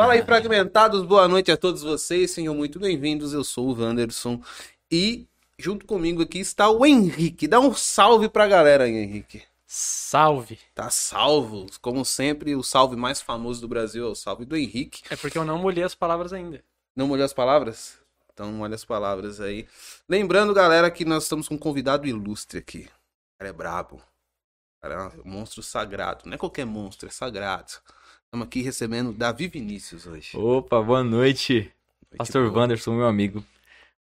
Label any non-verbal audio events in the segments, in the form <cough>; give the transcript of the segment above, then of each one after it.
Fala aí, fragmentados, boa noite a todos vocês, sejam muito bem-vindos. Eu sou o Wanderson e junto comigo aqui está o Henrique. Dá um salve pra galera aí, Henrique. Salve! Tá salvo. Como sempre, o salve mais famoso do Brasil é o salve do Henrique. É porque eu não molhei as palavras ainda. Não molhou as palavras? Então molha as palavras aí. Lembrando, galera, que nós estamos com um convidado ilustre aqui. O cara é brabo. O cara é um monstro sagrado. Não é qualquer monstro, é sagrado. Estamos aqui recebendo Davi Vinícius hoje. Opa, boa noite. Noite Pastor boa. Wanderson, meu amigo.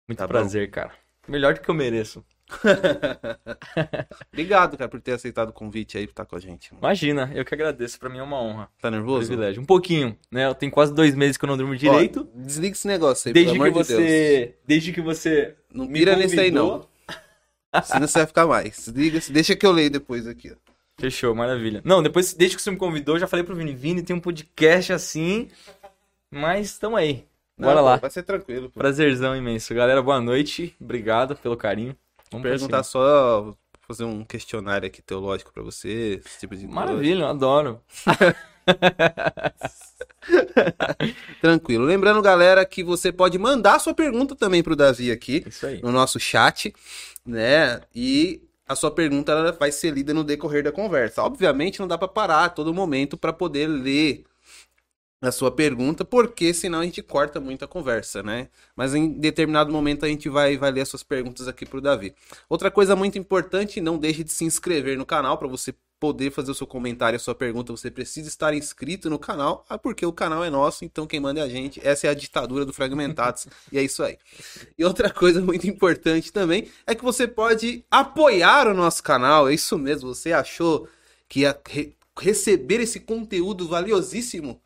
Muito Tá bom. prazer, cara. Melhor do que eu mereço. <laughs> Obrigado, cara, por ter aceitado o convite aí pra estar com a gente. mano. Imagina, eu que agradeço. Pra mim é uma honra. Tá nervoso? privilégio. Um pouquinho, né? Eu tenho quase dois meses que eu não durmo direito. Ó, desliga esse negócio aí, desde pelo que amor de Deus. você. Desde que você. Não me pira nesse aí, não. Senão você vai ficar mais. Desliga, deixa que eu leio depois aqui, ó. Fechou, maravilha. Não, depois, desde que você me convidou, já falei pro Vini, Vini, tem um podcast assim. Mas tamo aí. Bora Não, lá. Vai ser tranquilo. Pô. Prazerzão imenso. Galera, boa noite. Obrigado pelo carinho. Vamos Perguntar só, fazer um questionário aqui teológico pra você, esse tipo de coisa. Maravilha, eu adoro. <laughs> Tranquilo. Lembrando, galera, que você pode mandar sua pergunta também pro Davi aqui, Isso aí. no nosso chat, né? E a sua pergunta ela vai ser lida no decorrer da conversa. Obviamente, não dá pra parar a todo momento pra poder ler a sua pergunta, porque senão a gente corta muito a conversa, né? Mas em determinado momento a gente vai, vai ler as suas perguntas aqui pro Davi. Outra coisa muito importante, não deixe de se inscrever no canal para você poder fazer o seu comentário, a sua pergunta, você precisa estar inscrito no canal, ah, porque o canal é nosso, então quem manda é a gente. Essa é a ditadura do Fragmentados, <laughs> e é isso aí. E outra coisa muito importante também é que você pode apoiar o nosso canal, é isso mesmo, você achou que ia re- receber esse conteúdo valiosíssimo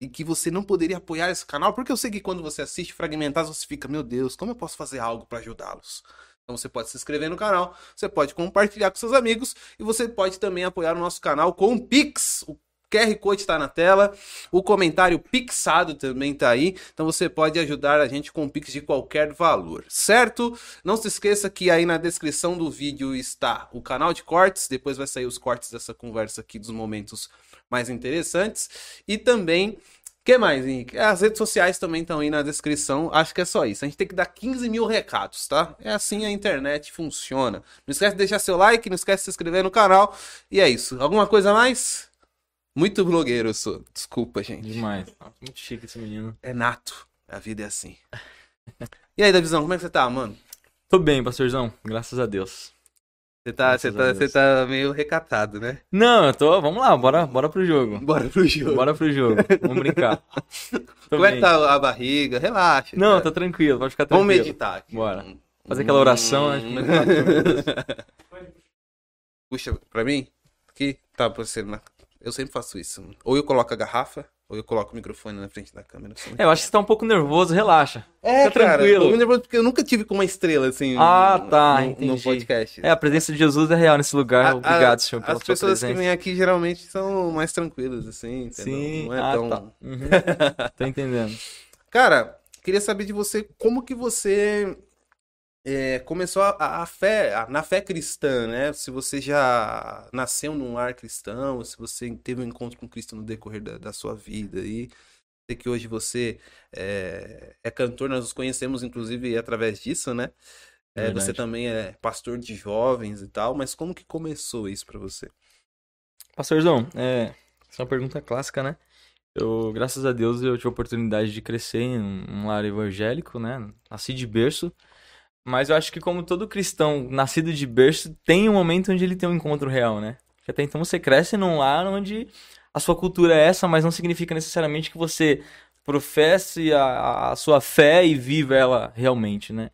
e que você não poderia apoiar esse canal, porque eu sei que quando você assiste Fragmentados, você fica, meu Deus, como eu posso fazer algo para ajudá-los? Então você pode se inscrever no canal, você pode compartilhar com seus amigos e você pode também apoiar o nosso canal com o Pix. O QR Code está na tela, o comentário pixado também tá aí, então você pode ajudar a gente com Pix de qualquer valor, certo? Não se esqueça que aí na descrição do vídeo está o canal de cortes, depois vai sair os cortes dessa conversa aqui dos momentos mais interessantes e também que mais, Henrique? As redes sociais também estão aí na descrição. Acho que é só isso. A gente tem que dar 15 mil recados, tá? É assim a internet funciona. Não esquece de deixar seu like, não esquece de se inscrever no canal. E é isso. Alguma coisa a mais? Muito blogueiro eu sou. Desculpa, gente. Demais. Muito chique esse menino. É nato. A vida é assim. E aí, Davizão, como é que você tá, mano? Tô bem, pastorzão. Graças a Deus. Você tá, você tá, você tá meio recatado, né? Não, eu tô. Vamos lá, bora, bora pro jogo. Bora pro jogo. Bora pro jogo. Vamos brincar. <laughs> Como é que tá a barriga? Relaxa. Não, cara. tá tranquilo, pode ficar Vamos tranquilo. meditar aqui. Bora. Fazer aquela oração, né? Puxa pra mim? Aqui? Tá, pra você. Eu sempre faço isso. Ou eu coloco a garrafa, ou eu coloco o microfone na frente da câmera. assim. É, eu acho que você tá um pouco nervoso, relaxa. É, Fica cara, tranquilo. muito nervoso porque eu nunca tive com uma estrela, assim, Ah, no- tá, no, no entendi. podcast. É, a presença de Jesus é real nesse lugar. A- Obrigado, a- Senhor, pela As pessoas que vêm aqui geralmente são mais tranquilas, assim, entendeu? Sim, Não é ah, tão... tá. <laughs> Uhum. Tô entendendo. Cara, queria saber de você como que você é, começou a, a fé, a- na fé cristã, né? Se você já nasceu num lar cristão, se você teve um encontro com Cristo no decorrer da, da sua vida e sei que hoje você é, é cantor, nós nos conhecemos inclusive através disso, né? É, você também é pastor de jovens e tal, mas como que começou isso pra você? Pastorzão, é, essa é uma pergunta clássica, né? Eu, graças a Deus, eu tive a oportunidade de crescer em um lar evangélico, né? Nasci de berço. Mas eu acho que como todo cristão nascido de berço, tem um momento onde ele tem um encontro real, né? Porque até então você cresce num lar onde a sua cultura é essa, mas não significa necessariamente que você professe a, a sua fé e viva ela realmente, né?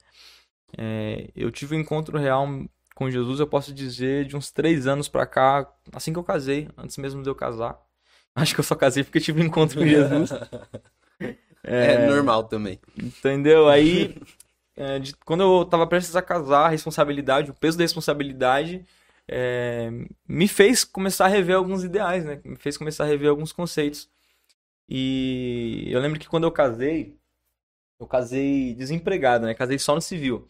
É, eu tive um encontro real com Jesus, eu posso dizer, de uns três anos pra cá, assim que eu casei, antes mesmo de eu casar. <laughs> Acho que eu só casei porque tive um encontro com Jesus. <laughs> É, normal também. Entendeu? Aí, é, de- quando eu tava prestes a casar, a responsabilidade, o peso da responsabilidade, é, me fez começar a rever alguns ideais, né? Me fez começar a rever alguns conceitos. E eu lembro que quando eu casei, eu casei desempregado, né? Casei só no civil.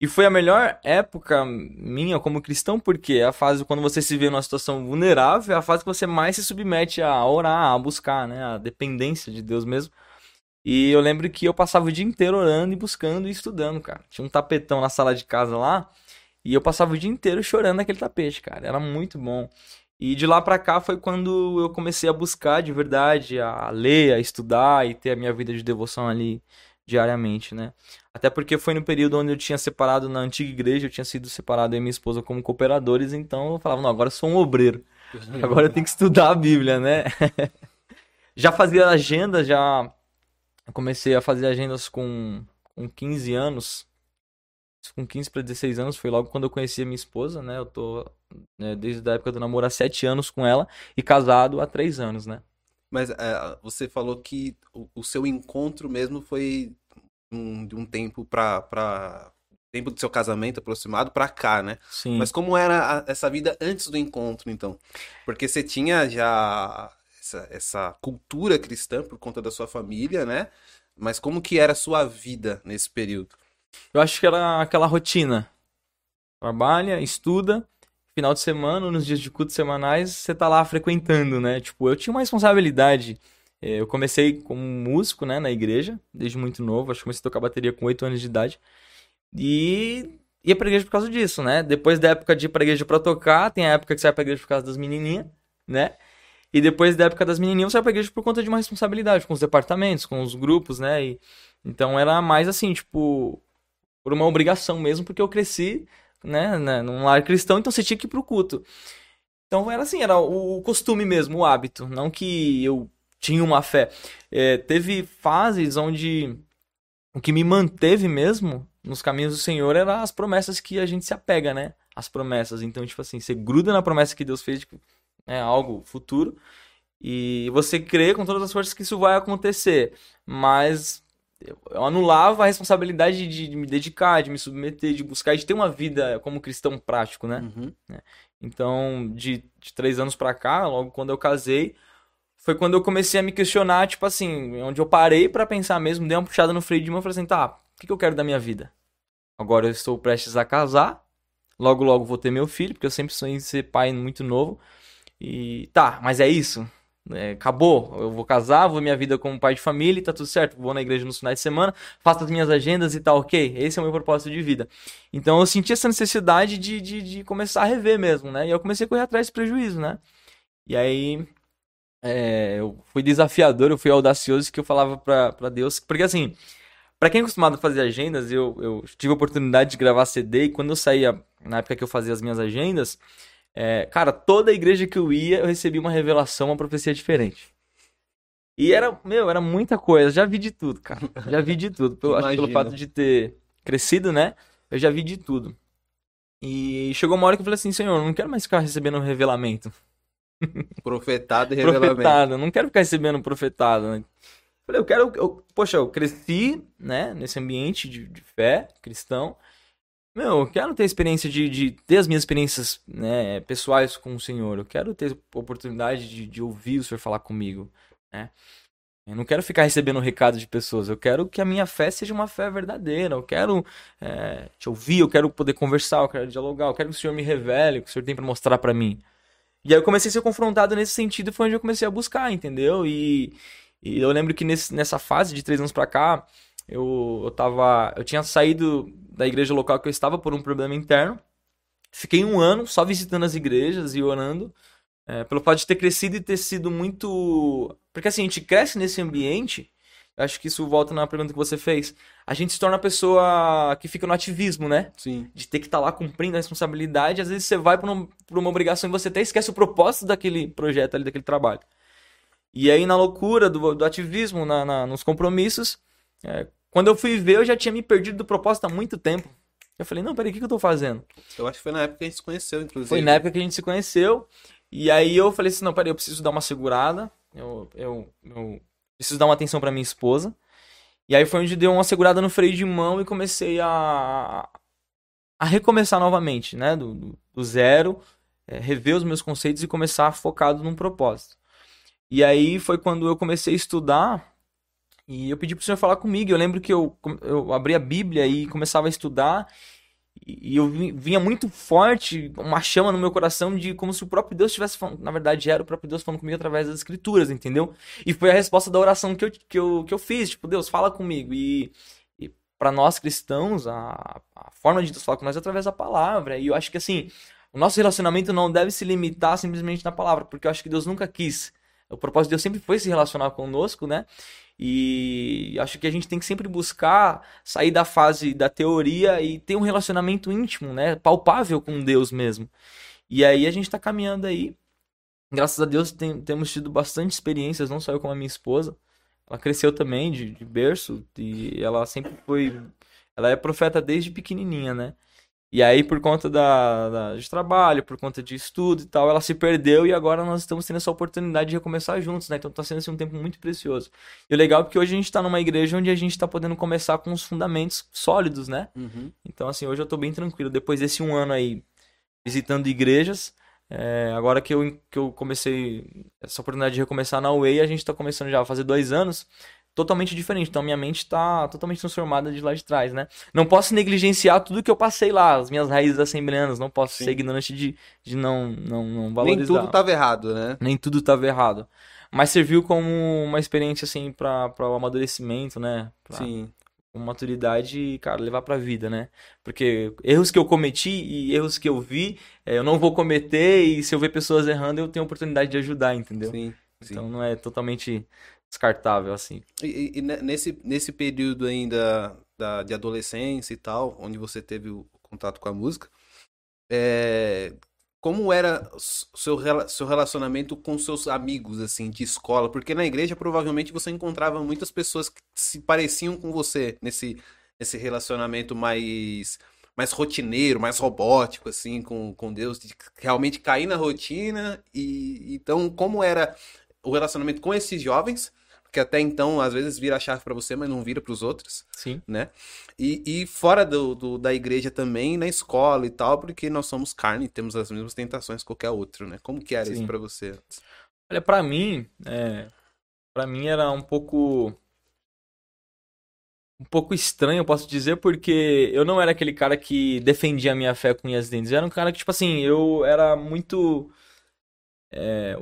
E foi a melhor época minha como cristão, porque é a fase quando você se vê numa situação vulnerável, é a fase que você mais se submete a orar, a buscar, né? A dependência de Deus mesmo. E eu lembro que eu passava o dia inteiro orando e buscando e estudando, cara. Tinha um tapetão na sala de casa lá, e eu passava o dia inteiro chorando naquele tapete, cara. Era muito bom. E de lá pra cá foi quando eu comecei a buscar de verdade, a ler, a estudar e ter a minha vida de devoção ali diariamente, né? Até porque foi no período onde eu tinha separado na antiga igreja, eu tinha sido separado e minha esposa como cooperadores, então eu falava, não, agora eu sou um obreiro. <laughs> Agora eu tenho que estudar a Bíblia, né? <laughs> já fazia agenda, já comecei a fazer agendas com, com 15 anos. Com 15 para 16 anos foi logo quando eu conheci a minha esposa, né? Eu tô né, desde a época do namoro há 7 anos com ela e casado há 3 anos, né? Mas é, você falou que o, o, seu encontro mesmo foi um, de um tempo para para tempo do seu casamento aproximado para cá, né? Sim. Mas como era a, essa vida antes do encontro, então? Porque você tinha já essa, essa cultura cristã por conta da sua família, né? Mas como que era a sua vida nesse período? Eu acho que era aquela rotina. Trabalha, estuda, final de semana, nos dias de culto semanais, você tá lá frequentando, né? Tipo, eu tinha uma responsabilidade. É, eu comecei como músico, né, na igreja, desde muito novo. Acho que comecei a tocar bateria com 8 anos de idade. E ia pra igreja por causa disso, né? Depois da época de ir pra igreja pra tocar, tem a época que você vai pra igreja por causa das menininhas, né? E depois da época das menininhas, você vai pra igreja por conta de uma responsabilidade com os departamentos, com os grupos, né? E, então era mais assim, tipo, por uma obrigação mesmo, porque eu cresci, né, né, num lar cristão, então você tinha que ir pro culto. Então era assim, era o costume mesmo, o hábito, não que eu tinha uma fé. É, teve fases onde o que me manteve mesmo nos caminhos do Senhor eram as promessas que a gente se apega, né? As promessas. Então, tipo assim, você gruda na promessa que Deus fez, tipo, né, algo futuro, e você crê com todas as forças que isso vai acontecer, mas eu anulava a responsabilidade de, de, me dedicar, de me submeter, de buscar, de ter uma vida como cristão prático, né? Uhum. É. Então, de, de três anos pra cá, logo quando eu casei, foi quando eu comecei a me questionar, tipo assim, onde eu parei para pensar mesmo, dei uma puxada no freio de mão e falei assim, tá, o que, que eu quero da minha vida? Agora eu estou prestes a casar, logo logo vou ter meu filho, porque eu sempre sonhei em ser pai muito novo. E tá, mas é isso. É, acabou. Eu vou casar, vou minha vida como pai de família tá tudo certo. Vou na igreja nos finais de semana, faço as minhas agendas e tá ok. Esse é o meu propósito de vida. Então eu senti essa necessidade de, de, de começar a rever mesmo, né? E eu comecei a correr atrás desse prejuízo, né? E aí é, eu fui desafiador, eu fui audacioso que eu falava pra Deus. Porque assim, para quem é acostumado a fazer agendas, eu, eu tive a oportunidade de gravar CD e quando eu saía, na época que eu fazia as minhas agendas é, cara, toda igreja que eu ia, eu recebia uma revelação, uma profecia diferente. E era, meu, era muita coisa. Já vi de tudo, cara. Já vi de tudo. Pelo, acho que pelo fato de ter crescido, né? Eu já vi de tudo. E chegou uma hora que eu falei assim, Senhor, não quero mais ficar recebendo um revelamento. Profetado e <laughs> revelamento. Profetado, não quero ficar recebendo um profetado. Né? Falei, eu quero. Eu, poxa, eu cresci, né, nesse ambiente de, de fé cristão. Meu, eu quero ter experiência de, de ter as minhas experiências né, pessoais com o Senhor. Eu quero ter oportunidade de, de ouvir o Senhor falar comigo. Né? Eu não quero ficar recebendo recado de pessoas. Eu quero que a minha fé seja uma fé verdadeira. Eu quero é, te ouvir, eu quero poder conversar, eu quero dialogar, eu quero que o Senhor me revele o que o Senhor tem para mostrar para mim. E aí eu comecei a ser confrontado nesse sentido e foi onde eu comecei a buscar, entendeu? E, e eu lembro que nesse, nessa fase de três anos pra cá, eu, eu tava. Eu tinha saído da igreja local que eu estava por um problema interno. Fiquei um ano só visitando as igrejas e orando. É, pelo fato de ter crescido e ter sido muito. Porque assim, a gente cresce nesse ambiente. Acho que isso volta na pergunta que você fez. A gente se torna a pessoa que fica no ativismo, né? Sim. De ter que estar tá lá cumprindo a responsabilidade. Às vezes você vai por uma, por uma obrigação e você até esquece o propósito daquele projeto ali, daquele trabalho. E aí, na loucura do, do ativismo, na, na, nos compromissos, é, quando eu fui ver, eu já tinha me perdido do propósito há muito tempo. Eu falei, não, peraí, o que, que eu tô fazendo? Eu acho que foi na época que a gente se conheceu, inclusive. Foi na época que a gente se conheceu. E aí eu falei assim, não, peraí, eu preciso dar uma segurada. Eu, eu, eu preciso dar uma atenção para minha esposa. E aí foi onde deu uma segurada no freio de mão e comecei a, a recomeçar novamente, né? Do, do, do zero, é, rever os meus conceitos e começar focado num propósito. E aí foi quando eu comecei a estudar e eu pedi pro senhor falar comigo. Eu lembro que eu, eu abri a Bíblia e começava a estudar. E eu vi- vinha muito forte, uma chama no meu coração de como se o próprio Deus estivesse falando. Na verdade, era o próprio Deus falando comigo através das escrituras, entendeu? E foi a resposta da oração que eu, que eu, que eu fiz. Tipo, Deus, fala comigo. E, e para nós cristãos, a, a forma de Deus falar com nós é através da palavra. E eu acho que assim, o nosso relacionamento não deve se limitar simplesmente na palavra, porque eu acho que Deus nunca quis. O propósito de Deus sempre foi se relacionar conosco, né? E acho que a gente tem que sempre buscar sair da fase da teoria e ter um relacionamento íntimo, né? Palpável com Deus mesmo. E aí a gente tá caminhando aí. Graças a Deus tem- temos tido bastante experiências, não só eu como a minha esposa. Ela cresceu também de, de berço e ela sempre foi. Ela é profeta desde pequenininha, né? E aí, por conta da, da- de trabalho, por conta de estudo e tal, ela se perdeu e agora nós estamos tendo essa oportunidade de recomeçar juntos, né? Então tá sendo assim, um tempo muito precioso. E o legal é que hoje a gente tá numa igreja onde a gente tá podendo começar com os fundamentos sólidos, né? Uhum. Então, assim, hoje eu tô bem tranquilo. Depois desse um ano aí visitando igrejas, é, agora que eu, que eu comecei essa oportunidade de recomeçar na Way, a gente tá começando já a fazer dois anos, totalmente diferente. Então, minha mente tá totalmente transformada de lá de trás, né? Não posso negligenciar tudo que eu passei lá, as minhas raízes assembleanas, não posso Sim. ser ignorante de, de não, não, não Nem valorizar. tudo tava errado, né? Nem tudo tava errado. Mas serviu como uma experiência, assim, para o amadurecimento, né? Pra- Sim. maturidade e, cara, levar pra vida, né? Porque erros que eu cometi e erros que eu vi, eh, eu não vou cometer e se eu ver pessoas errando, eu tenho a oportunidade de ajudar, entendeu? Sim. sim. Então não é totalmente descartável, assim. E, e- ne- nesse, nesse período ainda da, de adolescência e tal, onde você teve o contato com a música, é, como era seu, seu relacionamento com seus amigos, assim, de escola? Porque na igreja provavelmente você encontrava muitas pessoas que se pareciam com você nesse, nesse relacionamento mais, mais rotineiro, mais robótico, assim, com, com Deus, de realmente cair na rotina. E então, como era o relacionamento com esses jovens? Que até então às vezes vira a chave pra você, mas não vira pros outros, Sim. né? E, e fora do, do- da igreja também, na escola e tal, porque nós somos carne e temos as mesmas tentações que qualquer outro, né? Como que era isso Sim. pra você? antes? Olha, pra mim, é, para mim era um pouco um pouco estranho, eu posso dizer, porque eu não era aquele cara que defendia a minha fé com unhas e dentes. Eu era um cara que, tipo assim, eu era muito é,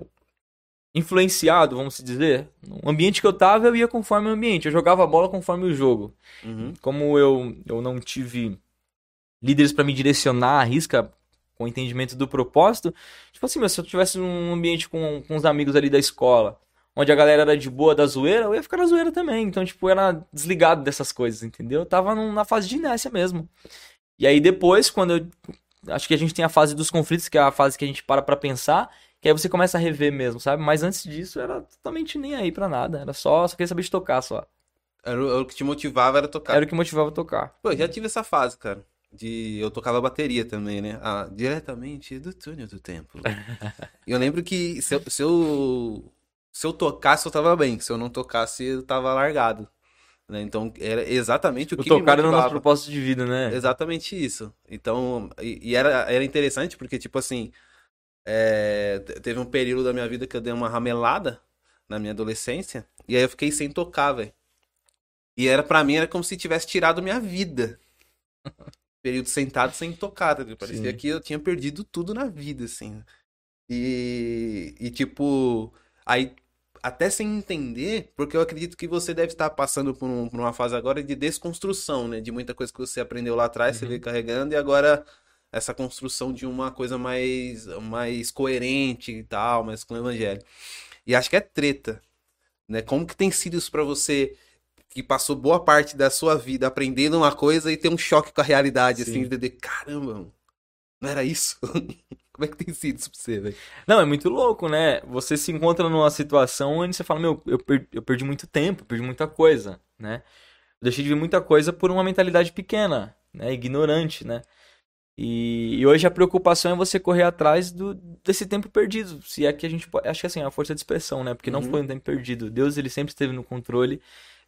influenciado, vamos dizer. No ambiente que eu tava, eu ia conforme o ambiente. Eu jogava a bola conforme o jogo. Uhum. Como eu, eu não tive líderes pra me direcionar à risca com o entendimento do propósito, tipo assim, se eu tivesse um ambiente com, com os amigos ali da escola, onde a galera era de boa da zoeira, eu ia ficar na zoeira também. Então, tipo, eu era desligado dessas coisas, entendeu? Eu tava num- na fase de inércia mesmo. E aí depois, quando eu. Acho que a gente tem a fase dos conflitos, que é a fase que a gente para pra pensar, que aí você começa a rever mesmo, sabe? Mas antes disso, era totalmente nem aí pra nada. Era só, só queria saber de tocar só. Era, o- era o que te motivava era tocar. Era o que motivava a tocar. Pô, eu já tive essa fase, cara. De eu tocava bateria também, né? Ah, diretamente do túnel do tempo. <laughs> E eu lembro que se eu, se eu se eu tocasse eu tava bem, se eu não tocasse eu tava largado, né? Então era exatamente o O que tocar era o nosso propósito de vida, né? Exatamente isso. Então, e, e era, era interessante porque, tipo assim, é, te- teve um período da minha vida que eu dei uma ramelada na minha adolescência, e aí eu fiquei sem tocar, velho. E era pra mim, era como se tivesse tirado minha vida. <laughs> Período sentado sem tocar, tá? Parecia Sim. que eu tinha perdido tudo na vida, assim. E, e tipo, aí até sem entender, porque eu acredito que você deve estar passando por, um- por uma fase agora de desconstrução, né? De muita coisa que você aprendeu lá atrás, você Uhum. veio carregando, e agora essa construção de uma coisa mais, mais coerente e tal, mais com o evangelho. E acho que é treta, né? Como que tem sido isso pra você que passou boa parte da sua vida aprendendo uma coisa e ter um choque com a realidade, assim, Sim. de entender, caramba, não era isso? <laughs> Como é que tem sido isso pra você, velho? Não, é muito louco, né? Você se encontra numa situação onde você fala, meu, eu, per- eu perdi muito tempo, perdi muita coisa, né? Eu deixei de ver muita coisa por uma mentalidade pequena, né? Ignorante, né? E, e hoje a preocupação é você correr atrás do, desse tempo perdido. Se é que a gente pode. Acho que assim, é a força de expressão, né? Porque não Uhum. foi um tempo perdido. Deus, ele sempre esteve no controle.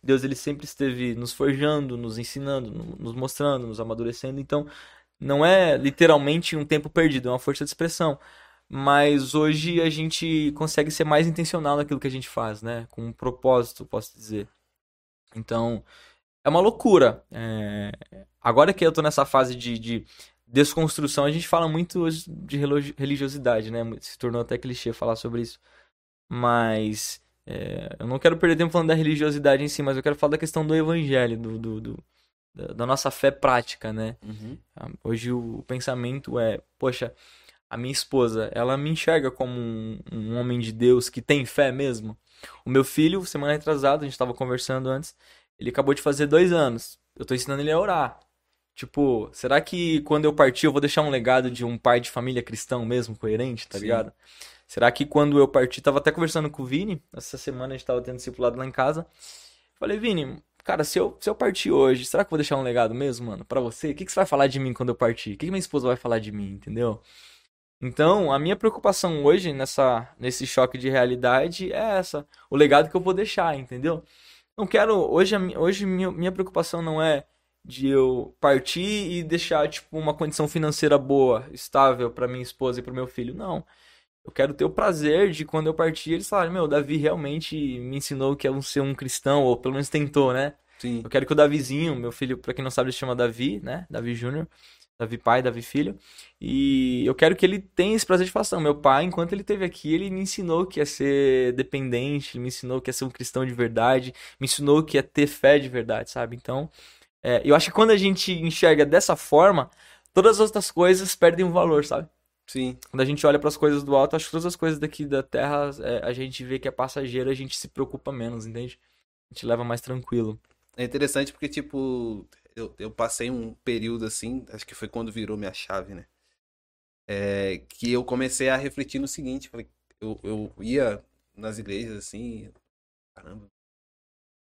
Deus, ele sempre esteve nos forjando, nos ensinando, no- nos mostrando, nos amadurecendo. Então, não é literalmente um tempo perdido, é uma força de expressão. Mas hoje a gente consegue ser mais intencional naquilo que a gente faz, né? Com um propósito, posso dizer. Então, é uma loucura. É, Agora que eu tô nessa fase de, de desconstrução, a gente fala muito de religiosidade, né? Se tornou até clichê falar sobre isso. Mas é, eu não quero perder tempo falando da religiosidade em si, mas eu quero falar da questão do evangelho, do, do, do da nossa fé prática, né? Uhum. Hoje o pensamento é, poxa, a minha esposa, ela me enxerga como um, um homem de Deus que tem fé mesmo. O meu filho, semana retrasada, a gente estava conversando antes, ele acabou de fazer dois anos. Eu estou ensinando ele a orar. Tipo, será que quando eu partir eu vou deixar um legado de um pai de família cristão mesmo, coerente, tá Sim. ligado? Será que quando eu partir, tava até conversando com o Vini, essa semana a gente tava tendo discipulado lá em casa. Falei, Vini, cara, se eu, se eu partir hoje, será que eu vou deixar um legado mesmo, mano, para você? O que, que você vai falar de mim quando eu partir? O que, que minha esposa vai falar de mim, entendeu? Então, a minha preocupação hoje, nessa, nesse choque de realidade, é essa. O legado que eu vou deixar, entendeu? Não quero. Hoje, hoje minha, minha preocupação não é de eu partir e deixar tipo uma condição financeira boa, estável para minha esposa e para meu filho. Não. Eu quero ter o prazer de quando eu partir eles falarem, meu, Davi realmente me ensinou que é um ser um cristão, ou pelo menos tentou, né? Sim. Eu quero que o Davizinho, meu filho, para quem não sabe, ele se chama Davi, né? Davi Júnior. Davi pai, Davi filho. E eu quero que ele tenha esse prazer de falar, meu pai, enquanto ele esteve aqui, ele me ensinou que é ser dependente, me ensinou que é ser um cristão de verdade, me ensinou que é ter fé de verdade, sabe? Então, é, eu acho que quando a gente enxerga dessa forma, todas as outras coisas perdem o valor, sabe? Sim. Quando a gente olha para as coisas do alto, acho que todas as coisas daqui da Terra, é, a gente vê que é passageiro, a gente se preocupa menos, entende? A gente leva mais tranquilo. É interessante porque, tipo, eu, eu passei um período assim, acho que foi quando virou minha chave, né? É, que eu comecei a refletir no seguinte, falei, eu, eu ia nas igrejas assim, caramba,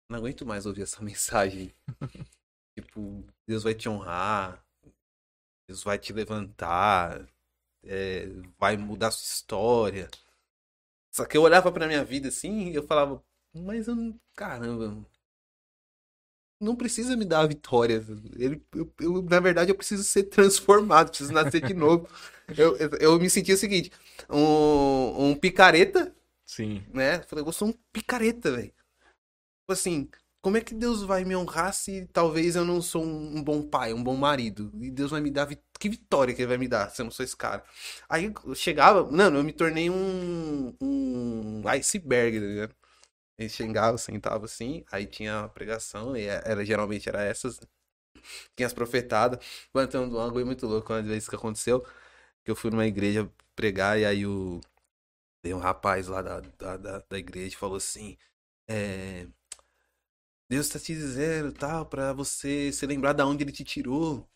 não aguento mais ouvir essa <laughs> mensagem. Tipo, Deus vai te honrar, Deus vai te levantar, é, vai mudar sua história. Só que eu olhava pra minha vida assim e eu falava, mas eu não. Caramba. Não precisa me dar a vitória. Ele, eu, eu, na verdade, eu preciso ser transformado, preciso nascer de novo. <laughs> Eu, eu, eu me sentia o seguinte: um, um picareta. Sim. Né? Falei, eu sou um picareta, velho. Tipo assim, como é que Deus vai me honrar se talvez eu não sou um bom pai, um bom marido? E Deus vai me dar. Que vitória que ele vai me dar se eu não sou esse cara? Aí eu chegava, mano, eu me tornei um, um iceberg, tá ligado? Ele chegava, sentava assim, aí tinha a pregação, e era, geralmente era essas. Tinha as profetadas. Mano, um bagulho muito louco uma vez que aconteceu. Que eu fui numa igreja pregar, e aí o. Tem um rapaz lá da, da, da, da igreja falou assim. É, Deus está te dizendo, tal, para você se lembrar da onde ele te tirou.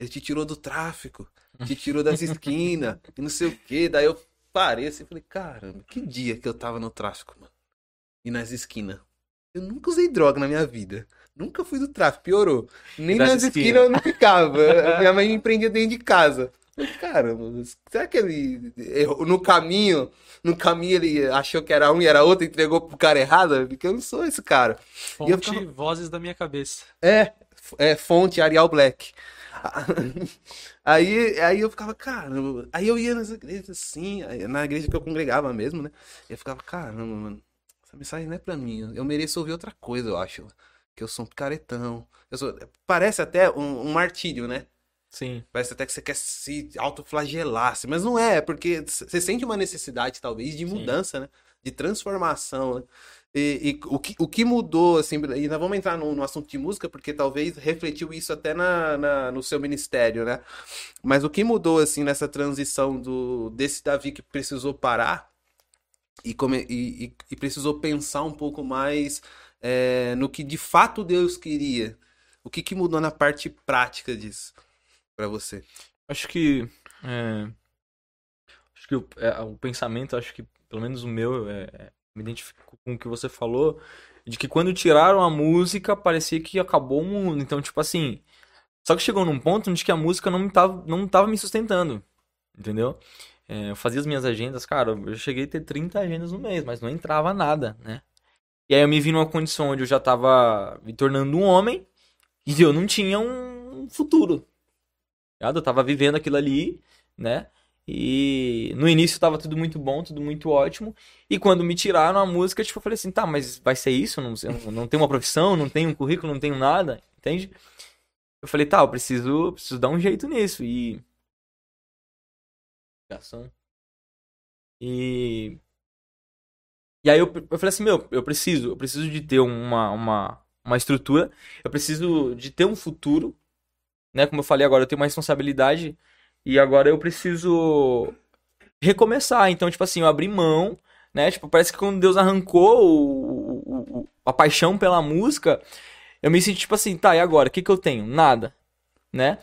Ele te tirou do tráfico, te tirou das esquinas, e não sei o quê. Daí eu parei assim e falei, caramba, que dia que eu tava no tráfico, mano. E nas esquinas. Eu nunca usei droga na minha vida. Nunca fui do tráfico, piorou. Nem nas esquinas eu não ficava. minha mãe me prendia dentro de casa. Caramba, será que ele no caminho, no caminho ele achou que era um e era outro e entregou pro cara errado? Porque eu não sou esse cara. Fonte ficava... vozes da minha cabeça. É, é fonte Arial Black. Aí, aí eu ficava, caramba. Aí eu ia nas igrejas assim, na igreja que eu congregava mesmo, né? E eu ficava, caramba, mano, essa mensagem não é pra mim. Eu mereço ouvir outra coisa, eu acho. Que eu sou um picaretão. Eu sou... Parece até um, um martírio, né? Sim. Parece até que você quer se autoflagelar, assim, mas não é, porque você sente uma necessidade, talvez, de mudança, Sim. né? De transformação, né? E, e, o, que, o que mudou, assim, e nós vamos entrar no, no assunto de música, porque talvez refletiu isso até na, na, no seu ministério, né? Mas o que mudou, assim, nessa transição do, desse Davi que precisou parar e, come, e, e precisou pensar um pouco mais é, no que de fato Deus queria? O que, que mudou na parte prática disso? Para você? Acho que. É, acho que o, é, o, pensamento, acho que, pelo menos o meu, é, é, me identifico com o que você falou, de que quando tiraram a música, parecia que acabou o mundo. Então, tipo assim. Só que chegou num ponto onde a música não tava, não tava me sustentando. Entendeu? É, eu fazia as minhas agendas, cara, eu cheguei a ter 30 agendas no mês, mas não entrava nada, né? E aí eu me vi numa condição onde eu já tava me tornando um homem e eu não tinha um futuro, eu tava vivendo aquilo ali, né? E no início tava tudo muito bom, tudo muito ótimo. E quando me tiraram a música, tipo, eu falei assim, tá, mas vai ser isso? Não, não tenho uma profissão, não tenho um currículo, não tenho nada, entende? Eu falei, tá, eu preciso, preciso dar um jeito nisso. E. E. E aí eu, eu falei assim, meu, eu preciso, eu preciso de ter uma, uma, uma estrutura, eu preciso de ter um futuro, né? Como eu falei agora, eu tenho uma responsabilidade e agora eu preciso recomeçar. Então, tipo assim, eu abri mão, né? Tipo, parece que quando Deus arrancou o, o, a paixão pela música, eu me senti tipo assim, tá, e agora? O que, que eu tenho? Nada, né?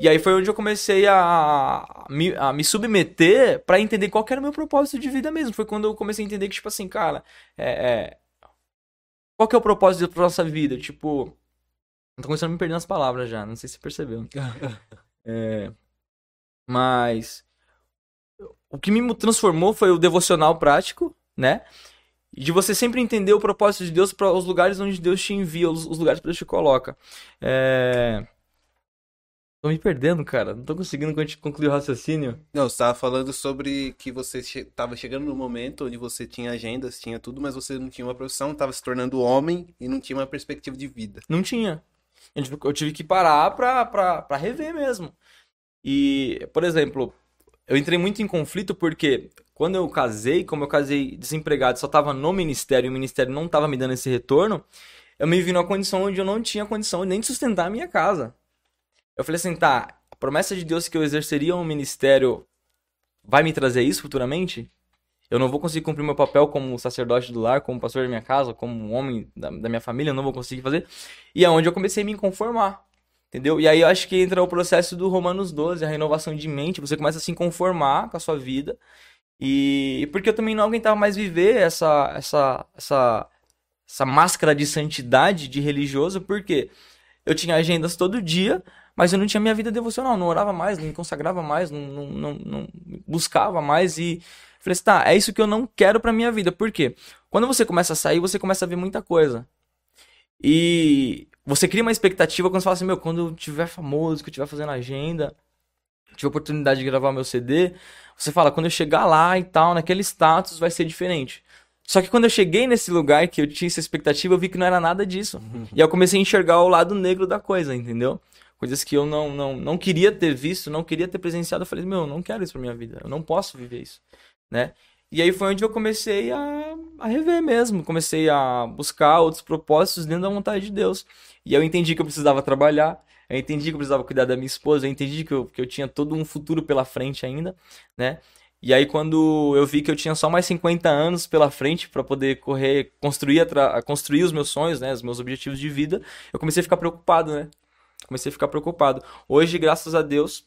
E aí foi onde eu comecei a, a, me, a me submeter para entender qual era o meu propósito de vida mesmo. Foi quando eu comecei a entender que, tipo assim, cara, é, é... qual que é o propósito da nossa vida? Tipo, tô começando a me perder nas palavras já, não sei se você percebeu. <laughs> é... Mas o que me transformou foi o devocional prático, né? de você sempre entender o propósito de Deus para os lugares onde Deus te envia, os, os lugares que Deus te coloca. É... Tô me perdendo, cara. Não tô conseguindo concluir o raciocínio. Não, você tava falando sobre que você che tava chegando no momento onde você tinha agendas, tinha tudo, mas você não tinha uma profissão, tava se tornando homem e não tinha uma perspectiva de vida. Não tinha. Eu tive que parar pra, pra, pra rever mesmo. E, por exemplo, eu entrei muito em conflito porque quando eu casei, como eu casei desempregado, só tava no ministério e o ministério não tava me dando esse retorno, eu me vi numa condição onde eu não tinha condição nem de sustentar a minha casa. Eu falei assim, tá, a promessa de Deus que eu exerceria um ministério vai me trazer isso futuramente? Eu não vou conseguir cumprir meu papel como sacerdote do lar, como pastor da minha casa, como homem da, da minha família, eu não vou conseguir fazer. E é onde eu comecei a me conformar. Entendeu? E aí eu acho que entra o processo do Romanos 12, a renovação de mente. Você começa a se conformar com a sua vida. E porque eu também não aguentava mais viver essa, essa, essa, essa máscara de santidade, de religioso, porque eu tinha agendas todo dia, mas eu não tinha minha vida devocional, não orava mais, não me consagrava mais, não, não, não, não buscava mais. E falei assim, tá, é isso que eu não quero pra minha vida. Por quê? Quando você começa a sair, você começa a ver muita coisa. E você cria uma expectativa quando você fala assim, meu, quando eu tiver famoso, que eu tiver fazendo agenda, tiver oportunidade de gravar meu CD, você fala, quando eu chegar lá e tal, naquele status vai ser diferente. Só que quando eu cheguei nesse lugar que eu tinha essa expectativa, eu vi que não era nada disso. Uhum. E aí eu comecei a enxergar o lado negro da coisa, entendeu? Coisas que eu não, não, não queria ter visto, não queria ter presenciado. Eu falei, meu, eu não quero isso pra minha vida. Eu não posso viver isso, né? E aí foi onde eu comecei a, a rever mesmo. Comecei a buscar outros propósitos dentro da vontade de Deus. E eu entendi que eu precisava trabalhar, eu entendi que eu precisava cuidar da minha esposa, eu entendi que eu, que eu tinha todo um futuro pela frente ainda, né? E aí quando eu vi que eu tinha só mais 50 anos pela frente para poder correr, construir, construir os meus sonhos, né, os meus objetivos de vida, eu comecei a ficar preocupado, né? Comecei a ficar preocupado. Hoje, graças a Deus,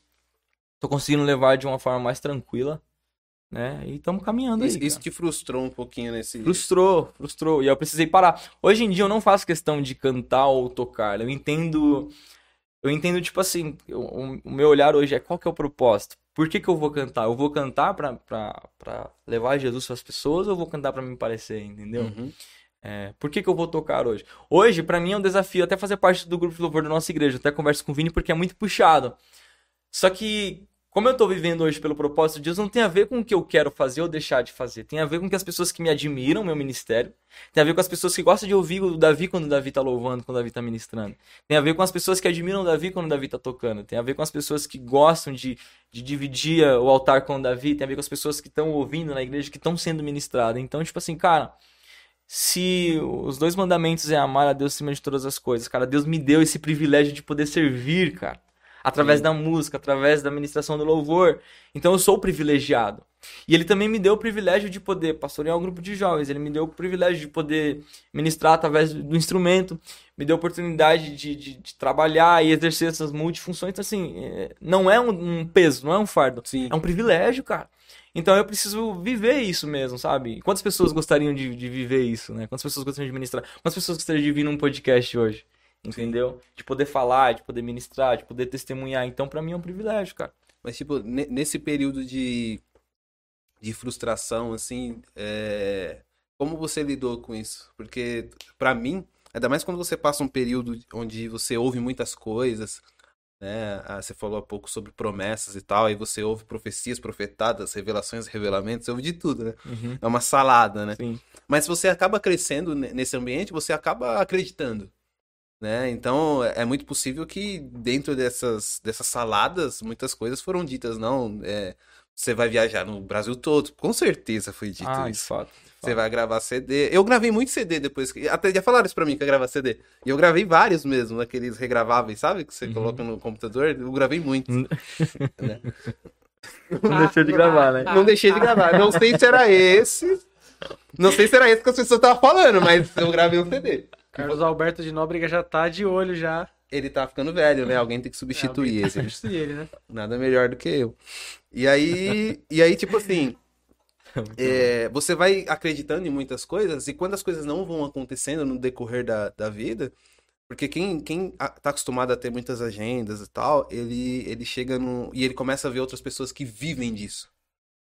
tô conseguindo levar de uma forma mais tranquila, né? E estamos caminhando isso, aí. Isso te frustrou um pouquinho nesse. Frustrou, frustrou. E eu precisei parar. Hoje em dia eu não faço questão de cantar ou tocar. Eu entendo. Eu entendo, tipo assim, o, o meu olhar hoje é qual que é o propósito? Por que, que eu vou cantar? Eu vou cantar pra, pra, pra levar Jesus para as pessoas ou eu vou cantar para me parecer, entendeu? Uhum. É, por que, que eu vou tocar hoje? Hoje, para mim, é um desafio até fazer parte do grupo de louvor da nossa igreja. até converso com o Vini porque é muito puxado. Só que como eu estou vivendo hoje pelo propósito de Deus, não tem a ver com o que eu quero fazer ou deixar de fazer. Tem a ver com que as pessoas que me admiram, meu ministério. Tem a ver com as pessoas que gostam de ouvir o Davi quando o Davi está louvando, quando o Davi está ministrando. Tem a ver com as pessoas que admiram o Davi quando o Davi está tocando. Tem a ver com as pessoas que gostam de, de dividir o altar com o Davi. Tem a ver com as pessoas que estão ouvindo na igreja, que estão sendo ministradas. Então, tipo assim, cara, se os dois mandamentos é amar a Deus acima de todas as coisas, cara, Deus me deu esse privilégio de poder servir, cara através Sim. da música, através da ministração do louvor. Então eu sou privilegiado. E ele também me deu o privilégio de poder pastorear um grupo de jovens, ele me deu o privilégio de poder ministrar através do instrumento, me deu a oportunidade de, de, de trabalhar e exercer essas multifunções. Então, assim, é, não é um, um peso, não é um fardo. Sim. É um privilégio, cara. Então eu preciso viver isso mesmo, sabe? Quantas pessoas gostariam de, de viver isso, né? Quantas pessoas gostariam de ministrar? Quantas pessoas gostariam de vir num podcast hoje? Entendeu? De poder falar, de poder ministrar, de poder testemunhar. Então, para mim é um privilégio, cara. Mas, tipo, nesse período de, de frustração, assim, é... como você lidou com isso? Porque, para mim, ainda mais quando você passa um período onde você ouve muitas coisas, né? Ah, você falou há pouco sobre promessas e tal, aí você ouve profecias, profetadas, revelações, revelamentos, você ouve de tudo, né? Uhum. É uma salada, né? Sim. Mas você acaba crescendo ne- nesse ambiente, você acaba acreditando, né? Então é muito possível que dentro dessas, dessas saladas, muitas coisas foram ditas, não, é, você vai viajar no Brasil todo, com certeza foi dito Ah, de isso. fato. de Você fato. vai gravar CD. Eu gravei muito CD depois. que- Até já falaram isso pra mim que eu gravar CD. E eu gravei vários mesmo, aqueles regraváveis, sabe? Que você Uhum. coloca no computador. Eu gravei muito. Não deixou de gravar, né? <laughs> Não deixei de gravar. Não sei se era <laughs> esse. Não sei se era esse que as pessoas estavam falando, mas eu gravei um CD. Carlos Alberto de Nóbrega já tá de olho já. Ele tá ficando velho, né? Alguém tem que É, substituir tá esse. substituir ele, né? Nada melhor do que eu. E aí, e aí tipo assim, é, você vai acreditando em muitas coisas e quando as coisas não vão acontecendo no decorrer da, da vida, porque quem, quem tá acostumado a ter muitas agendas e tal, ele, ele chega no. E ele começa a ver outras pessoas que vivem disso.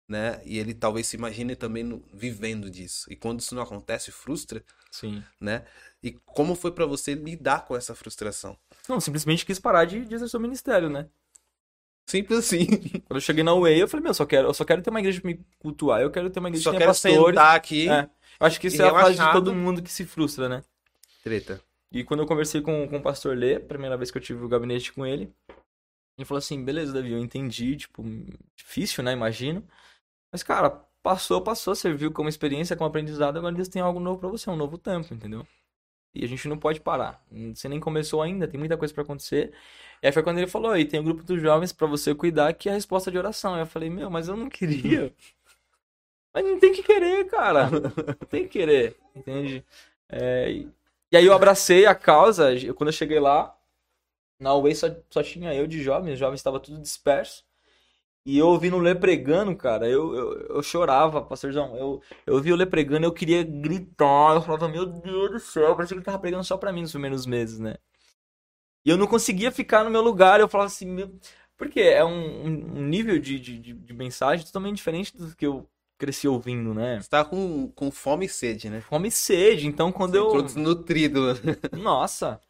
Né? E ele talvez se imagine também no- vivendo disso. E quando isso não acontece, frustra, Sim. né? E como foi pra você lidar com essa frustração? Não, simplesmente quis parar de, de exercer o ministério, né? Simples assim. <laughs> Quando eu cheguei na UEI, eu falei, meu, só quero, eu só quero ter uma igreja pra me cultuar, eu quero ter uma igreja Só que tenha quero pastores. sentar aqui. É. Eu acho que isso é a fase de todo mundo que se frustra, né? Treta. E quando eu conversei com, com o pastor Lê, primeira vez que eu tive o gabinete com ele, ele falou assim, beleza, Davi, eu entendi, tipo, difícil, né, imagino. Mas, cara, passou, passou, serviu como experiência, como aprendizado, agora Deus tem algo novo pra você, um novo tempo, entendeu? E a gente não pode parar. Você nem começou ainda, tem muita coisa pra acontecer. E aí foi quando ele falou, e tem um grupo dos jovens pra você cuidar, que é a resposta de oração. Aí eu falei, meu, mas eu não queria. <laughs> Mas não tem que querer, cara. <laughs> Não tem que querer, entende? É, e e aí eu abracei a causa, eu- quando eu cheguei lá, na UEI só, só tinha eu de jovens, os jovens estavam tudo disperso. E eu ouvindo o Lê pregando, cara, eu, eu, eu chorava, pastorzão. Eu, eu ouvi o Lê pregando, eu queria gritar. Eu falava, meu Deus do céu, parecia que ele tava pregando só pra mim nos primeiros meses, né? E eu não conseguia ficar no meu lugar. Eu falava assim, meu... porque é um, um- nível de, de, de, mensagem totalmente diferente do que eu cresci ouvindo, né? Você tá com, com fome e sede, né? Fome e sede. Então, quando Você eu. entrou desnutrido. <laughs> Nossa!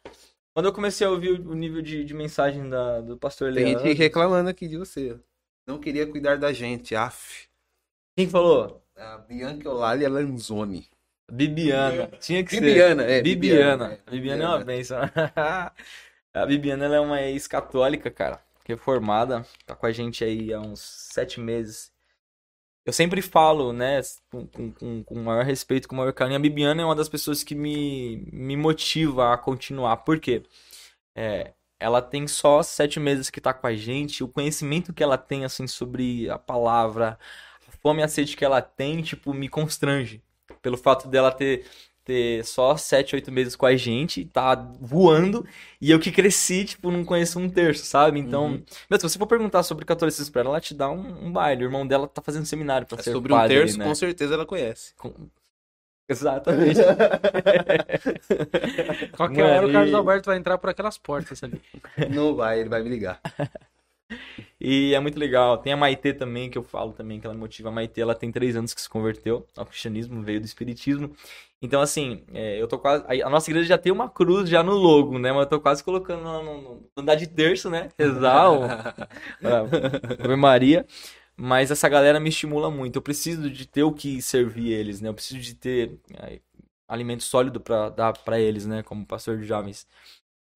Quando eu comecei a ouvir o nível de, de mensagem da, do pastor Tem Leandro. gente reclamando aqui de você. Não queria cuidar da gente, af. Quem falou? A Bianca Olalia Lanzoni. Bibiana. Tinha que ser. Bibiana, é. Bibiana. é, Bibiana é uma bênção. <laughs> a Bibiana ela é uma ex-católica, cara. Reformada. Tá com a gente aí há uns sete meses. Eu sempre falo, né, com, com, com, maior respeito, com o maior carinho. A Bibiana é uma das pessoas que me, me motiva a continuar. Por quê? É, ela tem só sete meses que tá com a gente. O conhecimento que ela tem, assim, sobre a palavra, a fome e a sede que ela tem, tipo, me constrange. Pelo fato dela ter, ter só sete, oito meses com a gente, tá voando, e eu que cresci, tipo, não conheço um terço, sabe? Então, Uhum. meu, se você for perguntar sobre catolicismo pra ela, ela te dá um, um baile. O irmão dela tá fazendo seminário pra É ser sobre um padre, terço, né? com certeza ela conhece. Com- <laughs> Exatamente. <laughs> Qualquer Mano, hora o Carlos e- Alberto vai entrar por aquelas portas ali. <laughs> Não vai, ele vai me ligar. E é muito legal. Tem a Maitê também, que eu falo também, que ela me motiva. A Maitê, ela tem três anos que se converteu ao cristianismo, veio do espiritismo. Então, assim, é, eu tô quase... A nossa igreja já tem uma cruz já no logo, né? Mas eu tô quase colocando lá no, no, no andar de terço, né? Rezar, Ave Maria. Mas essa galera me estimula muito. Eu preciso de ter o que servir eles, né? Eu preciso de ter é, alimento sólido pra dar pra eles, né? Como pastor de jovens.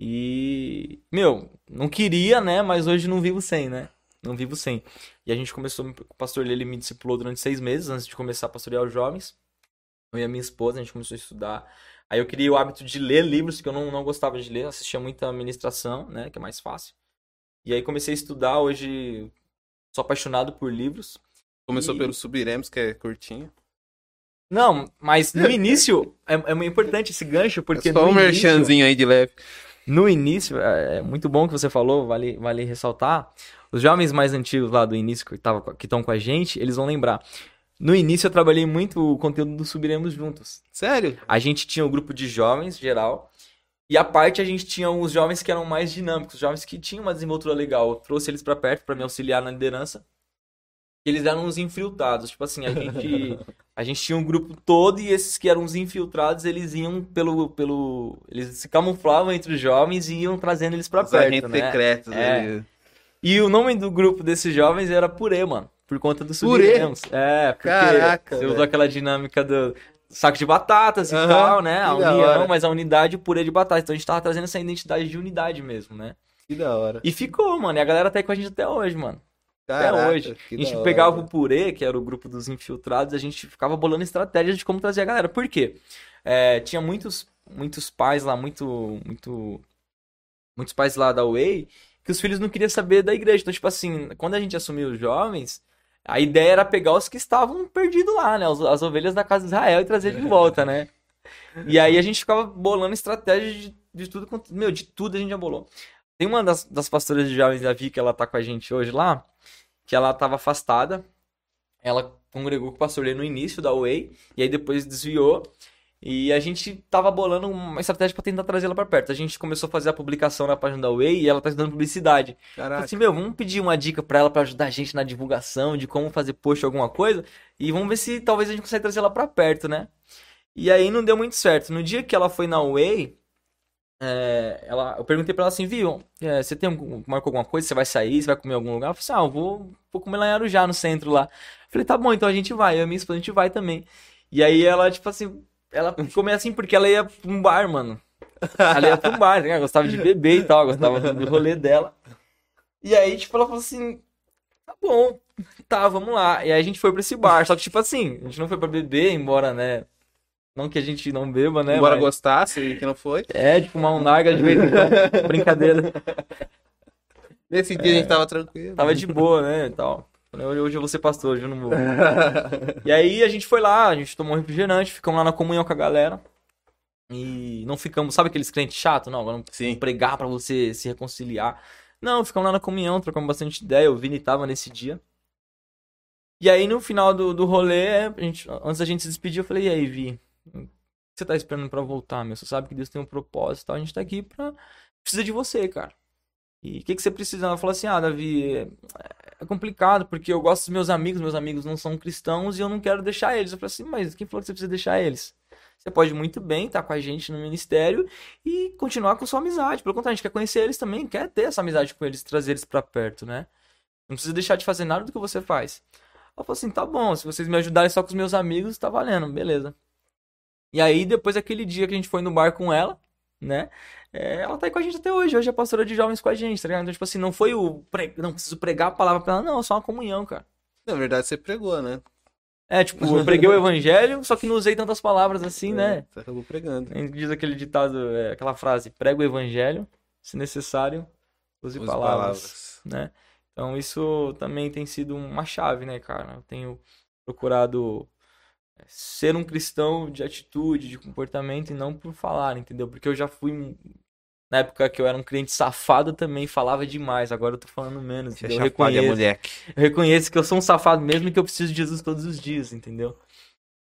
E, meu, não queria, né? Mas hoje não vivo sem, né? Não vivo sem. E a gente começou, o pastor ele me discipulou durante seis meses antes de começar a pastorear os jovens. Eu e a minha esposa, a gente começou a estudar. Aí eu criei o hábito de ler livros que eu não, não gostava de ler, assistia muita ministração, né? Que é mais fácil. E aí comecei a estudar, hoje sou apaixonado por livros. Começou E- pelo Subiremos, que é curtinho. Não, mas no início é, é importante esse gancho, porque é só um início- merchanzinho aí de leve. No início, é é muito bom que você falou, vale, vale ressaltar. Os jovens mais antigos lá do início que tava- que estão com a gente, eles vão lembrar. No início eu trabalhei muito o conteúdo do Subiremos Juntos. Sério? A gente tinha o grupo de jovens, geral, e a parte a gente tinha os jovens que eram mais dinâmicos, jovens que tinham uma desenvoltura legal. Eu trouxe eles pra perto pra me auxiliar na liderança. E eles eram uns infiltrados. Tipo assim, a gente <laughs> A gente tinha um grupo todo e esses que eram os infiltrados, eles iam pelo. pelo eles se camuflavam entre os jovens e iam trazendo eles pra Os perto, né? secretos. É. ali. E o nome do grupo desses jovens era Purê, mano. Por conta do Purê? É, porque Caraca, você usou aquela dinâmica do saco de batatas e Aham, tal, né? A união, mas a unidade e o purê de batata. Então a gente tava trazendo essa identidade de unidade mesmo, né? Que da hora. E ficou, mano. E a galera tá aí com a gente até hoje, mano. Caraca, hoje. que A gente hora. pegava o purê, que era o grupo dos infiltrados, a gente ficava bolando estratégias de como trazer a galera. Por quê? É, tinha muitos, muitos pais lá, muito, muito, muitos pais lá da Way, que os filhos não queriam saber da igreja. Então, tipo assim, quando a gente assumiu os jovens, a ideia era pegar os que estavam perdidos lá, né? Os- As ovelhas da casa de Israel e trazer de volta, né? E aí a gente ficava bolando estratégias de, de tudo, meu, de tudo a gente já bolou. Tem uma das, das pastoras de jovens da Vi que ela tá com a gente hoje lá, que ela tava afastada. Ela congregou com o pastor Lê no início da Way, e aí depois desviou. E a gente tava bolando uma estratégia pra tentar trazer ela pra perto. A gente começou a fazer a publicação na página da Way e ela tá dando publicidade. Falei Caraca. assim, meu, vamos pedir uma dica pra ela pra ajudar a gente na divulgação de como fazer post alguma coisa e vamos ver se talvez a gente consiga trazer ela pra perto, né? E aí não deu muito certo. No dia que ela foi na Way, é, ela, eu perguntei pra ela assim, viu, é, você tem marcou alguma coisa? Você vai sair? Você vai comer em algum lugar? Ela falou assim, ah, eu vou, vou comer lá em Arujá, no centro lá. Eu falei, tá bom, então a gente vai. Eu e minha esposa, a gente vai também. E aí ela, tipo assim, ela meio assim porque ela ia pra um bar, mano. Ela ia pra um bar, né? Ela gostava de beber e tal, gostava do rolê dela. E aí, tipo, ela falou assim, tá bom, tá, vamos lá. E aí a gente foi pra esse bar, só que, tipo assim, a gente não foi pra beber, embora, né, não que a gente não beba, né, Embora mas- gostasse que não foi. é, tipo, uma narga de vez em quando. <laughs> Brincadeira. Nesse dia a gente tava tranquilo. Tava de boa, né? E tal. Hoje, eu vou ser pastor, hoje eu não vou. <laughs> E aí a gente foi lá, a gente tomou um refrigerante, ficamos lá na comunhão com a galera. E não ficamos, sabe aqueles crentes chatos? Não, agora não pregar pra você se reconciliar. Não, ficamos lá na comunhão, trocamos bastante ideia. O Vini tava nesse dia. E aí no final do, do rolê, a gente, antes da gente se despedir, eu falei, e aí, Vi? O que você tá esperando pra voltar, meu? Você sabe que Deus tem um propósito e tal. A gente tá aqui pra. Precisa de você, cara. E o que, que você precisa? Ela falou assim: ah, Davi, é, complicado porque eu gosto dos meus amigos, meus amigos não são cristãos e eu não quero deixar eles. Eu falei assim: mas quem falou que você precisa deixar eles? Você pode muito bem estar com a gente no ministério e continuar com sua amizade. Pelo contrário, a gente quer conhecer eles também, quer ter essa amizade com eles, trazer eles pra perto, né? Não precisa deixar de fazer nada do que você faz. Ela falou assim: tá bom, se vocês me ajudarem só com os meus amigos, tá valendo, beleza. E aí, depois daquele dia que a gente foi no bar com ela, né? É, ela tá aí com a gente até hoje. Hoje é pastora de jovens com a gente, tá ligado? Então, tipo assim, não foi o. Pre... Não preciso pregar a palavra pra ela, não, é só uma comunhão, cara. Na verdade, você pregou, né? É, tipo, eu preguei o evangelho, só que não usei tantas palavras assim, né? É, Você acabou pregando. A gente diz aquele ditado, é, aquela frase, prega o evangelho, se necessário, use, Use palavras, né? Então isso também tem sido uma chave, né, cara? Eu tenho procurado é, ser um cristão de atitude, de comportamento e não por falar, entendeu? Porque eu já fui na época que eu era um cliente safado também falava demais, agora eu tô falando menos, Você entendeu? Eu a reconheço, moleque. eu reconheço que eu sou um safado mesmo e que eu preciso de Jesus todos os dias, entendeu?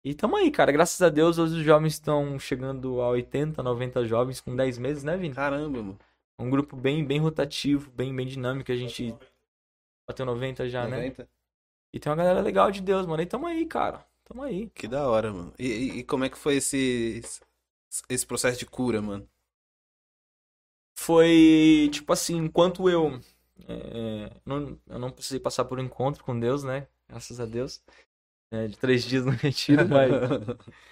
E tamo aí, cara. Graças a Deus, hoje os jovens estão chegando a 80, 90 jovens com 10 meses, né, Vini? Caramba, mano. Um grupo bem, bem rotativo, bem, bem dinâmico. A gente bateu 90 já, né? 90? E tem uma galera legal de Deus, mano. E tamo aí, cara. Tamo aí. Que da hora, mano. E, e- e como é que foi esse, esse processo de cura, mano? Foi, tipo assim, enquanto eu... é, não, eu não precisei passar por um encontro com Deus, né? Graças a Deus. É, de três dias no retiro, mas... <laughs>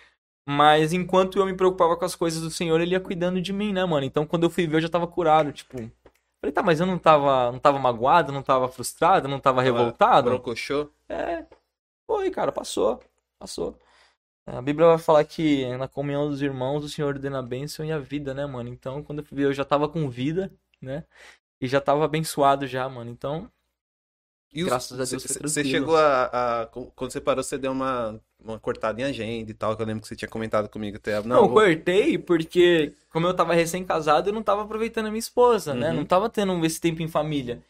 Mas enquanto eu me preocupava com as coisas do Senhor, ele ia cuidando de mim, né, mano? Então quando eu fui ver, eu já tava curado, tipo. Falei, tá, mas eu não tava, não tava magoado, não tava frustrado, não tava revoltado? Broncochô? É. Foi, cara, passou. Passou. A Bíblia vai falar que na comunhão dos irmãos o Senhor ordena a bênção e a vida, né, mano? Então quando eu fui ver, eu já tava com vida, né? E já tava abençoado já, mano. Então, E os- Graças a Deus foi Você chegou a, a- Quando você parou, você deu uma, uma cortada em agenda e tal, que eu lembro que você tinha comentado comigo até. Não, Não, eu vou- cortei porque, como eu tava recém-casado, eu não tava aproveitando a minha esposa, né? Uhum. Não tava tendo esse tempo em família.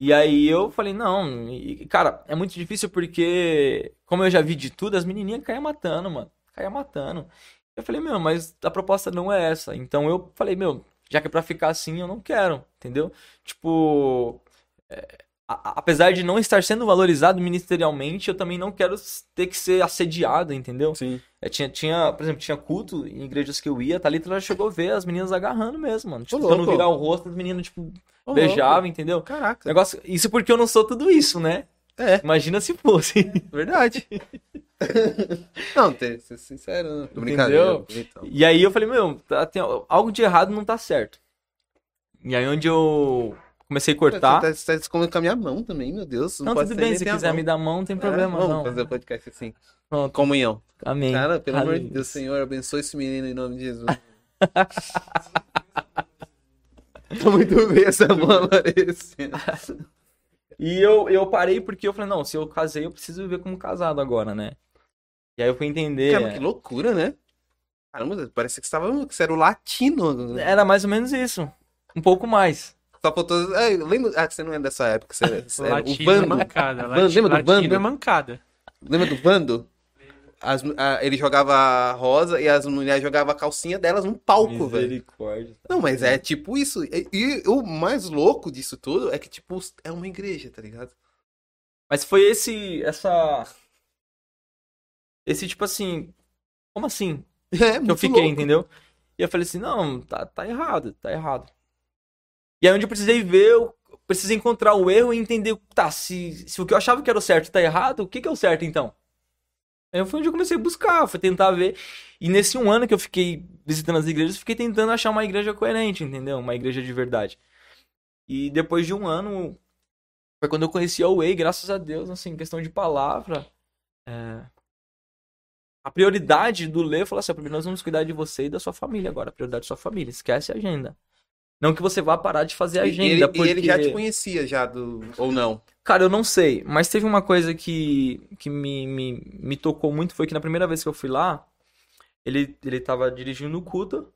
E aí eu falei, não, e, cara, é muito difícil porque, como eu já vi de tudo, as menininhas caíam matando, mano. Caíam matando. Eu falei, meu, mas a proposta não é essa. Então eu falei, meu, já que é pra ficar assim, eu não quero, entendeu? Tipo, é, a- apesar de não estar sendo valorizado ministerialmente, eu também não quero ter que ser assediado, entendeu? Sim. É, tinha, tinha, por exemplo, tinha culto em igrejas que eu ia, a Thalita ela chegou a ver as meninas agarrando mesmo, mano. Tipo, tentando louco. virar o rosto, as meninas, tipo, Ô, beijavam, entendeu? Caraca. Negócio, isso porque eu não sou tudo isso, né? É, Imagina se fosse. <laughs> verdade. <laughs> não, tem ser sincero, né? Entendeu? Então. E aí eu falei, meu, tá- tem, algo de errado não tá certo. E aí onde eu comecei a cortar. Você tá, tá escondendo com a minha mão também, meu Deus. Não, Não, pode tudo bem, se quiser me dar mão, não tem É, problema, vamos não. fazer o podcast assim. Pronto, Comunhão. amém. Cara, pelo amor de. Deus, Senhor, abençoe esse menino em nome de Jesus. <laughs> tá muito bem essa mão aparecendo. <laughs> E eu, eu parei porque eu falei, não, se eu casei, eu preciso viver como casado agora, né? E aí eu fui entender. Cara, que loucura, né? Caramba, parece que você, tava, que você era o latino. Era mais ou menos isso. Um pouco mais. Só faltou. É, lembra... Ah, que você não é dessa época. Você, <laughs> era o Latino é Vando. mancada. Lati- lembra do Vando? é mancada. Lembra do Vando? As- a- ele jogava rosa e as mulheres jogavam a calcinha delas no palco, velho. Misericórdia. Não, mas é tipo isso. E, e o mais louco disso tudo é que, tipo, é uma igreja, tá ligado? Mas foi esse, essa... Esse tipo assim... Como assim? <laughs> É, que eu fiquei, louco. entendeu? E eu falei assim, não, tá, tá errado, tá errado. E aí onde eu precisei ver, eu precisei encontrar o erro e entender, tá, se, se o que eu achava que era o certo tá errado, o que que é o certo então? Aí foi onde eu comecei a buscar, fui tentar ver. E nesse um ano que eu fiquei visitando as igrejas, fiquei tentando achar uma igreja coerente, entendeu? Uma igreja de verdade. E depois de um ano, foi quando eu conheci a Way, graças a Deus, assim, questão de palavra. é, a prioridade do Lê falou assim: primeiro nós vamos cuidar de você e da sua família agora. A prioridade da sua família. Esquece a agenda. Não que você vá parar de fazer a agenda. e ele, porque... ele já te conhecia, já, do... ou não? Cara, eu não sei. Mas teve uma coisa que, que me, me, me tocou muito. Foi que na primeira vez que eu fui lá, ele, ele tava dirigindo o culto.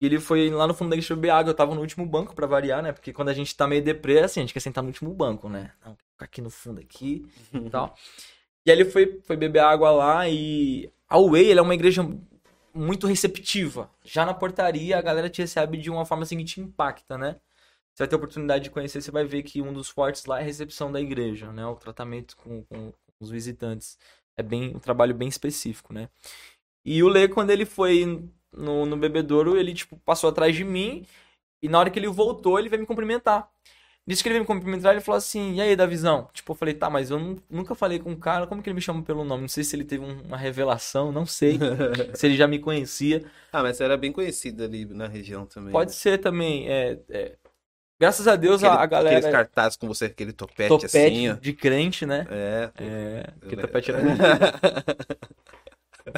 E ele foi lá no fundo da igreja beber água. Eu tava no último banco pra variar, né? Porque quando a gente tá meio deprê, assim, a gente quer sentar no último banco, né? Não, ficar aqui no fundo aqui e tal. <laughs> E aí ele foi, foi beber água lá e a ele é uma igreja muito receptiva. Já na portaria, a galera te recebe de uma forma assim que te impacta, né? Você vai ter a oportunidade de conhecer, você vai ver que um dos fortes lá é a recepção da igreja, né? O tratamento com, com os visitantes. É bem um trabalho bem específico, né? E o Lê, quando ele foi no, no bebedouro, ele, tipo, passou atrás de mim e na hora que ele voltou, ele veio me cumprimentar. Nisso que ele veio me cumprimentar, ele falou assim, e aí, Davizão? Tipo, eu falei, tá, mas eu nu- nunca falei com o cara, como que ele me chama pelo nome? Não sei se ele teve um- uma revelação, não sei. <laughs> se ele já me conhecia. Ah, mas você era bem conhecido ali na região também. Pode né? ser também, é... é- Graças a Deus, Aquele, a, galera... Aqueles cartazes com você, aquele topete, topete assim, ó. de crente, né? É. É, que Eu- topete era <laughs>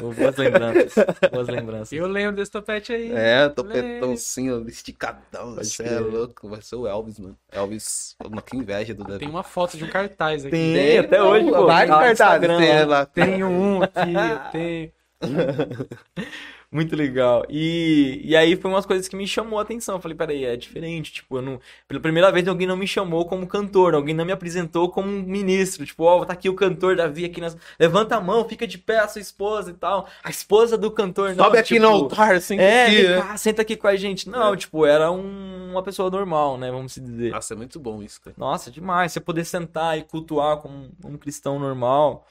Boas lembranças. Boas lembranças. Eu lembro desse topete aí. É, topetão ó, esticadão. Você é louco, vai ser o Elvis, mano. Elvis, uma que inveja do Davi. Tem uma foto de um cartaz aqui. Tem. É, até hoje, pô. Vários cartazes tem lá. Tenho um aqui, eu tenho. <laughs> Muito legal. E, e aí foi umas coisas que me chamou a atenção. Eu falei, peraí, é diferente. Tipo, eu não... Pela primeira vez alguém não me chamou como cantor, alguém não me apresentou como um ministro. Tipo, ó, tá aqui o cantor Davi aqui nas... Levanta a mão, fica de pé a sua esposa e tal. A esposa do cantor, não. Sobe aqui tipo, no altar, assim. É, aqui, né? cá, senta aqui com a gente. Não, É. tipo, era um- uma pessoa normal, né? Vamos se dizer. Nossa, é muito bom isso, cara. Nossa, demais. Você poder sentar e cultuar como um cristão normal,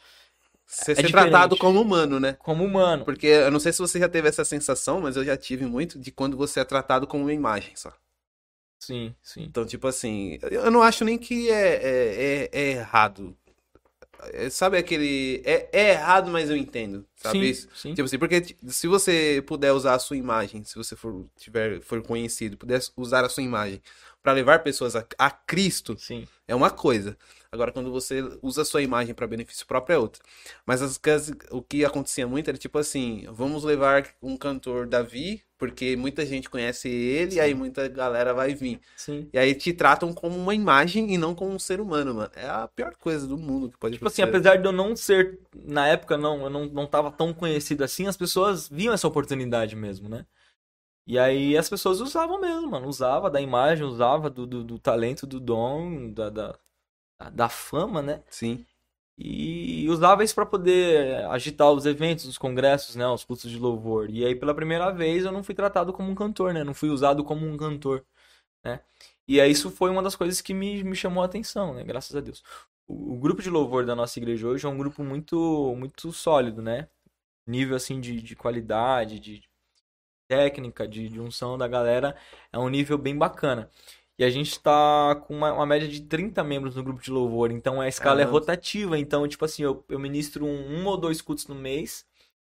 Você É ser diferente. tratado como humano, né? como humano. Porque eu não sei se você já teve essa sensação, mas eu já tive muito de quando você é tratado como uma imagem só. Sim, sim. Então, tipo assim, eu não acho nem que é, é, é- é errado. É, sabe aquele. É, é errado, mas eu entendo. Sabe sim, isso? sim. Tipo assim, porque se você puder usar a sua imagem, se você for, tiver, for conhecido, puder usar a sua imagem pra levar pessoas a, a Cristo, Sim. é uma coisa. Agora, quando você usa a sua imagem pra benefício próprio, é outra. Mas as, o que acontecia muito era tipo assim: vamos levar um cantor Davi, porque muita gente conhece ele, e aí muita galera vai vir. Sim. E aí te tratam como uma imagem e não como um ser humano, mano. É a pior coisa do mundo que pode Tipo assim, acontecer. apesar de eu não ser, na época não, eu não, não tava tão conhecido assim, as pessoas viam essa oportunidade mesmo, né? E aí as pessoas usavam mesmo, mano. Usava da imagem, usava do, do, do talento, do dom, da, da, da fama, né? Sim. E usava isso pra poder agitar os eventos, os congressos, né? Os cultos de louvor. E aí, pela primeira vez, eu não fui tratado como um cantor, né? Não fui usado como um cantor. né? E aí isso foi uma das coisas que me, me chamou a atenção, né? Graças a Deus. O, o grupo de louvor da nossa igreja hoje é um grupo muito, muito sólido, né? Nível, assim, de, de qualidade, de técnica, de, de unção da galera é um nível bem bacana. E a gente tá com uma, uma média de 30 membros no grupo de louvor, então a escala é Caramba. rotativa. Então, tipo assim, eu, eu ministro um, um ou dois cultos no mês,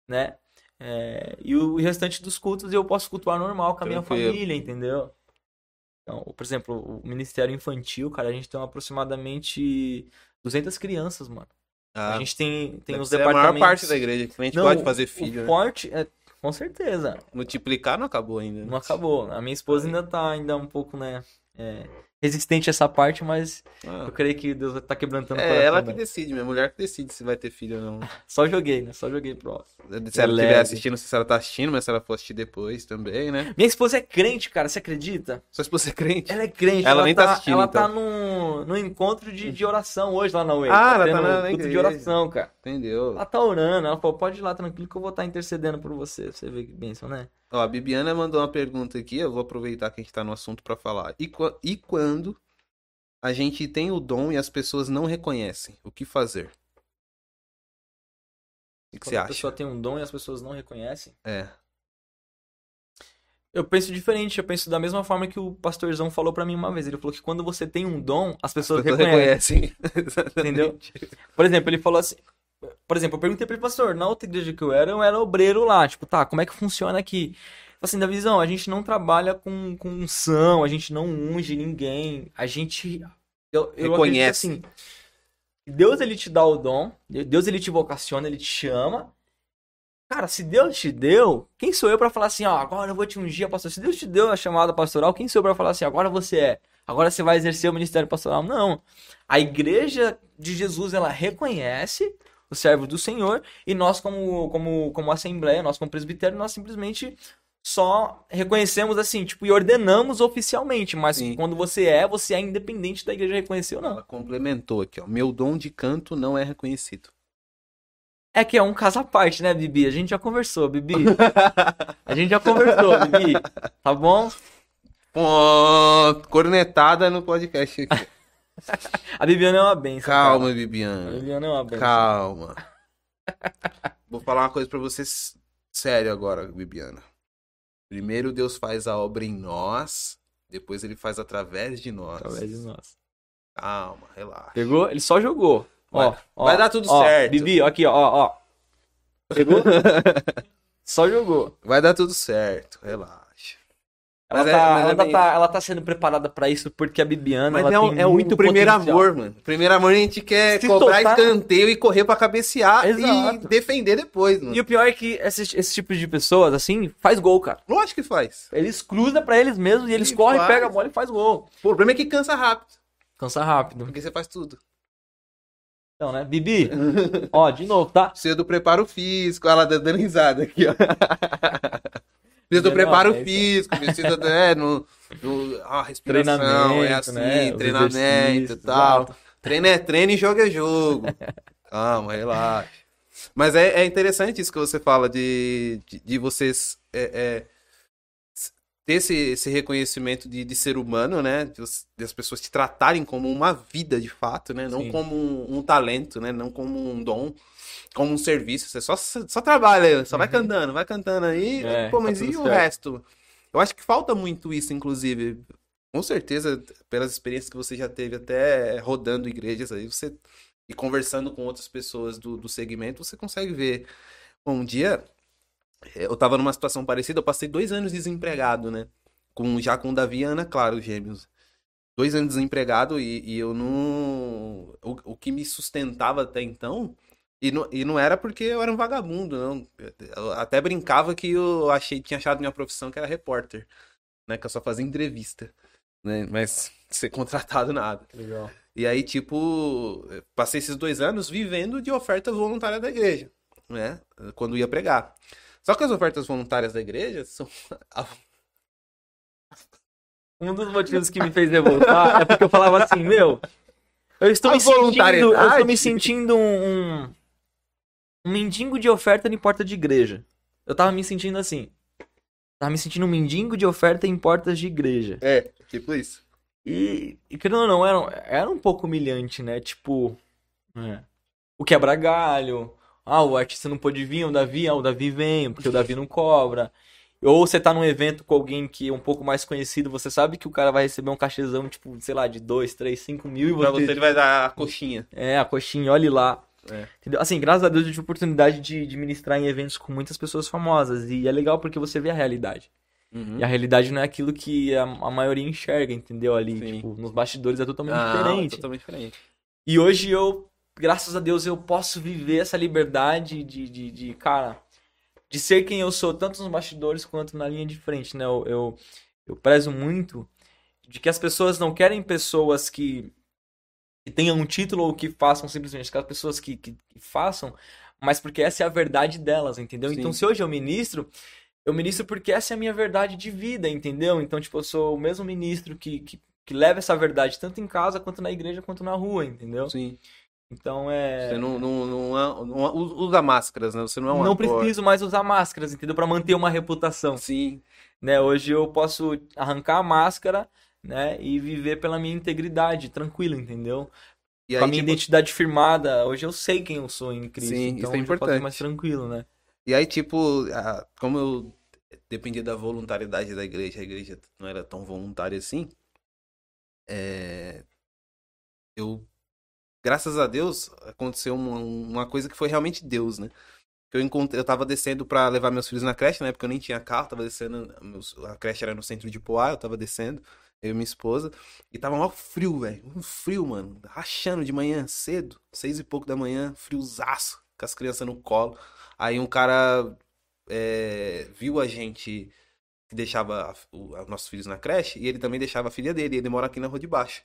né? É, e o restante dos cultos eu posso cultuar normal com a minha Tranquilo. família, entendeu? Então, por exemplo, o Ministério Infantil, cara, a gente tem aproximadamente 200 crianças, mano. Ah, a gente tem, tem os ser a maior departamentos... parte da igreja que a gente Não, pode fazer o filho, né? forte, é, com certeza. Multiplicar não acabou ainda. né? Não acabou. A minha esposa ainda tá ainda um pouco, né, é, resistente a essa parte, mas Ah, eu creio que Deus tá quebrantando é ela que decide, minha mulher que decide se vai ter filho ou não. <laughs> Só joguei, né? Só joguei pro. Se ela estiver leve. assistindo, não sei se ela tá assistindo, mas se ela for assistir depois também, né? Minha esposa é crente, cara, você acredita? Se você é crente. Ela é crente. Ela nem tá tá, assistindo, Ela então. tá no, no encontro de, de oração hoje lá na UE. Ah, ela tá na- na culto de oração, cara. Entendeu? Ela tá orando. Ela falou, pode ir lá tranquilo que eu vou estar intercedendo por você. Você vê que bênção, né? Ó, a Bibiana mandou uma pergunta aqui, eu vou aproveitar que a gente tá no assunto pra falar. E, e quando a gente tem o dom e as pessoas não reconhecem, o que fazer? O que, você a acha? pessoa tem um dom e as pessoas não reconhecem. É. Eu penso diferente, eu penso da mesma forma que o pastorzão falou pra mim uma vez. Ele falou que quando você tem um dom, as pessoas As pessoas reconhecem. reconhecem. <laughs> Entendeu? Por exemplo, ele falou assim. Por exemplo, eu perguntei pra ele, pastor, na outra igreja que eu era, eu era obreiro lá. Tipo, tá, como é que funciona aqui? Assim, da visão, a gente não trabalha com, com unção, a gente não unge ninguém, a gente. Eu, eu Reconhece. assim. Deus ele te dá o dom, Deus ele te vocaciona, ele te chama. Cara, se Deus te deu, quem sou eu pra falar assim, ó, agora eu vou te ungir, pastor? Se Deus te deu a chamada pastoral, quem sou eu pra falar assim, agora você é, agora você vai exercer o ministério pastoral? Não. A igreja de Jesus, ela reconhece o servo do Senhor e nós como como como assembleia, nós como presbitério, nós simplesmente só reconhecemos assim, tipo, e ordenamos oficialmente, mas Sim. quando você é, você é independente da igreja reconhecer ou não. Ela complementou aqui, ó. Meu dom de canto não é reconhecido. É que é um caso à parte, né, Bibi? A gente já conversou, Bibi. A gente já conversou, Bibi. <laughs> Tá bom? Pô, cornetada no podcast aqui. A Bibiana é uma benção. Calma, cara. A Bibiana. Bibiana é uma benção. Calma. Vou falar uma coisa pra vocês sério agora, Bibiana. Primeiro Deus faz a obra em nós, depois ele faz através de nós. Através de nós. Calma, relaxa. Pegou? Ele só jogou. Ó, Vai- ó, vai dar tudo ó, certo. Bibi, ó, aqui, ó, ó. Pegou? <laughs> só jogou. Vai dar tudo certo, relaxa. Ela, Mas é- tá, é ela, bem tá, ela tá sendo preparada pra isso porque a Bibiana Mas ela é, um, é muito o primeiro potencial. amor, mano. Primeiro amor a gente quer Se cobrar escanteio e correr pra cabecear e Exato. defender depois, mano. E o pior é que esse, esse tipo de pessoas, assim, faz gol, cara. Lógico que faz. Eles cruzam pra eles mesmos e eles E correm, faz. pegam a bola e faz gol. O problema é que cansa rápido, Cansa rápido. porque você faz tudo. Então, né? Bibi, <laughs> ó, de novo, tá? Precisa do preparo físico, ela dando risada aqui, ó. <laughs> Precisa do preparo é físico, precisa do, é, <laughs> no, no, ah, respiração, Treinamento, é assim, né? Treinamento e tal. exato. Treino é treino e jogo é <laughs> jogo. Calma, relaxa. Mas é, é interessante isso que você fala de, de, de vocês é, é, ter esse, esse reconhecimento de, de ser humano, né? De, de as pessoas te tratarem como uma vida de fato, né? Não Sim. como um, um talento, né? Não como um dom, como um serviço. Você só, só trabalha, só vai Uhum. cantando, vai cantando aí. É, pô, tá mas tudo e o certo. resto? Eu acho que falta muito isso, inclusive. Com certeza, pelas experiências que você já teve até rodando igrejas aí, você e conversando com outras pessoas do, do segmento, você consegue ver. Bom, um dia eh, eu tava numa situação parecida, eu passei dois anos desempregado, né? Com, já com o Davi e a Ana Claro, gêmeos. Dois anos desempregado e, e eu não. O, o que me sustentava até então. E não, e não era porque eu era um vagabundo, não. Eu até brincava que eu achei, tinha achado minha profissão que era repórter, né? Que eu só fazia entrevista, né? Mas <laughs> ser contratado nada. Legal. E aí, tipo, passei esses dois anos vivendo de oferta voluntária da igreja, né? Quando ia pregar. Só que as ofertas voluntárias da igreja são. <laughs> Um dos motivos que me fez revoltar é porque eu falava assim, meu, eu estou A me sentindo, eu estou me sentindo um, um, um mendigo de oferta em porta de igreja. Eu tava me sentindo assim. Tava me sentindo um mendigo de oferta em portas de igreja. É, tipo isso. E, e querendo ou não, era, era um pouco humilhante, né? Tipo, é, o quebra galho. Ah, o artista não pôde vir, o Davi, ah, o Davi vem, porque o Davi não cobra. Ou você tá num evento com alguém que é um pouco mais conhecido, você sabe que o cara vai receber um cachezão, tipo, sei lá, de 2, 3, 5 mil e Pra você... você ele vai dar a coxinha. É, a coxinha, olhe lá. É. Entendeu? Assim, graças a Deus eu tive a oportunidade de, de ministrar em eventos com muitas pessoas famosas. E é legal porque você vê a realidade. Uhum. E a realidade não é aquilo que a, a maioria enxerga, entendeu? Ali, Sim. tipo, nos bastidores é totalmente Ah, diferente. Totalmente diferente. E hoje eu, graças a Deus, eu posso viver essa liberdade de, de, de, cara, de ser quem eu sou, tanto nos bastidores quanto na linha de frente, né? Eu, eu, eu prezo muito de que as pessoas não querem pessoas que, que tenham um título ou que façam simplesmente, aquelas pessoas que, que, que façam, mas porque essa é a verdade delas, entendeu? Sim. Então, se hoje eu ministro, eu ministro porque essa é a minha verdade de vida, entendeu? Então, tipo, eu sou o mesmo ministro que, que, que leva essa verdade tanto em casa, quanto na igreja, quanto na rua, entendeu? Sim. Então é. Você não, não, não, é- não usa máscaras, né? Você não é um não ator. preciso mais usar máscaras, entendeu? Pra manter uma reputação, Sim. né? Hoje eu posso arrancar a máscara, né? E viver pela minha integridade, tranquilo, entendeu? E Com a aí, minha tipo, identidade firmada. Hoje eu sei quem eu sou em Cristo. Sim, então isso é eu importante. ser mais tranquilo, né? e aí, tipo, a- como eu dependia da voluntariedade da igreja, a igreja não era tão voluntária assim, é, eu, graças a Deus, aconteceu uma, uma coisa que foi realmente Deus, né? Eu encontrei, eu tava descendo pra levar meus filhos na creche, na época eu nem tinha carro, tava descendo, a creche era no centro de Poá, eu tava descendo, eu e minha esposa, e tava mó frio, velho, um frio, mano, rachando de manhã, cedo, seis e pouco da manhã, friozaço, com as crianças no colo. Aí um cara é, viu a gente que deixava os nossos filhos na creche, e ele também deixava a filha dele, e ele mora aqui na rua de baixo.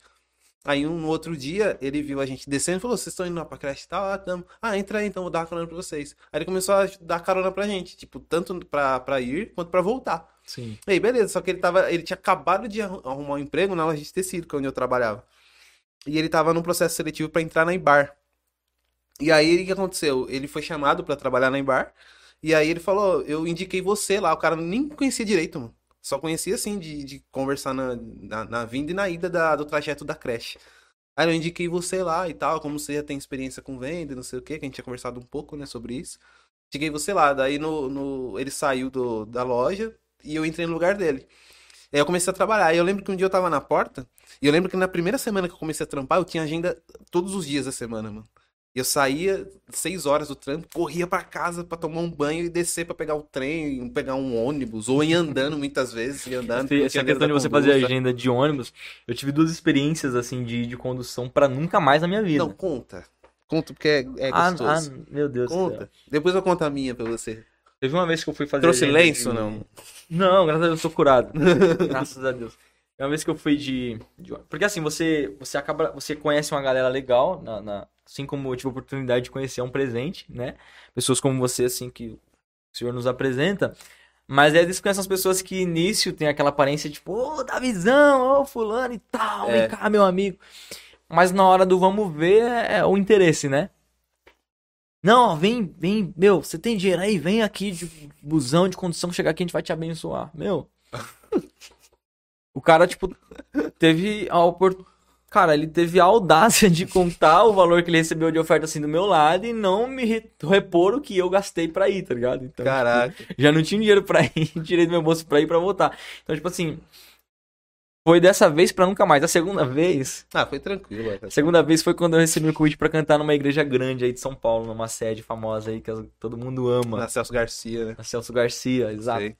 Aí um outro dia, ele viu a gente descendo e falou: Vocês estão indo lá pra creche? Tá, ah, tamo. Ah, entra aí então, vou dar carona pra vocês. Aí ele começou a dar carona pra gente, tipo, tanto pra, pra ir quanto pra voltar. Sim. E aí, beleza, só que ele tava. Ele tinha acabado de arru- arrumar um emprego na loja de tecido, que é onde eu trabalhava. E ele tava num processo seletivo pra entrar na Embar. E aí, o que aconteceu? Ele foi chamado pra trabalhar na Embar. E aí ele falou: Eu indiquei você lá. O cara nem conhecia direito, mano. Só conhecia assim, de, de conversar na, na, na vinda e na ida da- do trajeto da creche. Aí eu indiquei você lá e tal, como você já tem experiência com venda não sei o que, que a gente tinha conversado um pouco, né, sobre isso. Indiquei você lá, daí no, no, ele saiu do, da loja e eu entrei no lugar dele. Aí eu comecei a trabalhar. Aí eu lembro que um dia eu tava na porta, e eu lembro que na primeira semana que eu comecei a trampar, eu tinha agenda todos os dias da semana, mano. Eu saía seis horas do trampo, corria pra casa pra tomar um banho e descer pra pegar o trem, pegar um ônibus, ou ir andando muitas vezes, ir andando. Essa medo questão de você fazer agenda de ônibus, eu tive duas experiências assim de, de condução pra nunca mais na minha vida. Não, conta. Conta porque é, é ah, gostoso. ah, meu Deus conta. Depois eu conto a minha pra você. Teve uma vez que eu fui fazer. Trouxe lenço, de- não? Não, graças a Deus eu tô curado. <laughs> graças a Deus. Uma vez que eu fui de, de- Porque assim, você, você acaba. Você conhece uma galera legal, na, na- assim como eu tive a oportunidade de conhecer é um presente, né? Pessoas como você, assim, que o senhor nos apresenta. Mas é disso com essas pessoas que início tem aquela aparência tipo, ô, Davizão, ô, fulano e tal, É. vem cá, meu amigo. Mas na hora do vamos ver é, é o interesse, né? Não, vem, vem, meu, você tem dinheiro aí? Vem aqui de busão de condução, chegar aqui a gente vai te abençoar. Meu. o cara, tipo, teve a oportunidade. Cara, ele teve a audácia de contar o valor que ele recebeu de oferta assim do meu lado e não me re- repor o que eu gastei pra ir, tá ligado? Então, Caraca. tipo, já não tinha dinheiro pra ir, <laughs> tirei do meu bolso pra ir pra voltar. Então, tipo assim, foi dessa vez pra nunca mais. A segunda vez, Ah, foi tranquilo. a segunda vez foi quando eu recebi o convite pra cantar numa igreja grande aí de São Paulo, numa sede famosa aí que todo mundo ama. Na Celso Garcia, né? A Celso Garcia, exato. Sei.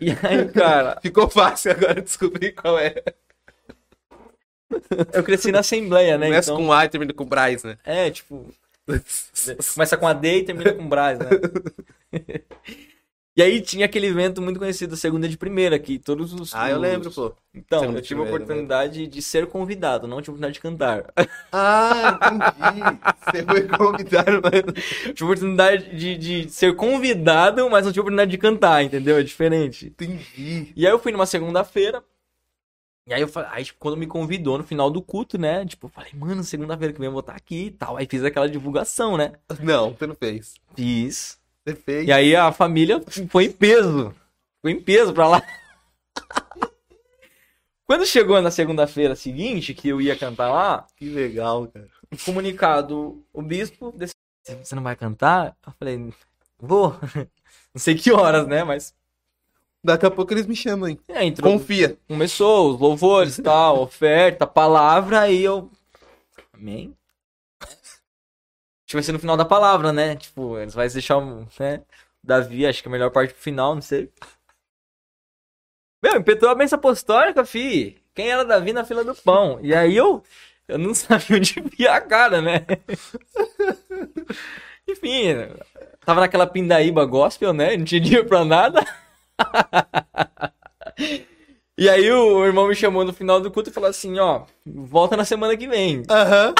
E aí, cara, <laughs> Ficou fácil agora descobrir qual é. eu cresci na Assembleia, né? Começa Então, com A e termina com Braz, né? é, tipo, <laughs> começa com a D e termina com Brás, né? <laughs> E aí tinha aquele evento muito conhecido, Segunda de Primeira, que todos os... Ah, eu lembro, pô. Então, Segunda eu tive a oportunidade de ser convidado, não tive a oportunidade de cantar. Ah, entendi. Você foi convidado, mano. <laughs> tive a oportunidade de, de ser convidado, mas não tive a oportunidade de cantar, entendeu? É diferente. Entendi. E aí eu fui numa segunda-feira. E aí eu falei, aí tipo, quando me convidou no final do culto, né? Tipo, eu falei, mano, segunda-feira que vem eu vou estar aqui e tal. Aí fiz aquela divulgação, né? Não, você não fez. Fiz. Você fez. E aí a família foi em peso. Fui em peso pra lá. <laughs> Quando chegou na segunda-feira seguinte, que eu ia cantar lá, Que legal, cara. comunicado o bispo, desse, você não vai cantar? Eu falei, vou. <laughs> Não sei que horas, né? Mas Daqui a pouco eles me chamam, hein? é, entrou, Confia. começou os louvores, tal, oferta, palavra, aí eu. Amém? Que vai ser no final da palavra, né? Tipo, eles vão deixar o. Né? Davi, acho que é a melhor parte pro final, não sei. Meu, impetou a benção apostólica, fi. Quem era Davi na fila do pão? E aí eu. Eu não <laughs> sabia onde enfiar a cara, né? <laughs> Enfim, tava naquela pindaíba gospel, né? Não tinha dinheiro pra nada. <laughs> E aí o irmão me chamou no final do culto e falou assim, ó, volta na semana que vem. Aham.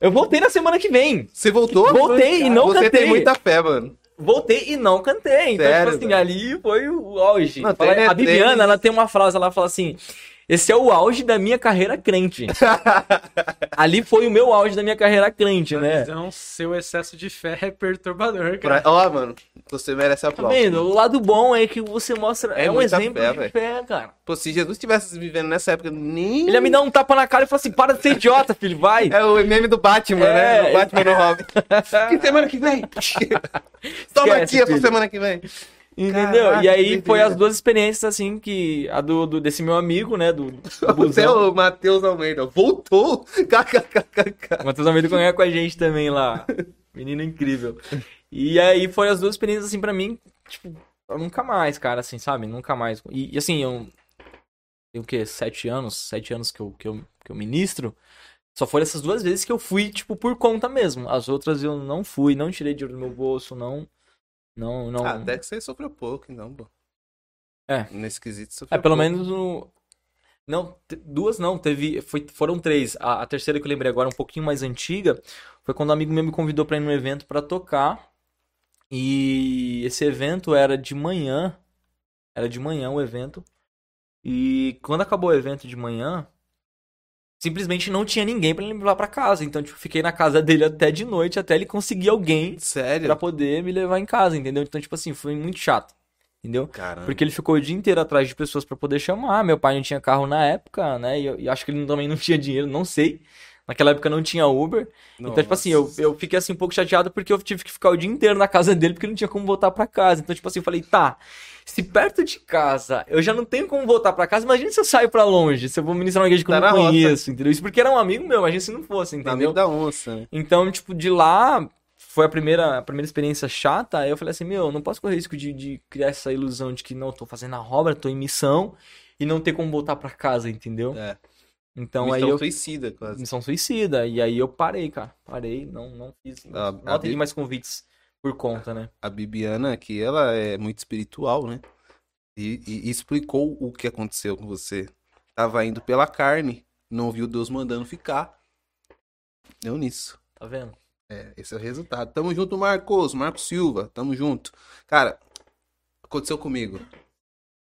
Eu voltei na semana que vem. Você voltou? Voltei e não Você cantei. tem muita fé, mano. Voltei e não cantei. Então, Sério, tipo assim, velho? ali foi o auge. Não, Fala- tem- a Bibiana, tem- ela tem uma frase, ela fala assim: esse é o auge da minha carreira crente. <laughs> ali foi o meu auge da minha carreira crente, né? Então, seu excesso de fé é <laughs> perturbador, cara. Pra- Ó, mano, você merece Tá aplauso. vendo? O lado bom é que você mostra. É É, um exemplo fé, de velho. fé, cara. Pô, se Jesus estivesse vivendo nessa época, nem. Ele ia me dar um tapa na cara e falar assim: para de ser idiota, <laughs> filho, vai. É o meme do Batman, É, né? Do Batman no Robin. que semana que vem? Toma Esquece, aqui essa filho. semana que vem. Entendeu? Caraca, e aí foi as duas experiências, assim, que. A do, do- desse meu amigo, né? Do, do <laughs> é busão. o Matheus Almeida. Voltou? <laughs> KKKKK. O Matheus Almeida conhece com a gente também lá. Menino incrível. E aí foi as duas experiências, assim, pra mim, tipo, nunca mais, cara, assim, sabe? Nunca mais. E, e, assim, eu. Tem o quê? Sete anos? Sete anos que eu, que, eu, que eu ministro. Só foram essas duas vezes que eu fui, tipo, por conta mesmo. As outras eu não fui, não tirei dinheiro do meu bolso, não. Não, não. Ah, até que você sofreu pouco, então, pô. É. Nesse quesito, sofreu É, pelo pouco. menos no. Não, duas não, teve. Foi, foram três. A, a terceira que eu lembrei agora, um pouquinho mais antiga, foi quando um amigo meu me convidou pra ir num evento pra tocar. E esse evento era de manhã. Era de manhã o evento. E quando acabou o evento de manhã, simplesmente não tinha ninguém ele me levar pra casa. Então, tipo, fiquei na casa dele até de noite, até ele conseguir alguém Sério? pra poder me levar em casa, entendeu? Então, tipo assim, foi muito chato. Entendeu? Caramba. Porque ele ficou o dia inteiro atrás de pessoas pra poder chamar. Meu pai não tinha carro na época, né? E eu, e acho que ele também não <laughs> tinha dinheiro, não sei. Naquela época não tinha Uber. Então, tipo assim, eu, Nossa. eu fiquei assim um pouco chateado porque eu tive que ficar o dia inteiro na casa dele porque não tinha como voltar pra casa. Então, tipo assim, eu falei, tá, se perto de casa eu já não tenho como voltar pra casa, imagina se eu saio pra longe, se eu vou ministrar uma igreja que eu Tá não na roça. conheço, entendeu? Isso porque era um amigo meu, imagina se não fosse, entendeu? Amigo da onça, né? Então, tipo, de lá foi a primeira, a primeira experiência chata. Aí eu falei assim, meu, não posso correr risco de, de criar essa ilusão de que não, eu tô fazendo a obra, tô em missão e não ter como voltar pra casa, entendeu? É. Então Missão aí eu suicida, quase. missão suicida e aí eu parei, cara. Parei, não não fiz, não a atendi Bi- mais convites por conta, né? A Bibiana aqui, ela é muito espiritual, né? E, e- explicou o que aconteceu com você. Tava indo pela carne, não viu Deus mandando ficar. Deu nisso. Tá vendo? É, esse é o resultado. Tamo junto, Marcos, Marcos Silva, tamo junto. Cara, aconteceu comigo.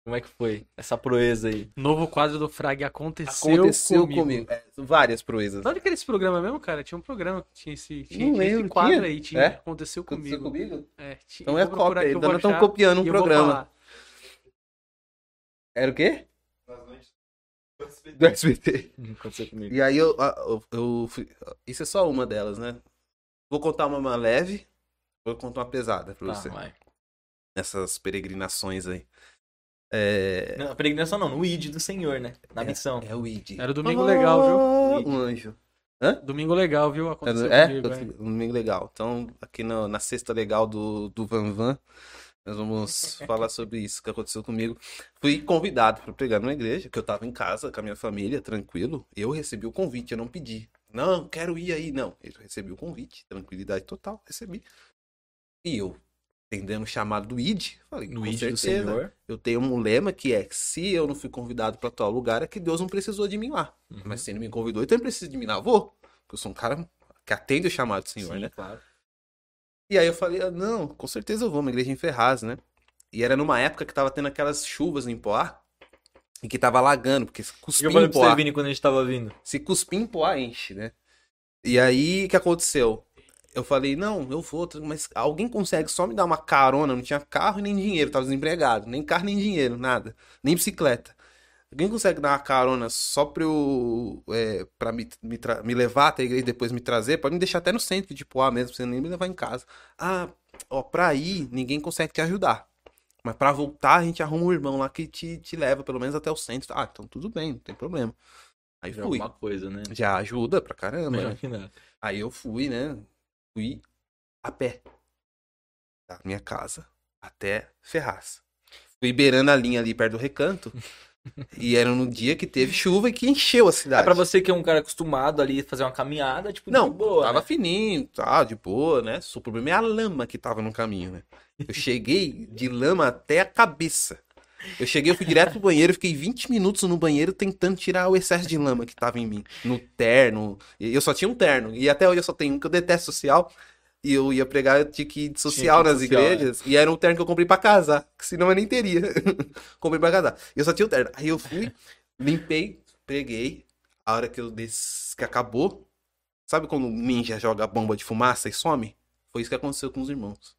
Como é que foi essa proeza aí? Novo quadro do Frag aconteceu, Aconteceu comigo. comigo. É, várias proezas. Que era esse programa mesmo, cara? Tinha um programa que tinha esse, tinha, Não tinha esse lembro, quadro tinha? aí, tinha. É? Aconteceu Aconteceu comigo. comigo? É, tinha, Então é cópia, ainda não estão copiando um programa. Era o quê? Do SBT. <laughs> Aconteceu comigo. E aí eu, eu, eu fui- Isso é só uma delas, né? Vou contar uma, uma leve, vou contar uma pesada pra Tá, você. vai. Essas peregrinações aí. É. Não, peregrinação não, no ID do Senhor, né? Na é- missão. É o ID. Era domingo legal, viu? viu? Um anjo. Domingo legal, viu? Aconteceu É, comigo, é. domingo legal. Então, aqui no- na sexta legal do, do Van Van, nós vamos <laughs> falar sobre isso que aconteceu comigo. Fui convidado para pregar numa igreja, que eu tava em casa com a minha família, tranquilo. Eu recebi o convite, eu não pedi. Não, quero ir aí, não. Eu recebi o convite, tranquilidade total, recebi. E eu, entendendo o chamado do ID, falei, No com ID do certeza. Senhor. Eu tenho um lema que é: se eu não fui convidado para tal lugar, é que Deus não precisou de mim lá. Uhum. Mas se ele me convidou, então ele precisa de mim lá. Vou. Porque eu sou um cara que atende o chamado do Senhor, Sim, né? claro. E aí eu falei: ah, não, com certeza eu vou, uma igreja em Ferraz, né? E era numa época que tava tendo aquelas chuvas em Poá. E que tava alagando, porque se cuspir eu falei em pra você, Poá, Vini, quando a gente tava vindo. se cuspir em Poá, enche, né? E aí, o que aconteceu? Eu falei, não, eu vou, mas alguém consegue só me dar uma carona? Não tinha carro e nem dinheiro, tava desempregado. Nem carro, nem dinheiro, nada. Nem bicicleta. Alguém consegue dar uma carona só pra eu. É, pra me, me, me, levar até a igreja e depois me trazer? Pode me deixar até no centro, tipo, ah, mesmo, você nem me levar em casa. Ah, ó, pra ir, ninguém consegue te ajudar. Mas pra voltar, a gente arruma um irmão lá que te, te leva pelo menos até o centro. Ah, então tudo bem, não tem problema. Aí fui. Alguma coisa, né? Já ajuda pra caramba. Né? Aí eu fui, né? Fui a pé. Da minha casa até Ferraz. Fui beirando a linha ali perto do recanto. <laughs> e era no dia que teve chuva e que encheu a cidade. É pra você que é um cara acostumado ali fazer uma caminhada, tipo, Não, boa. Tava né? fininho, tá, de boa, né? O problema é a lama que tava no caminho, né? Eu <laughs> cheguei de lama até a cabeça. Eu cheguei, eu fui direto pro banheiro, fiquei 20 minutos no banheiro tentando tirar o excesso de lama que tava em mim. No terno. Eu só tinha um terno. E até hoje eu só tenho um que eu detesto social. E eu ia pregar, eu tinha que ir de social nas social, igrejas. É. E era um terno que eu comprei pra casar. Que senão eu nem teria. <laughs> comprei pra casar. Eu só tinha o terno. Aí eu fui, limpei, preguei. A hora que eu que acabou. Sabe quando o ninja joga bomba de fumaça e some? Foi isso que aconteceu com os irmãos.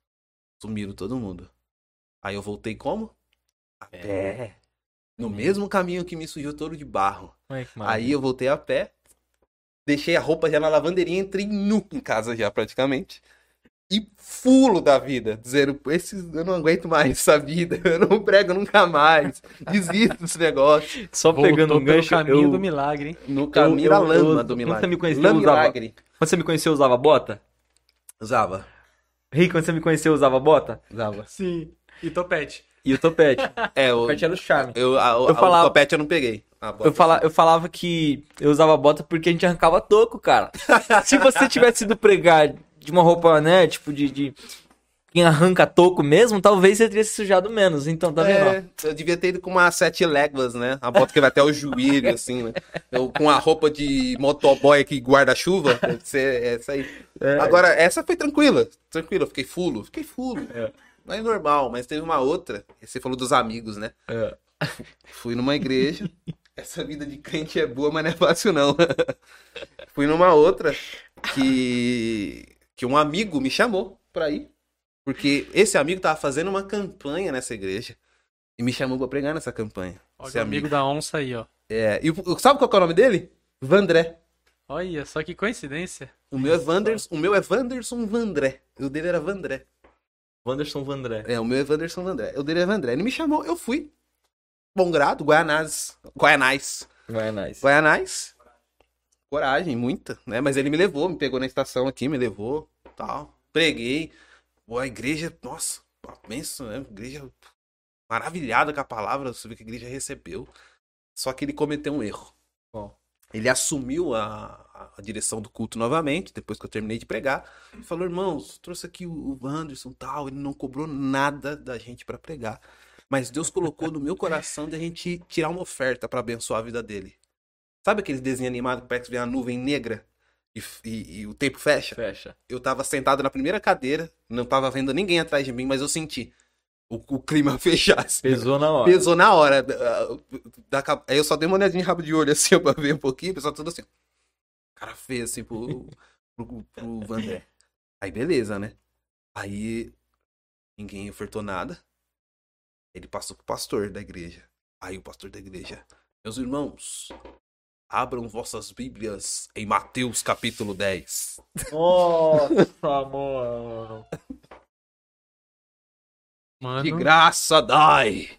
Sumiram todo mundo. Aí eu voltei como? A pé. pé. No mesmo caminho que me sujou todo de barro. Aí eu voltei a pé, deixei a roupa já na lavanderia, entrei nu em casa já praticamente. E fulo da vida, dizendo, esses, eu não aguento mais essa vida, <laughs> eu não prego nunca mais, desisto desse negócio. Só Voltou pegando um gancho. No caminho eu... do milagre, hein? No caminho eu, da lama eu, do milagre. Quando você me conheceu, usava... Quando você me conheceu, usava bota? Usava. Rick, quando você me conheceu, usava bota? Usava. Sim. E topete. E o topete. <laughs> É, o topete era o charme. Eu, a, eu a, falava, o topete eu não peguei. Eu, fala, eu falava que eu usava bota porque a gente arrancava toco, cara. <laughs> Se você tivesse ido pregar de uma roupa, né, tipo de, de quem arranca toco mesmo, talvez você teria se sujado menos. Então, tá vendo? É, eu devia ter ido com uma sete léguas, né? A bota que vai até o joelho, <laughs> assim, né? Eu, com a roupa de motoboy que guarda-chuva. Deve ser essa aí. É. Agora, essa foi tranquila. Tranquila, eu fiquei fulo. Fiquei fulo. É. Não é normal, mas teve uma outra. Você falou dos amigos, né? É. <laughs> Fui numa igreja. Essa vida de crente é boa, mas não é fácil, não. <laughs> Fui numa outra que, que um amigo me chamou pra ir. Porque esse amigo tava fazendo uma campanha nessa igreja. E me chamou pra pregar nessa campanha. Olha esse o amigo da onça aí, ó. É. E sabe qual é o nome dele? Vandré. Olha, só que coincidência. O meu é Vanderson, o meu é Vanderson Vandré. O dele era Vandré. Wanderson Vandré. É, o meu é Wanderson Vandré. O dele é Vandré. Ele me chamou, eu fui. Bom grado, Guianás. Guianás. Guianás. Guianás. Coragem, muita, né? Mas ele me levou, me pegou na estação aqui, me levou, tal. Preguei. Boa, a igreja, nossa, pensa, né? Igreja maravilhada com a palavra, sobre que a igreja recebeu. Só que ele cometeu um erro. Bom, ele assumiu a, a, direção do culto novamente, depois que eu terminei de pregar. E falou: irmãos, trouxe aqui o, Anderson tal. Ele não cobrou nada da gente para pregar. Mas Deus colocou no meu coração de a gente tirar uma oferta para abençoar a vida dele. Sabe aquele desenho animado que parece que vem a nuvem negra e, e, e, o tempo fecha? Fecha. Eu tava sentado na primeira cadeira, não tava vendo ninguém atrás de mim, mas eu senti o, o clima <laughs> fechasse. Pesou na hora. Pesou na hora. Aí eu só dei uma olhadinha rabo de olho assim <laughs> pra ver um pouquinho, o pessoal tudo assim. Cara feio assim pro, pro, pro Vandé. <laughs> Aí beleza, né? Aí ninguém ofertou nada. Ele passou pro pastor da igreja. Aí o pastor da igreja. Meus irmãos, abram vossas Bíblias em Mateus capítulo 10. Nossa, mano. <laughs> Mano. De graça dai.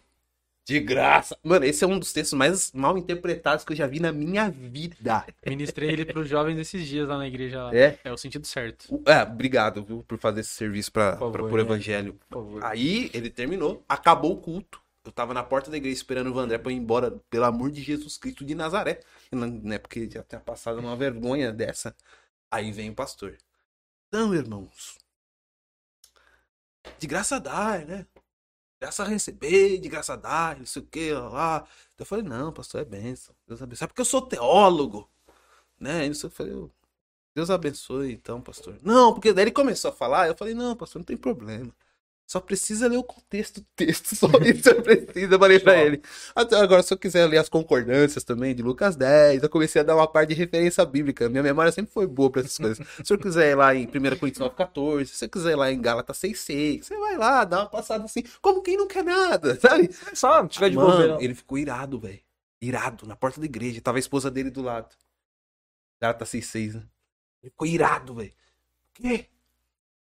De graça. Mano, esse é um dos textos mais mal interpretados que eu já vi na minha vida. Ministrei ele para os jovens esses dias lá na igreja. Lá. É? É o sentido certo. É, obrigado viu, por fazer esse serviço para o evangelho. Aí ele terminou, acabou o culto. Eu tava na porta da igreja esperando o Vandré pra ir embora, pelo amor de Jesus Cristo de Nazaré. Né, porque já tinha passado uma vergonha dessa. Aí vem o pastor. Então, irmãos, de graça dá, né? Graça a receber, de graça a dar, não sei o que, lá. Eu falei, não, pastor, é benção. Deus abençoe. Porque eu sou teólogo. Né? Isso eu falei, Deus abençoe, então, pastor. Não, porque daí ele começou a falar, eu falei, não, pastor, não tem problema. Só precisa ler o contexto do texto, <laughs> só isso eu preciso, eu falei pra ele. Até agora, se eu quiser ler as concordâncias também de Lucas 10, eu comecei a dar uma parte de referência bíblica. Minha memória sempre foi boa pra essas coisas. Se eu quiser ir lá em 1 Coríntios 9, 14, se você quiser ir lá em Gálatas 6, 6, você vai lá, dá uma passada assim, como quem não quer nada, <laughs> sabe? Só tiver de Mano, bobeira. ele ficou irado, velho. Irado, na porta da igreja. Tava a esposa dele do lado. Gálatas 6, 6, né? Ele ficou irado, velho. Por quê?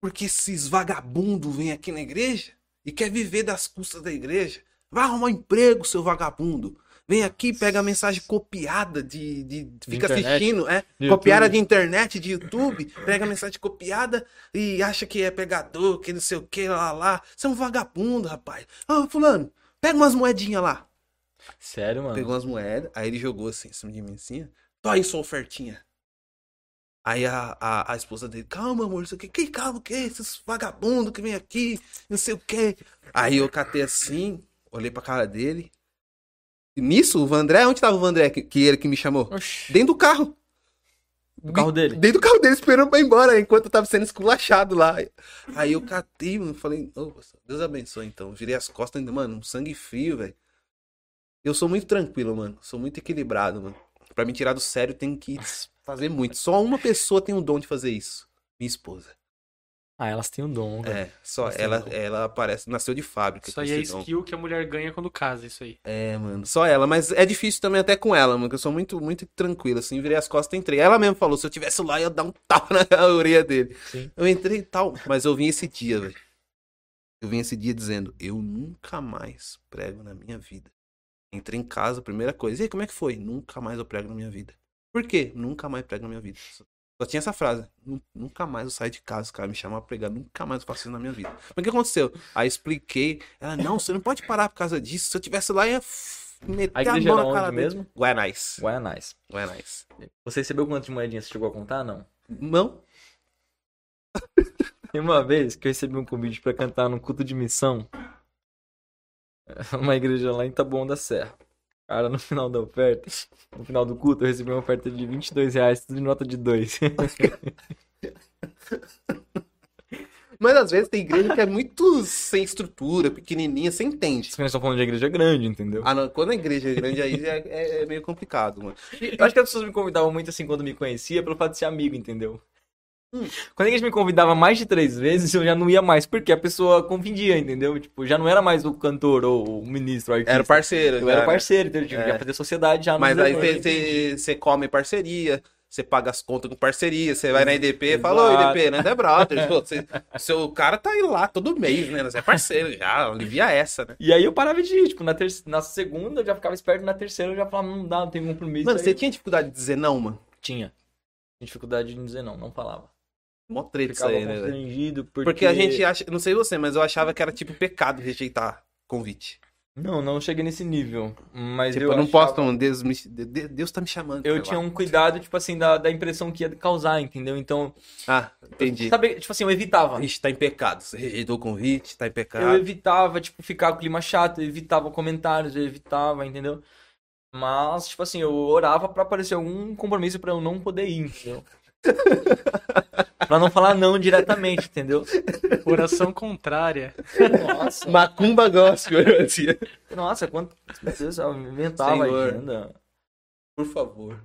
Porque esses vagabundos vêm aqui na igreja e quer viver das custas da igreja. Vai arrumar um emprego, seu vagabundo. Vem aqui, pega a mensagem copiada de. de fica internet. assistindo, é. De copiada YouTube. de internet, de YouTube, pega a mensagem copiada e acha que é pegador, que não sei o que, lá, lá. Você é um vagabundo, rapaz. Ô, fulano, pega umas moedinhas lá. Sério, mano. Pegou umas moedas, aí ele jogou assim em cima de mim assim, ó. Tô aí sua ofertinha. Aí a, a, a esposa dele, calma, amor, isso aqui, que calma, o que? Esses vagabundos que vem aqui, não sei o que. Aí eu catei assim, olhei pra cara dele. E nisso, o Vandré, onde tava o Vandré, que, que ele que me chamou? Oxi. Dentro do carro. No carro dele. Dentro do carro dele, esperando pra ir embora, enquanto eu tava sendo esculachado lá. Aí eu catei, mano, falei, ô, Deus abençoe então. Virei as costas ainda, mano, um sangue frio, velho. Eu sou muito tranquilo, mano. Sou muito equilibrado, mano. Pra me tirar do sério, tem que fazer muito. Só uma pessoa tem o dom de fazer isso. Minha esposa. Ah, elas têm o dom, velho. É, só tem ela, dom. ela aparece, nasceu de fábrica. Isso aí é esse dom. skill que a mulher ganha quando casa, isso aí. É, mano, só ela, mas é difícil também até com ela, mano, que eu sou muito, muito tranquilo, assim, virei as costas e entrei. Ela mesmo falou, se eu tivesse lá, eu ia dar um tapa <laughs> na orelha dele. Sim. Eu entrei e tal, mas eu vim esse dia, velho. Eu vim esse dia dizendo, eu nunca mais prego na minha vida. Entrei em casa, primeira coisa, e aí, como é que foi? Nunca mais eu prego na minha vida. Por quê? Nunca mais prego na minha vida. Só- tinha essa frase. "Nu- Nunca mais eu saio de casa, os caras me chamam pra pregar. Nunca mais eu faço isso na minha vida. Mas o que aconteceu? Aí expliquei. Ela, não, você não pode parar por causa disso. Se eu tivesse lá, ia meter A a, igreja mão era na cara dele. mesmo? Guanais. Guanais. Guanais. Você recebeu quantas moedinhas? Você chegou a contar? Não. Não? <laughs> Tem uma vez que eu recebi um convite pra cantar no culto de missão. Uma igreja lá em Taboão da Serra. Cara, no final da oferta, no final do culto, eu recebi uma oferta de 22 reais, tudo em nota de 2. <laughs> Mas às vezes tem igreja que é muito sem estrutura, pequenininha, você entende. Vocês estão falando de igreja grande, entendeu? Ah, não, quando a igreja é grande aí é, é- é meio complicado, mano. Eu acho que as pessoas me convidavam muito assim quando me conhecia pelo fato de ser amigo, entendeu? Hum. Quando a igreja me convidava mais de três vezes, eu já não ia mais, porque a pessoa confundia, entendeu? Tipo, já não era mais o cantor ou o ministro, o artista. Era parceiro. Eu era né? parceiro, então eu tinha É. fazer sociedade já Mas aí você- come parceria, você paga as contas com parceria, você vai na IDP e fala, ô. IDP, né? É brother. <laughs> você- seu cara tá aí lá todo mês, né? Você é parceiro já, alivia essa, né? E aí eu parava de ir, tipo, na, ter... na segunda eu já ficava esperto, na terceira eu já falava, não dá, não tem compromisso. Mano, Aí você tinha dificuldade de dizer não, mano? tinha. Tinha dificuldade de dizer não, não falava. Mó treta isso aí, né, porque... Porque a gente acha, não sei você, mas eu achava que era tipo pecado rejeitar convite. Não, não cheguei nesse nível, mas Tipo, eu eu não achava- posso, não, Deus, me, de- Deus tá me chamando. Eu tinha lá. um cuidado, tipo assim, da, da impressão que ia causar, entendeu? Então, Ah, entendi. sabe, tipo assim, eu evitava. Ixi, tá em pecado. Você rejeitou o convite, tá em Eu pecado. evitava, tipo, ficar com o clima chato, eu evitava comentários, eu evitava, entendeu? Mas, tipo assim, eu orava pra aparecer algum compromisso pra eu não poder ir, entendeu? <laughs> pra não falar não diretamente, entendeu? Oração contrária. Nossa, Macumba gospel, eu dizia. nossa, quanto. Meu Deus, eu inventava Senhor. agenda. Por favor.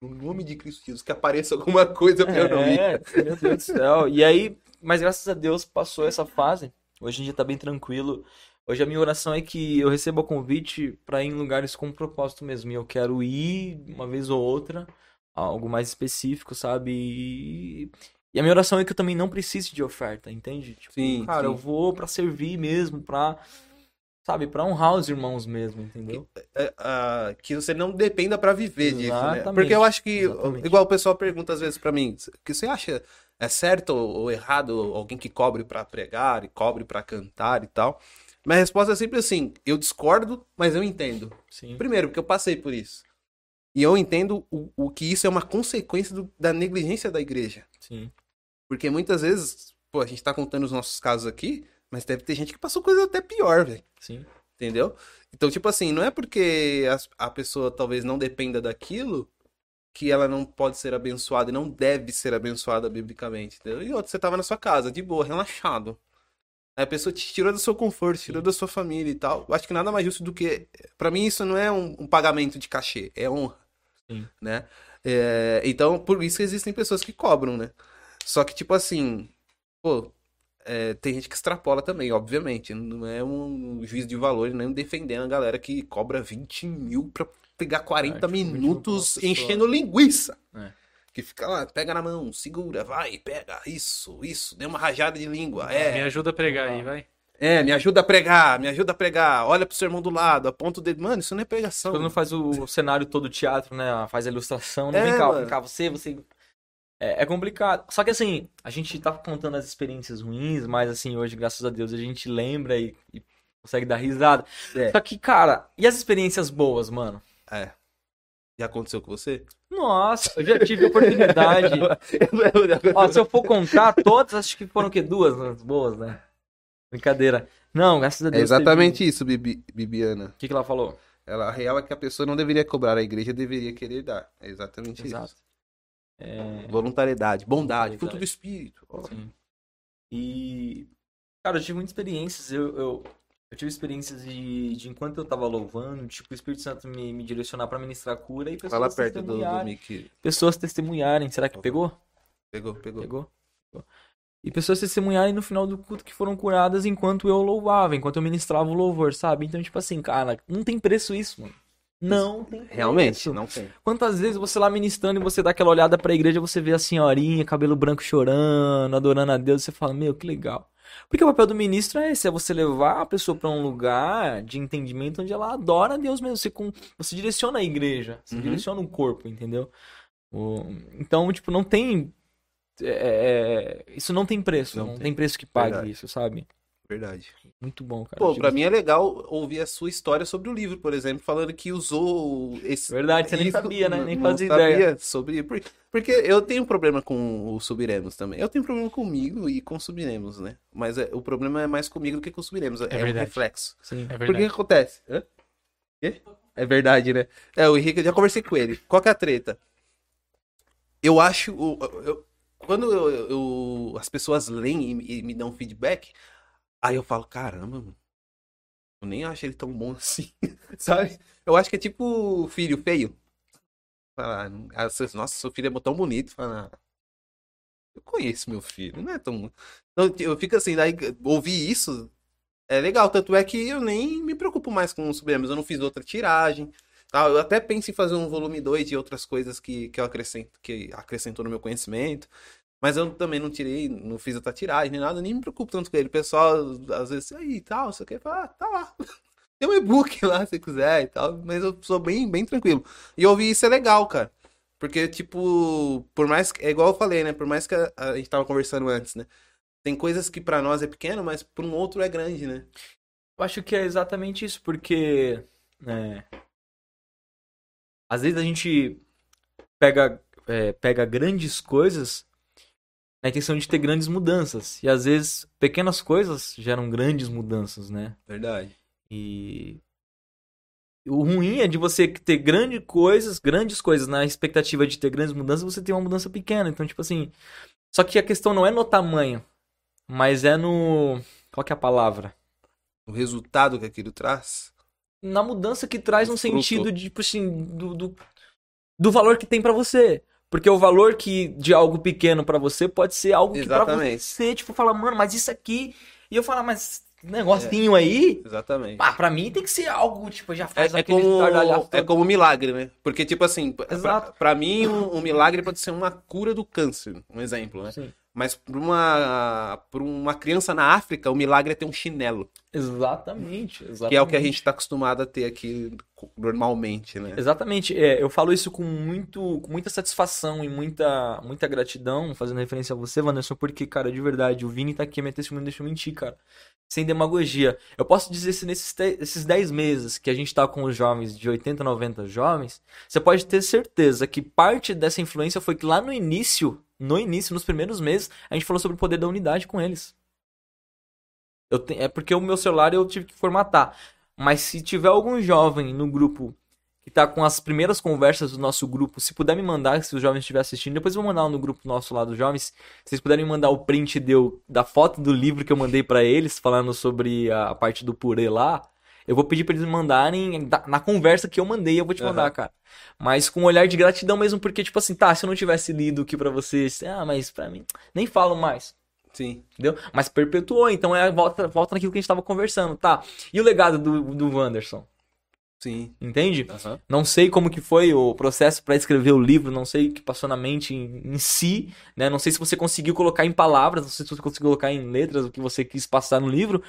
No nome de Cristo Jesus, que apareça alguma coisa pra eu não ir. É, meu Deus do céu. E aí, mas graças a Deus passou essa fase. Hoje em dia tá bem tranquilo. Hoje a minha oração é que eu receba o convite pra ir em lugares com propósito mesmo. E eu quero ir uma vez ou outra, algo mais específico, sabe? E, e a minha oração é que eu também não precise de oferta, entende? Tipo, Sim, cara, sim. eu vou pra servir mesmo, pra, sabe, pra honrar os irmãos mesmo, entendeu? É, ah, que você não dependa pra viver disso, né? Exatamente, Porque eu acho que, exatamente. igual o pessoal pergunta às vezes pra mim, que você acha é certo ou errado alguém que cobre pra pregar e cobre pra cantar e tal? Minha resposta é sempre assim, eu discordo, mas eu entendo. Sim. Primeiro, porque eu passei por isso. E eu entendo o, o que isso é uma consequência do- da negligência da igreja. Sim. Porque muitas vezes, pô, a gente tá contando os nossos casos aqui, mas deve ter gente que passou coisa até pior, velho. Sim. Entendeu? Então, tipo assim, não é porque as- a, pessoa talvez não dependa daquilo que ela não pode ser abençoada e não deve ser abençoada biblicamente, entendeu? E outra, você tava na sua casa, de boa, relaxado. A pessoa te tirou do seu conforto, tirou da sua família e tal. Eu acho que nada mais justo do que. Pra mim, isso não é um, um pagamento de cachê, é honra. Sim. Né? É, então, por isso que existem pessoas que cobram, né? Só que, tipo assim, pô, é, tem gente que extrapola também, obviamente. Não é um juízo de valor, nem defendendo a galera que cobra 20 mil pra pegar 40 É, tipo, 20 mil minutos enchendo linguiça. É. Que fica lá, pega na mão, segura, vai, pega, isso, isso, deu uma rajada de língua. Me É, ajuda a pregar aí, vai. É, me ajuda a pregar, me ajuda a pregar. Olha pro seu irmão do lado, aponta o dedo. Mano, isso não é pregação. Quando não faz o cenário todo do teatro, né? Faz a ilustração, né? É, vem cá, mano. vem cá, você, você. É, é complicado. Só que assim, a gente tá contando as experiências ruins, mas assim, hoje, graças a Deus, a gente lembra e, e consegue dar risada. É. Só que, cara, e as experiências boas, mano? É. Já aconteceu com você? Nossa, eu já tive oportunidade. <laughs> Ó, se eu for contar todas, acho que foram o quê? Duas boas, né? Brincadeira. Não, graças a É Deus. exatamente isso, Bibi- Bibiana. teve- O que, que ela falou? Ela, a real é que a pessoa não deveria cobrar, a igreja deveria querer dar. É exatamente Exato. isso. É, Voluntariedade, bondade, Voluntariedade. fruto do espírito. Sim. E, cara, eu tive muitas experiências. Eu, eu, eu tive experiências de, de enquanto eu tava louvando, tipo, o Espírito Santo me, me direcionar pra ministrar cura e pessoas Fala perto do, do testemunharem. mic. Pessoas testemunharem. Será que pegou? Pegou, pegou. Pegou? Pegou. E pessoas testemunharem no final do culto que foram curadas enquanto eu louvava, enquanto eu ministrava o louvor, sabe? Então, tipo assim, cara, não tem preço isso, mano. Não tem preço. Realmente, não tem. Quantas vezes você lá ministrando e você dá aquela olhada pra igreja, você vê a senhorinha, cabelo branco chorando, adorando a Deus, você fala, meu, que legal. Porque o papel do ministro é esse, é você levar a pessoa pra um lugar de entendimento onde ela adora a Deus mesmo. Você, com, você direciona a igreja, você Uhum. direciona o corpo, entendeu? O- então, tipo, não tem. É, é, isso não tem preço, Não não, tem. tem. preço que pague Verdade. isso, sabe? Verdade. Muito bom, cara. Pô, pra mim é legal ouvir a sua história sobre o livro, por exemplo, falando que usou esse. Verdade, você nem isso- sabia, né? Nem não fazia sabia ideia. sobre. por- Porque eu tenho problema com o Subiremos também. Eu tenho problema comigo e com o Subiremos, né? Mas é- o problema é mais comigo do que com o Subiremos. É, um verdade. reflexo. Sim. É Por que verdade. que acontece? Hã? Quê? É verdade, né? É, o Henrique, eu já conversei com ele. Qual que é a treta? Eu acho. o- eu- quando eu- eu- as pessoas leem e, e me dão feedback, aí eu falo, caramba. Eu nem acho ele tão bom <laughs> assim. Sabe? Eu acho que é tipo filho feio. Fala, ah, nossa, seu filho é tão bonito. Fala, eu conheço meu filho, não é tão. Então, eu fico assim, daí ouvir isso é legal, tanto é que eu nem me preocupo mais com os Supremos. Eu não fiz outra tiragem. Tá? Eu até penso em fazer um volume 2 de outras coisas que, que eu acrescento, que acrescentou no meu conhecimento. Mas eu também não tirei, não fiz outra tiragem nem nada, nem me preocupo tanto com ele. O pessoal, às vezes, aí tal, você quer falar, ah, tá lá. <laughs> Tem um e-book <laughs> lá se quiser e tal. Mas eu sou bem, bem tranquilo. E ouvir isso é legal, cara. Porque, tipo, por mais que. É igual eu falei, né? Por mais que a, a gente tava conversando antes, né? Tem coisas que pra nós é pequeno, mas pra um outro é grande, né? Eu acho que é exatamente isso, porque né, às vezes a gente pega, é, pega grandes coisas na intenção de ter grandes mudanças. E às vezes pequenas coisas geram grandes mudanças, né? Verdade. E o ruim é de você ter grandes coisas, grandes coisas na expectativa de ter grandes mudanças, você tem uma mudança pequena. Então, tipo assim, só que a questão não é no tamanho, mas é no qual que é a palavra? O resultado que aquilo traz. Na mudança que traz fruto. sentido de, tipo assim, do, do, do valor que tem pra você. Porque o valor que de algo pequeno pra você pode ser algo que pra Exatamente. você, tipo, fala, mano, mas isso aqui. E eu falo, mas esse negocinho aí, Exatamente. pá, pra mim tem que ser algo, tipo, já faz É, é aquele como, é como um milagre, né? Porque, tipo assim, pra, Exato. pra mim, um, um milagre pode ser uma cura do câncer, um exemplo, né? Sim. Mas pra uma, pra uma criança na África, o milagre é ter um chinelo, Exatamente, exatamente. que é o que a gente tá acostumado a ter aqui normalmente, né? Exatamente, é, eu falo isso com, muito, com muita satisfação e muita, muita gratidão, fazendo referência a você, Vanessa, porque, cara, de verdade, o Vini tá aqui, minha testemunha não deixa eu mentir, cara. Sem demagogia. Eu posso dizer se nesses esses 10 meses que a gente tá com os jovens, de 80, 90 jovens, você pode ter certeza que parte dessa influência foi que lá no início, no início, nos primeiros meses, a gente falou sobre o poder da unidade com eles. Te- É porque o meu celular eu tive que formatar. Mas se tiver algum jovem no grupo que tá com as primeiras conversas do nosso grupo, se puder me mandar, se os jovens estiverem assistindo, depois eu vou mandar no grupo nosso lá dos jovens, se vocês puderem me mandar o print deu, da foto do livro que eu mandei pra eles, falando sobre a parte do purê lá, eu vou pedir pra eles me mandarem da- na conversa que eu mandei, eu vou te mandar, cara. Mas com um olhar de gratidão mesmo, porque, tipo assim, tá, se eu não tivesse lido aqui pra vocês, ah, mas pra mim, nem falo mais. Sim. Entendeu? Mas perpetuou, então é volta, volta naquilo que a gente tava conversando, tá? E o legado do, do Wanderson? Sim. Entende? Aham. Não sei como que foi o processo pra escrever o livro, não sei o que passou na mente em, em si, né? Não sei se você conseguiu colocar em palavras, não sei se você conseguiu colocar em letras o que você quis passar no livro,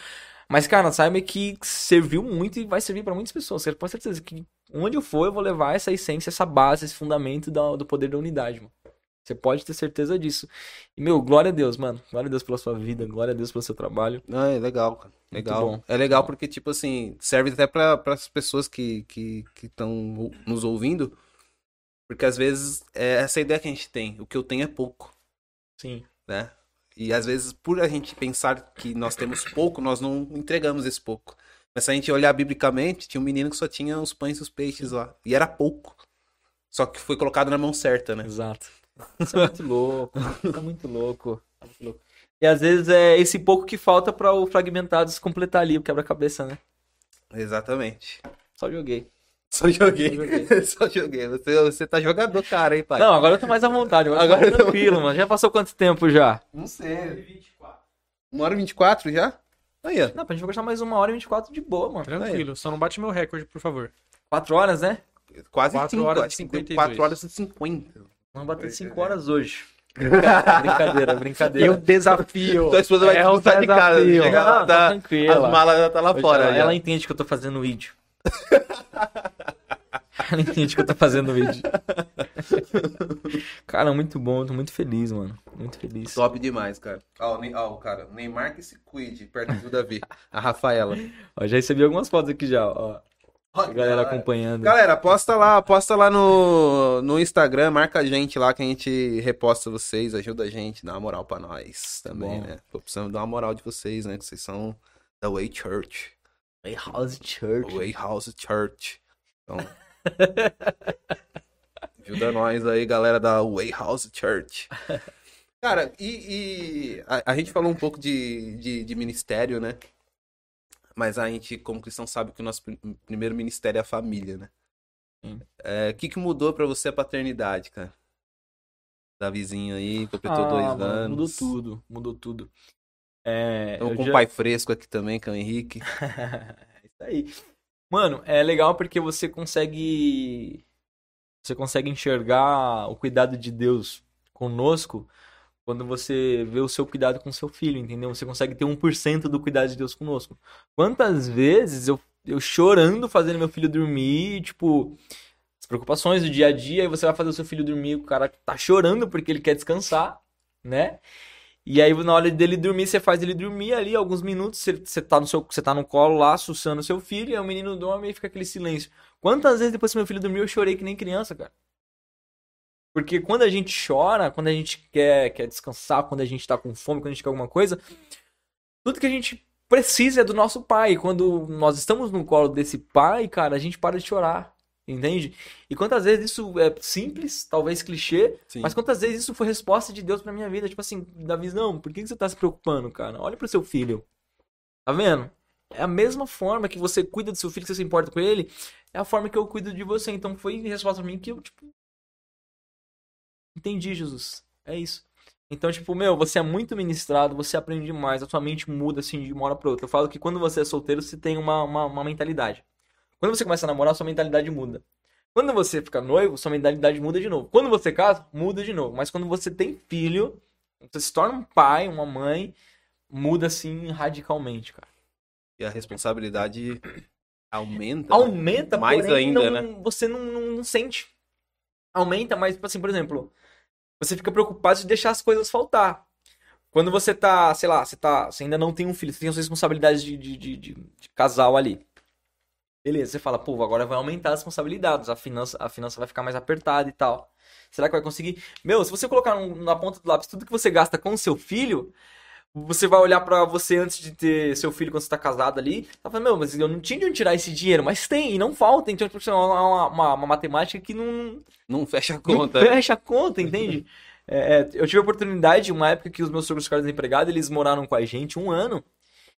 mas cara, saiba que serviu muito e vai servir pra muitas pessoas. Você pode ter certeza que onde eu for eu vou levar essa essência, essa base, esse fundamento da- do poder da unidade, mano. Você pode ter certeza disso. E, meu, glória a Deus, mano. Glória a Deus pela sua vida, glória a Deus pelo seu trabalho. Não, é legal, cara. Legal. bom. É legal porque, tipo assim, serve até para as pessoas que estão que, que nos ouvindo. Porque às vezes é essa ideia que a gente tem. O que eu tenho é pouco, Sim. né? E às vezes, por a gente pensar que nós temos pouco, nós não entregamos esse pouco. Mas se a gente olhar biblicamente, tinha um menino que só tinha os pães e os peixes lá. E era pouco. Só que foi colocado na mão certa, né? Exato. Isso é muito louco. Isso é muito louco. É muito louco. E às vezes é esse pouco que falta pra o fragmentados completar ali o quebra-cabeça, né? Exatamente. Só joguei. <laughs> Só joguei. Só joguei. <laughs> Só joguei. Você, você tá jogador, cara, hein, pai? Não, agora eu tô mais à vontade. Agora, Agora agora eu tô tranquilo, mano. Já passou quanto tempo já? Não sei. Uma hora e vinte e quatro já? Aí, ó. Não, pra gente conversar mais uma hora e 24 de boa, mano. Tranquilo, só não bate meu recorde, por favor. Quatro horas, né? Quase Quatro cinco, horas e acho que deu 52. quatro horas e cinquenta. Vamos bater cinco horas hoje. <laughs> Brincadeira, brincadeira. Eu desafio. Sua esposa vai é um expulsar de casa. desafio. Chega Não, lá, tá tá, tranquila. as malas já tá lá Hoje fora. ela, já. ela entende que eu tô fazendo vídeo. <laughs> ela entende que eu tô fazendo vídeo. <laughs> Cara, muito bom, tô muito feliz, mano. Muito feliz. Top demais, cara. Ó, o Ne- ó, o cara, o Neymar que se cuide perto do Davi. A Rafaela. <laughs> Ó, já recebi algumas fotos aqui já, ó. A galera acompanhando. Galera, posta lá, posta lá no, no Instagram, marca a gente lá que a gente reposta vocês, ajuda a gente, dá uma moral pra nós também, Bom. né? Tô precisando dar uma moral de vocês, né? Que vocês são da Way Church. Way House Church. Way House Church. Então, <laughs> ajuda nós aí, galera da Way House Church. Cara, e, e a, a gente falou um pouco de, de, de ministério, né? Mas a gente, como cristão, sabe que o nosso prim- primeiro ministério é a família, né? É, O que, que mudou pra você a paternidade, cara? Davizinho aí, completou Ah, dois mano, anos. Mudou tudo, mudou tudo. É, eu com já- um pai fresco aqui também, que é o Henrique. <laughs> Isso aí. Mano, é legal porque você consegue. Você consegue enxergar o cuidado de Deus conosco quando você vê o seu cuidado com seu filho, entendeu? Você consegue ter 1% do cuidado de Deus conosco. Quantas vezes eu, eu chorando fazendo meu filho dormir, tipo, as preocupações do dia a dia, e você vai fazer o seu filho dormir, o cara tá chorando porque ele quer descansar, né? E aí, na hora dele dormir, você faz ele dormir ali alguns minutos. Você, você, tá no seu, você tá no colo lá, suçando seu filho, e o menino dorme e fica aquele silêncio. Quantas vezes depois que meu filho dormiu, eu chorei que nem criança, cara? Porque quando a gente chora, quando a gente quer, quer descansar, quando a gente tá com fome, quando a gente quer alguma coisa, tudo que a gente precisa é do nosso pai. Quando nós estamos no colo desse pai, cara, a gente para de chorar. Entende? E quantas vezes isso é simples, talvez clichê, Sim. mas quantas vezes isso foi resposta de Deus pra minha vida? Tipo assim, Davi, não, por que você tá se preocupando, cara? Olha pro seu filho. Tá vendo? É a mesma forma que você cuida do seu filho, que você se importa com ele, é a forma que eu cuido de você. Então foi resposta pra mim que eu, tipo. Entendi, Jesus. É isso. Então, tipo, meu, você é muito ministrado, você aprende mais, a sua mente muda assim de uma hora pra outra. Eu falo que quando você é solteiro, você tem uma, uma, uma mentalidade. Quando você começa a namorar, sua mentalidade muda. Quando você fica noivo, sua mentalidade muda de novo. Quando você casa, muda de novo. Mas quando você tem filho, você se torna um pai, uma mãe, muda assim radicalmente, cara. E a responsabilidade aumenta. né? Aumenta, Mais porém, ainda, não- né? você não, não, não sente. Aumenta, mas, tipo assim, por exemplo, você fica preocupado de deixar as coisas faltar. Quando você tá, sei lá, você tá, você ainda não tem um filho, você tem as responsabilidades de, de, de, de- de casal ali. Beleza, você fala, pô, agora vai aumentar as responsabilidades, a finança, a finança vai ficar mais apertada e tal. Será que vai conseguir? Meu, se você colocar na ponta do lápis tudo que você gasta com o seu filho, você vai olhar pra você antes de ter seu filho quando você tá casado ali, tá falando, meu, mas eu não tinha de onde tirar esse dinheiro, mas tem, e não falta, então, tipo, é uma, uma, uma matemática que não, Não fecha a não conta. fecha a conta, entende? <laughs> É, é, eu tive a oportunidade, uma época que os meus sogros ficaram desempregados, eles moraram com a gente um ano.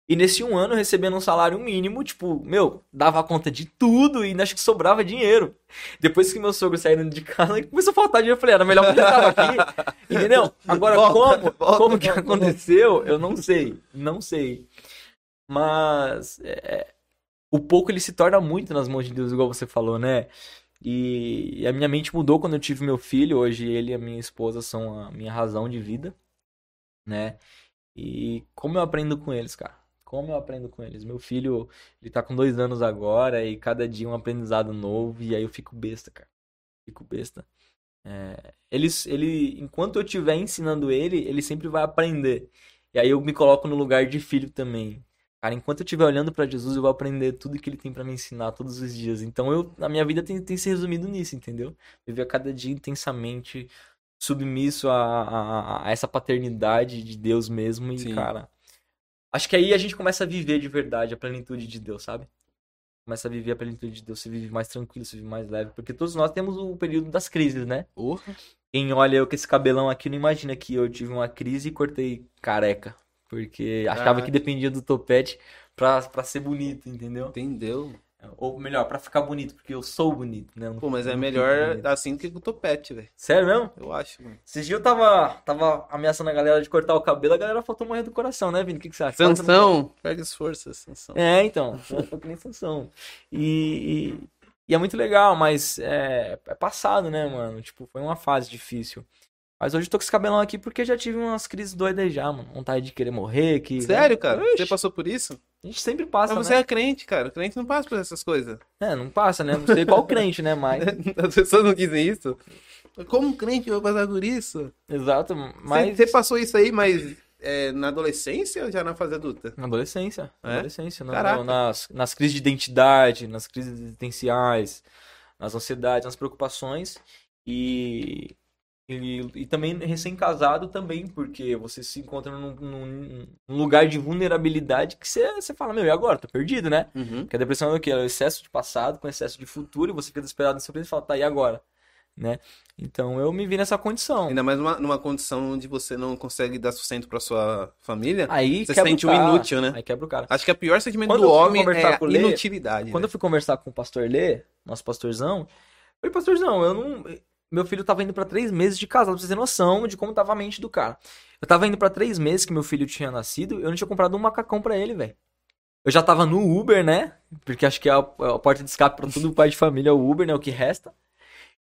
E nesse um ano, recebendo um salário mínimo, tipo, meu, dava conta de tudo e acho que sobrava dinheiro. Depois que meus sogros saíram de casa, <laughs> começou a faltar dinheiro. Eu falei, era melhor que eu tava aqui. <laughs> Entendeu? Agora, Volta, como, volta, como que aconteceu, eu não sei. Não sei. Mas é, o pouco ele se torna muito nas mãos de Deus, igual você falou, né? E, e a minha mente mudou quando eu tive meu filho. Hoje ele e a minha esposa são a minha razão de vida, né? E como eu aprendo com eles, cara? Como eu aprendo com eles? Meu filho, ele tá com dois anos agora e cada dia um aprendizado novo e aí eu fico besta, cara. Fico besta. É, eles, ele, enquanto eu estiver ensinando ele, ele sempre vai aprender. E aí eu me coloco no lugar de filho também. Cara, enquanto eu estiver olhando pra Jesus, eu vou aprender tudo que ele tem pra me ensinar todos os dias. Então eu, a minha vida tem, tem se resumido nisso, entendeu? Viver a cada dia intensamente submisso a, a, a essa paternidade de Deus mesmo. E, Sim. cara, acho que aí a gente começa a viver de verdade a plenitude de Deus, sabe? Começa a viver a plenitude de Deus, você vive mais tranquilo, você vive mais leve. Porque todos nós temos o período das crises, né? Porra. Quem olha eu com esse cabelão aqui não imagina que eu tive uma crise e cortei careca. Porque achava Caraca. que dependia do topete pra, pra ser bonito, entendeu? Entendeu? Ou melhor, pra ficar bonito, porque eu sou bonito, né? Não- Pô, mas é melhor assim do que com o topete, velho. Sério mesmo? Eu acho, mano. Esses dias eu tava, tava ameaçando a galera de cortar o cabelo, a galera faltou morrer do coração, né, Vini? O que, que você acha? Sansão, perde as forças, Sansão. É, então, eu tô que nem Sansão. E, e, e é muito legal, mas é, é passado, né, mano? Tipo, foi uma fase difícil. Mas hoje eu tô com esse cabelão aqui porque já tive umas crises doidas já, mano. Vontade de querer morrer, que... Sério, cara? Oxi, Você passou por isso? A gente sempre passa, Mas você né? é crente, cara. O crente não passa por essas coisas. É, não passa, né? Não sei qual crente, né, mas... <laughs> As pessoas não dizem isso. Como um crente vai passar por isso? Exato, Você- mas... Você passou isso aí, mas é, na adolescência ou já na fase adulta? Na adolescência. Na É? adolescência, na- nas, nas crises de identidade, nas crises existenciais, nas ansiedades, nas preocupações. E, e, e também recém-casado também, porque você se encontra num, num- num lugar de vulnerabilidade que você, você fala, meu, e agora? Tô perdido, né? Uhum. Porque a depressão é o quê? É o excesso de passado com excesso de futuro e você fica desesperado no seu presente e fala, tá, e agora? Né? Então eu me vi nessa condição. Ainda mais numa, numa condição onde você não consegue dar sustento pra sua família. Aí Você sente o um cara. inútil, né? Aí quebra o cara. Acho que o pior sentimento Quando do eu homem é a Lê, inutilidade. Quando eu né? fui conversar com o pastor Lê, nosso pastorzão, eu falei, pastorzão, eu não. Meu filho tava indo pra três meses de casado, pra você ter noção de como tava a mente do cara. Eu tava indo pra três meses que meu filho tinha nascido, eu não tinha comprado um macacão pra ele, velho. Eu já tava no Uber, né? Porque acho que é a, a porta de escape pra todo pai de família é o Uber, né? O que resta.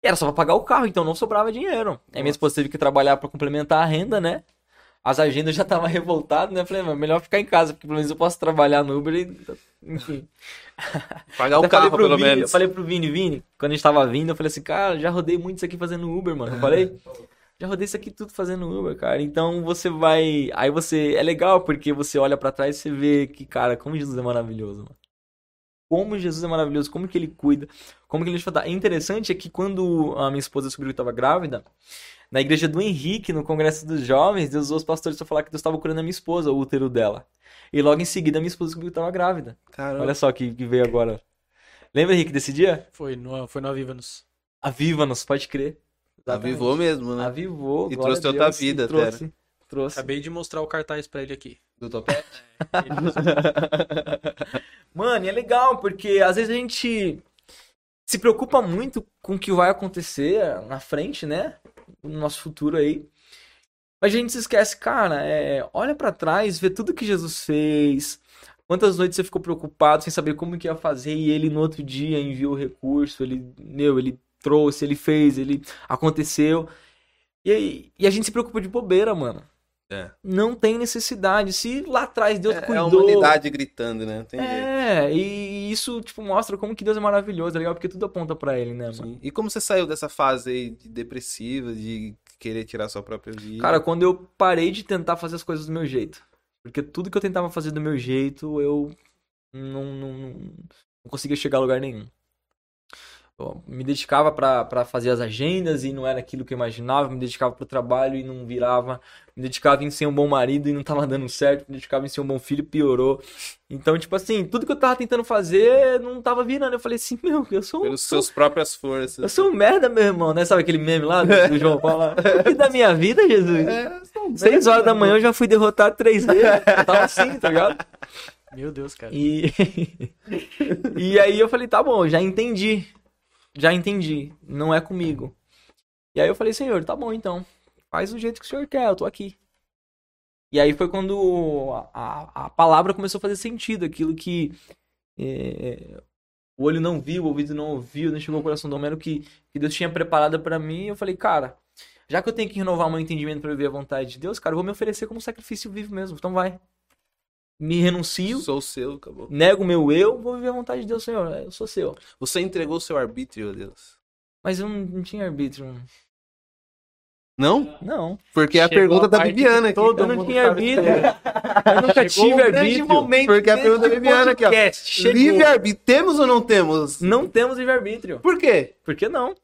E era só pra pagar o carro, então não sobrava dinheiro. Aí minha esposa teve que trabalhar pra complementar a renda, né? As agendas já tava revoltado, né? Eu Falei, "Mas melhor ficar em casa, porque pelo menos eu posso trabalhar no Uber e. Enfim. <laughs> Pagar o carro, pelo Vini, Eu menos. falei pro Vini, Vini, quando a gente tava vindo, eu falei assim, cara, já rodei muito isso aqui fazendo Uber, mano. Eu falei, já rodei isso aqui tudo fazendo Uber, cara. Então você vai. Aí você. É legal porque você olha pra trás e você vê que, cara, como Jesus é maravilhoso, mano. Como Jesus é maravilhoso, como que ele cuida, como que ele deixa É interessante é que quando a minha esposa descobriu que estava grávida, na igreja do Henrique, no congresso dos jovens, Deus usou os pastores para falar que Deus estava curando a minha esposa, o útero dela. E logo em seguida a minha esposa descobriu que estava grávida. Caramba. Olha só que, que veio agora. Lembra, Henrique, desse dia? Foi no, foi no Aviva-nos. Aviva-nos, pode crer. Avivou mesmo, né? Avivou. E trouxe a outra Deus, e vida, trouxe, trouxe. Acabei de mostrar o cartaz pra ele aqui. Do topete? <laughs> Mano, e é legal, porque às vezes a gente se preocupa muito com o que vai acontecer na frente, né? No nosso futuro aí. Mas a gente se esquece, cara, é, olha pra trás, vê tudo que Jesus fez. Quantas noites você ficou preocupado sem saber como que ia fazer e ele no outro dia enviou o recurso, ele, meu, ele trouxe, ele fez, ele aconteceu. E, aí- e a gente se preocupa de bobeira, mano. É. Não tem necessidade. Se lá atrás Deus É, é cuidou. a humanidade gritando, né? Não tem jeito. É, e isso, tipo, mostra como que Deus é maravilhoso, é legal, porque tudo aponta pra ele, né, mano? Sim. E como você saiu dessa fase aí de depressiva, de querer tirar sua própria vida? Cara, quando eu parei de tentar fazer as coisas do meu jeito. Porque tudo que eu tentava fazer do meu jeito, eu não, não, não, não conseguia chegar a lugar nenhum. Eu me dedicava pra fazer as agendas e não era aquilo que eu imaginava, me dedicava pro trabalho e não virava, me dedicava em ser um bom marido e não tava dando certo, me dedicava em ser um bom filho e piorou. Então, tipo assim, tudo que eu tava tentando fazer não tava virando. Eu falei assim, meu, eu sou um. Pelas suas próprias forças. Eu sou um merda, meu irmão, né? Sabe aquele meme lá do, <laughs> do João Paulo? E da minha vida, Jesus? É, um Seis horas da manhã eu já fui derrotado três vezes. Eu tava assim, tá ligado? Meu Deus, cara. E... <laughs> e aí eu falei, tá bom, já entendi. Já entendi. Não é comigo. E aí eu falei, senhor, tá bom então. Faz do jeito que o senhor quer, eu tô aqui. E aí foi quando a, a, palavra começou a fazer sentido. Aquilo que é, o olho não viu, o ouvido não ouviu, não chegou ao coração do homem, era o que, que Deus tinha preparado pra mim. Eu falei, cara, já que eu tenho que renovar meu entendimento pra viver a vontade de Deus, cara, eu vou me oferecer como sacrifício vivo mesmo. Então vai. Me renuncio, Sou seu, acabou. nego o meu eu, vou viver a vontade de Deus, Senhor. Eu sou seu. Você entregou seu arbítrio a Deus. Mas eu não, não tinha arbítrio. Não? Não. Porque é a pergunta a da Viviana aqui. todo Eu não mundo tinha arbítrio. Eu nunca Chegou tive um arbítrio. momento Porque a desse pergunta da Viviana aqui, ó. Livre-arbítrio. Temos ou não temos? Não temos livre-arbítrio. Por quê? Por que não?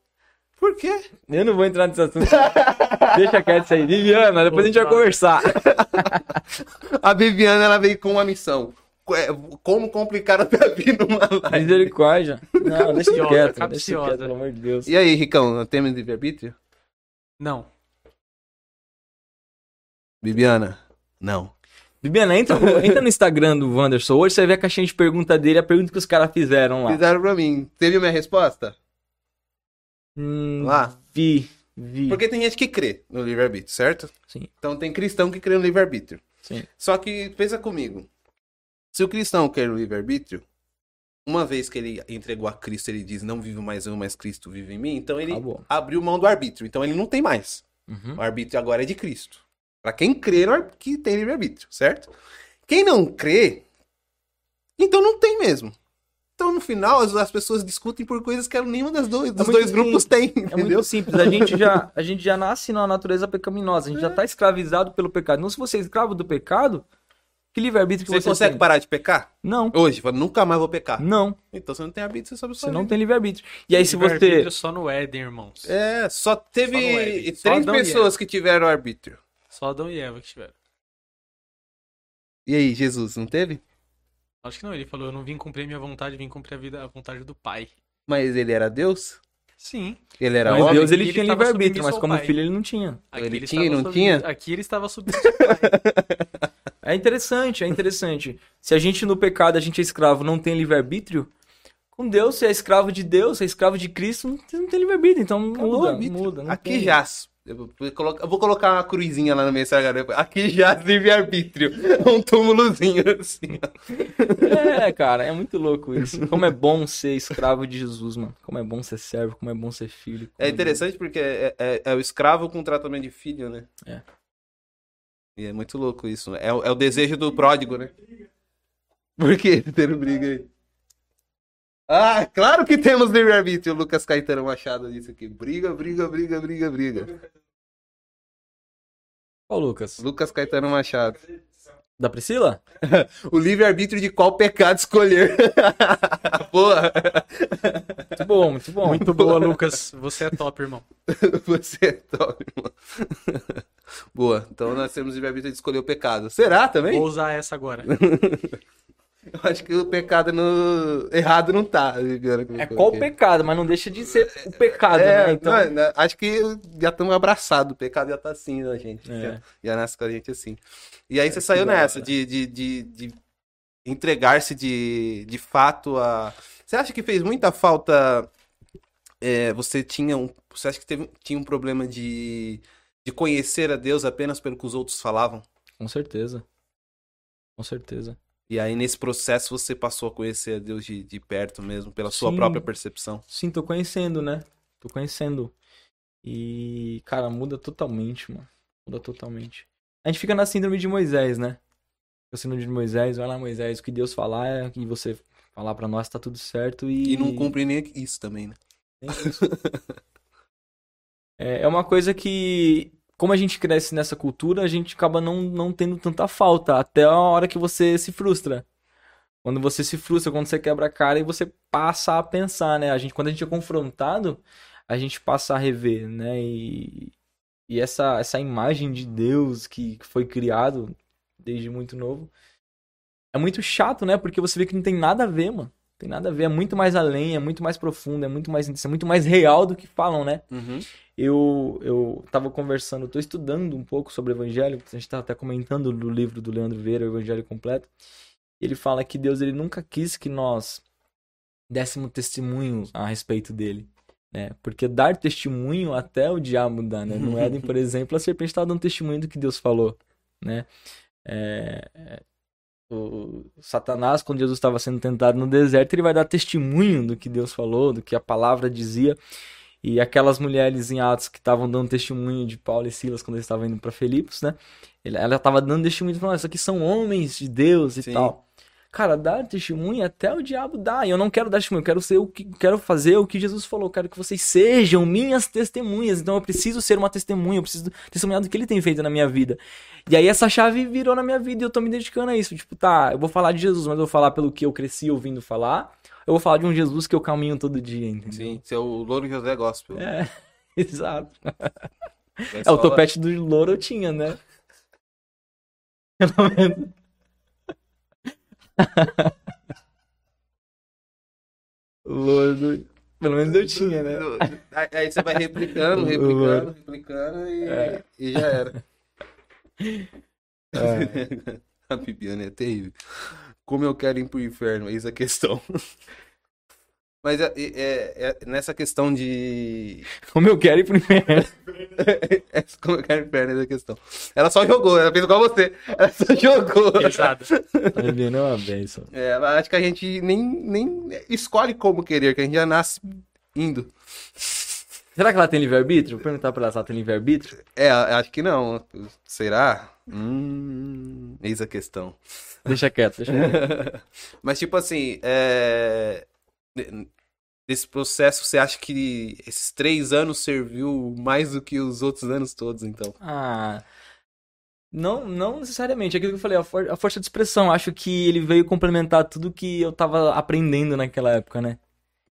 Por quê? Eu não vou entrar nesse assunto. <laughs> Deixa quieto isso aí. Viviana, depois a gente vai conversar. <laughs> A Viviana, ela veio com uma missão. É, Como complicar a tua vida numa live. Misericórdia. Não, deixa quieto. Deixa quieto, pelo amor de Deus. E aí, Ricão, temos livre-arbítrio? Não. Viviana, não. Viviana, entra no, entra no Instagram do Wanderson. Hoje você vai ver a caixinha de pergunta dele, a pergunta que os caras fizeram lá. Fizeram pra mim. Você viu minha resposta? Hum, Lá? Vi, vi. Porque tem gente que crê no livre-arbítrio, certo? Sim. Então tem cristão que crê no livre-arbítrio. Sim. Só que pensa comigo. Se o cristão quer o livre-arbítrio, uma vez que ele entregou a Cristo, ele diz: Não vivo mais eu, mas Cristo vive em mim. Então ele Acabou. abriu mão do arbítrio. Então ele não tem mais. Uhum. O arbítrio agora é de Cristo. Pra quem crê ar- que tem livre-arbítrio, certo? Quem não crê, então não tem mesmo. Então no final as, as pessoas discutem por coisas que nenhuma das dois, dos dois grupos tem, É entendeu? muito simples. A gente, já, a gente já nasce na natureza pecaminosa. A gente já tá escravizado pelo pecado. Não se você é escravo do pecado, que livre-arbítrio que Você você, consegue tem? parar de pecar? Não. Hoje, nunca mais vou pecar. Não. Então você não tem arbítrio sobre a sua Você não tem livre-arbítrio. E aí se você... Livre-arbítrio só no Éden, irmãos. É, só teve Só. Só três e pessoas que tiveram arbítrio. Só Adão e Eva que tiveram. E aí, Jesus, não teve? Acho que não, ele falou, eu não vim cumprir minha vontade, vim cumprir a, vida, a vontade do Pai. Mas ele era Deus? Sim. Ele era Mas homem? Deus ele ele tinha livre-arbítrio, mas como pai. filho ele não tinha. Aqui Ele ele tinha e não sob- tinha? Aqui ele estava <laughs> Pai. É interessante, é interessante. Se a gente no pecado, a gente é escravo, não tem livre-arbítrio, com Deus, você é escravo de Deus, você é escravo de Cristo, não tem, não tem livre-arbítrio. Então Acabou muda, muda. não Aqui tem. já. Eu vou colocar, uma cruzinha lá minha Instagram. depois. Aqui já livre-arbítrio. <laughs> Um túmulozinho assim. ó. É, cara, é muito louco isso. Como é bom ser escravo de Jesus, mano. Como é bom ser servo, como é bom ser filho. como É interessante porque é, é- é o escravo com tratamento de filho, né? É. E é muito louco isso. É, o- é o desejo do pródigo, né? Por que ter briga aí? Ah, claro que temos livre-arbítrio. O Lucas Caetano Machado disse aqui. Briga, briga, briga, briga, briga. Ó, Lucas. Lucas Caetano Machado. Da Priscila? <laughs> O livre-arbítrio de qual pecado escolher. <laughs> Porra, Muito bom, muito bom. Muito boa, Lucas. Você é top, irmão. <laughs> você é top, irmão. Boa, então nós temos livre-arbítrio de escolher o pecado. Será também? Vou usar essa agora. <laughs> Acho que o pecado no... errado não tá. É qual o pecado, mas não deixa de ser o pecado, É, né? Então, né, acho que já estamos abraçados. O pecado já tá assim na gente. É. Já, já nasce com a gente assim. E aí você saiu nessa de, de, de, de entregar-se de, de fato a. Você acha que fez muita falta? é, você tinha um. Você acha que teve, tinha um problema de, de conhecer a Deus apenas pelo que os outros falavam? com certeza. Com certeza. E aí, nesse processo, você passou a conhecer a Deus de, de perto mesmo, pela sua Sim. própria percepção. Sim, tô conhecendo, né? Tô conhecendo. E, cara, muda totalmente, mano. Muda totalmente. A gente fica na síndrome de Moisés, né? A síndrome de Moisés, vai lá, Moisés, o que Deus falar é e você falar pra nós tá tudo certo e. E não cumpre nem isso também, né? Nem isso. <laughs> É, é uma coisa que, como a gente cresce nessa cultura, a gente acaba não, não tendo tanta falta, até a hora que você se frustra. Quando você se frustra, quando você quebra a cara e você passa a pensar, né? A gente, quando a gente é confrontado, a gente passa a rever, né? E, e essa, essa imagem de Deus que, que foi criado desde muito novo é muito chato, né? Porque você vê que não tem nada a ver, mano. Tem nada a ver, é muito mais além, é muito mais profundo, é muito mais é muito mais real do que falam, né? Uhum. Eu, eu tava conversando, tô estudando um pouco sobre o Evangelho, a gente tá até comentando do livro do Leandro Vieira, o Evangelho Completo. Ele fala que Deus ele nunca quis que nós dessemos testemunho a respeito dele. Né? Porque dar testemunho até o diabo dá, né? No Éden, por <laughs> exemplo, a serpente estava dando testemunho do que Deus falou, né? É, é, o Satanás, quando Jesus estava sendo tentado no deserto, ele vai dar testemunho do que Deus falou, do que a palavra dizia. E aquelas mulheres em Atos que estavam dando testemunho de Paulo e Silas quando eles estavam indo para Filipos, né? Ela estava dando testemunho, falando, isso aqui são homens de Deus e Sim. tal. Cara, dar testemunho até o diabo dá. E eu não quero dar testemunho, eu quero ser o que quero fazer o que Jesus falou. Eu quero que vocês sejam minhas testemunhas. Então eu preciso ser uma testemunha, eu preciso testemunhar do que ele tem feito na minha vida. E aí essa chave virou na minha vida e eu tô me dedicando a isso. Tipo, tá, eu vou falar de Jesus, mas eu vou falar pelo que eu cresci ouvindo falar. Eu vou falar de um Jesus que eu caminho todo dia, entendeu? Sim, seu Louro José Gospel. É, <laughs> exato. É, o topete do louro eu tinha, né? Pelo menos. <laughs> O louro do... Pelo menos eu tinha, né? Aí você vai replicando, replicando, replicando e, É. e já era. É. <laughs> A Bibiana é terrível. Como eu quero ir pro inferno, eis a questão. Mas é, é- é nessa questão de. <laughs> Como eu quero ir pro inferno. <laughs> É, Como eu quero ir pro inferno, eis a questão. Ela só jogou, ela fez igual você. Ela só <laughs> jogou. Pesado. Tá vendo? É uma benção. É, ela acha que a gente nem, nem escolhe como querer, que a gente já nasce indo. Será que ela tem livre-arbítrio? Vou perguntar pra ela se ela tem livre-arbítrio. É, acho que não. Será? Hum, eis a questão. Deixa quieto, deixa quieto. Mas, tipo assim, é... nesse processo, você acha que esses três anos serviu mais do que os outros anos todos, então? Ah. Não, não necessariamente. É aquilo que eu falei, a, for- a força de expressão. Acho que ele veio complementar tudo que eu tava aprendendo naquela época, né?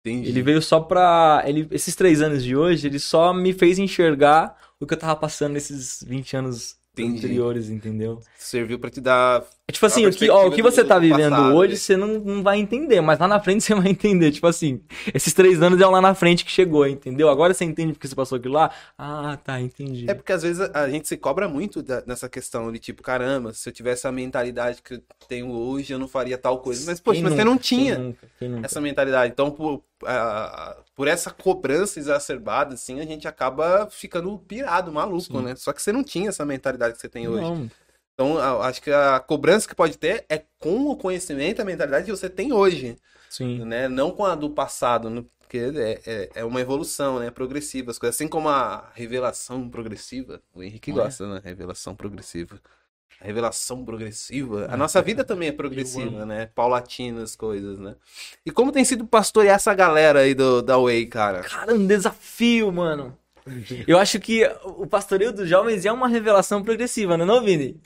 Entendi. Ele veio só pra. Ele, esses três anos de hoje, ele só me fez enxergar o que eu tava passando nesses 20 anos Entendi. anteriores, entendeu? Serviu pra te dar. É tipo assim, o que, ó, o que você do- tá do vivendo passado, hoje, você não, não vai entender, mas lá na frente <laughs> você vai entender. Tipo assim, esses três anos é lá na frente que chegou, entendeu? Agora você entende porque você passou aquilo lá? Ah, tá, entendi. É porque às vezes a gente se cobra muito da- nessa questão de tipo, caramba, se eu tivesse a mentalidade que eu tenho hoje, eu não faria tal coisa. Mas, poxa, Quem mas você nunca? não Quem tinha. nunca? Quem nunca? essa mentalidade. Então, por, por essa cobrança exacerbada, assim, a gente acaba ficando pirado, maluco, Sim. né? Só que você não tinha essa mentalidade que você tem hoje. Não, Então, acho que a cobrança que pode ter é com o conhecimento, a mentalidade que você tem hoje, sim. né? Não com a do passado, né? porque é, é, é uma evolução, né? Progressiva. As coisas, assim como a revelação progressiva. O Henrique É. gosta, né? Revelação progressiva. A revelação progressiva. A nossa vida também é progressiva, né? Paulatina as coisas, né? E como tem sido pastorear essa galera aí do, da Way, cara? Cara, um desafio, mano. Eu acho que o pastoreio dos jovens é uma revelação progressiva, não é não, Vini?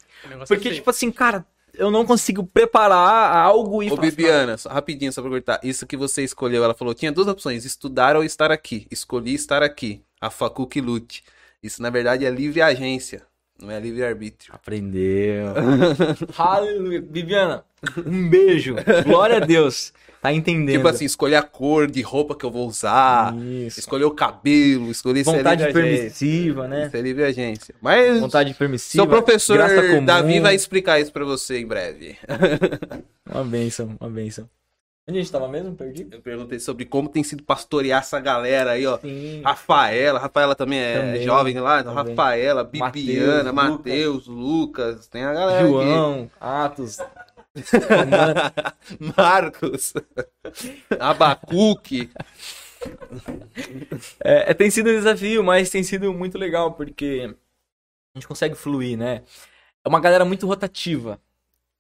Porque, feio. tipo assim, cara, eu não consigo preparar algo e Ô, falar, Bibiana, só rapidinho, só pra cortar. Isso que você escolheu, ela falou, tinha duas opções, estudar ou estar aqui. Escolhi estar aqui. A facu que lute. Isso, na verdade, é livre agência, não é livre-arbítrio. Aprendeu. <laughs> Aleluia. Bibiana, um beijo. Glória a Deus. Tá entendendo. Tipo assim, escolher a cor de roupa que eu vou usar, Isso. escolher o cabelo, escolher é Vontade agência. permissiva, né? Isso é livre agência. Mas Vontade permissiva. seu professor. Davi vai explicar isso pra você em breve. <laughs> Uma benção, uma benção. Onde a gente tava mesmo? Perdi? Eu perguntei sobre como tem sido pastorear essa galera aí, ó. Sim. Rafaela, Rafaela também é Também, jovem lá, também. Rafaela, Bibiana, Matheus, Lucas, tem a galera João, Atos. <laughs> Marcos, Abacuque. <laughs> É, é, tem sido um desafio, mas tem sido muito legal, porque a gente consegue fluir, né? É uma galera muito rotativa.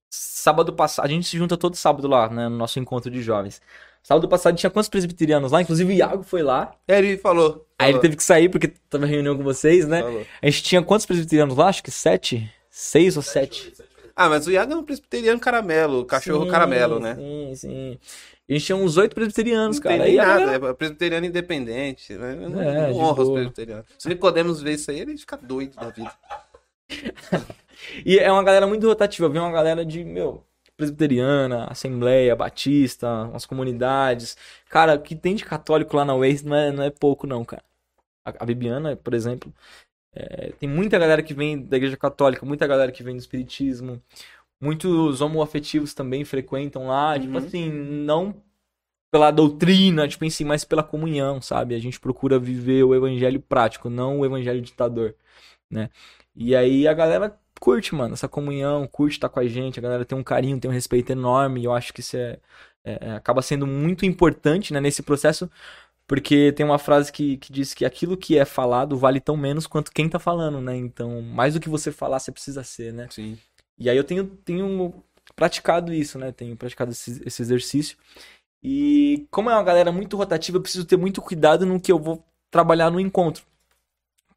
Sábado passado, a gente se junta todo sábado lá, né, no nosso encontro de jovens. Sábado passado tinha quantos presbiterianos lá? Inclusive o Iago foi lá. É, Ele falou. Aí ele falou, teve que sair porque tava em reunião com vocês, né? falou. A gente tinha quantos presbiterianos lá? Acho que sete? Seis ou sete? Ah, mas o Iago é um presbiteriano caramelo, cachorro Sim, caramelo, né? Sim, sim. A gente tinha uns oito presbiterianos, Não cara. tem E a nada, galera- é presbiteriano independente, né? Eu não, É, não de honro os presbiterianos. Se ele podemos ver isso aí, ele fica doido da vida. <laughs> E é uma galera muito rotativa. Vem uma galera de, meu, presbiteriana, assembleia, batista, umas comunidades. Cara, o que tem de católico lá na Waze não é, não é pouco, não, cara. A, a Bibiana, por exemplo, é, tem muita galera que vem da igreja católica, muita galera que vem do espiritismo. Muitos homoafetivos também frequentam lá. Tipo Uhum. assim, não pela doutrina, tipo em si, mas pela comunhão, sabe? A gente procura viver o evangelho prático, não o evangelho ditador, né? E aí a galera curte, mano, essa comunhão, curte estar com a gente, a galera tem um carinho, tem um respeito enorme, e eu acho que isso é, é- é- acaba sendo muito importante, né, nesse processo, porque tem uma frase que, que diz que aquilo que é falado vale tão menos quanto quem tá falando, né? Então, mais do que você falar, você precisa ser, né? Sim. E aí eu tenho, tenho praticado isso, né? Tenho praticado esse, esse exercício. E como é uma galera muito rotativa, eu preciso ter muito cuidado no que eu vou trabalhar no encontro.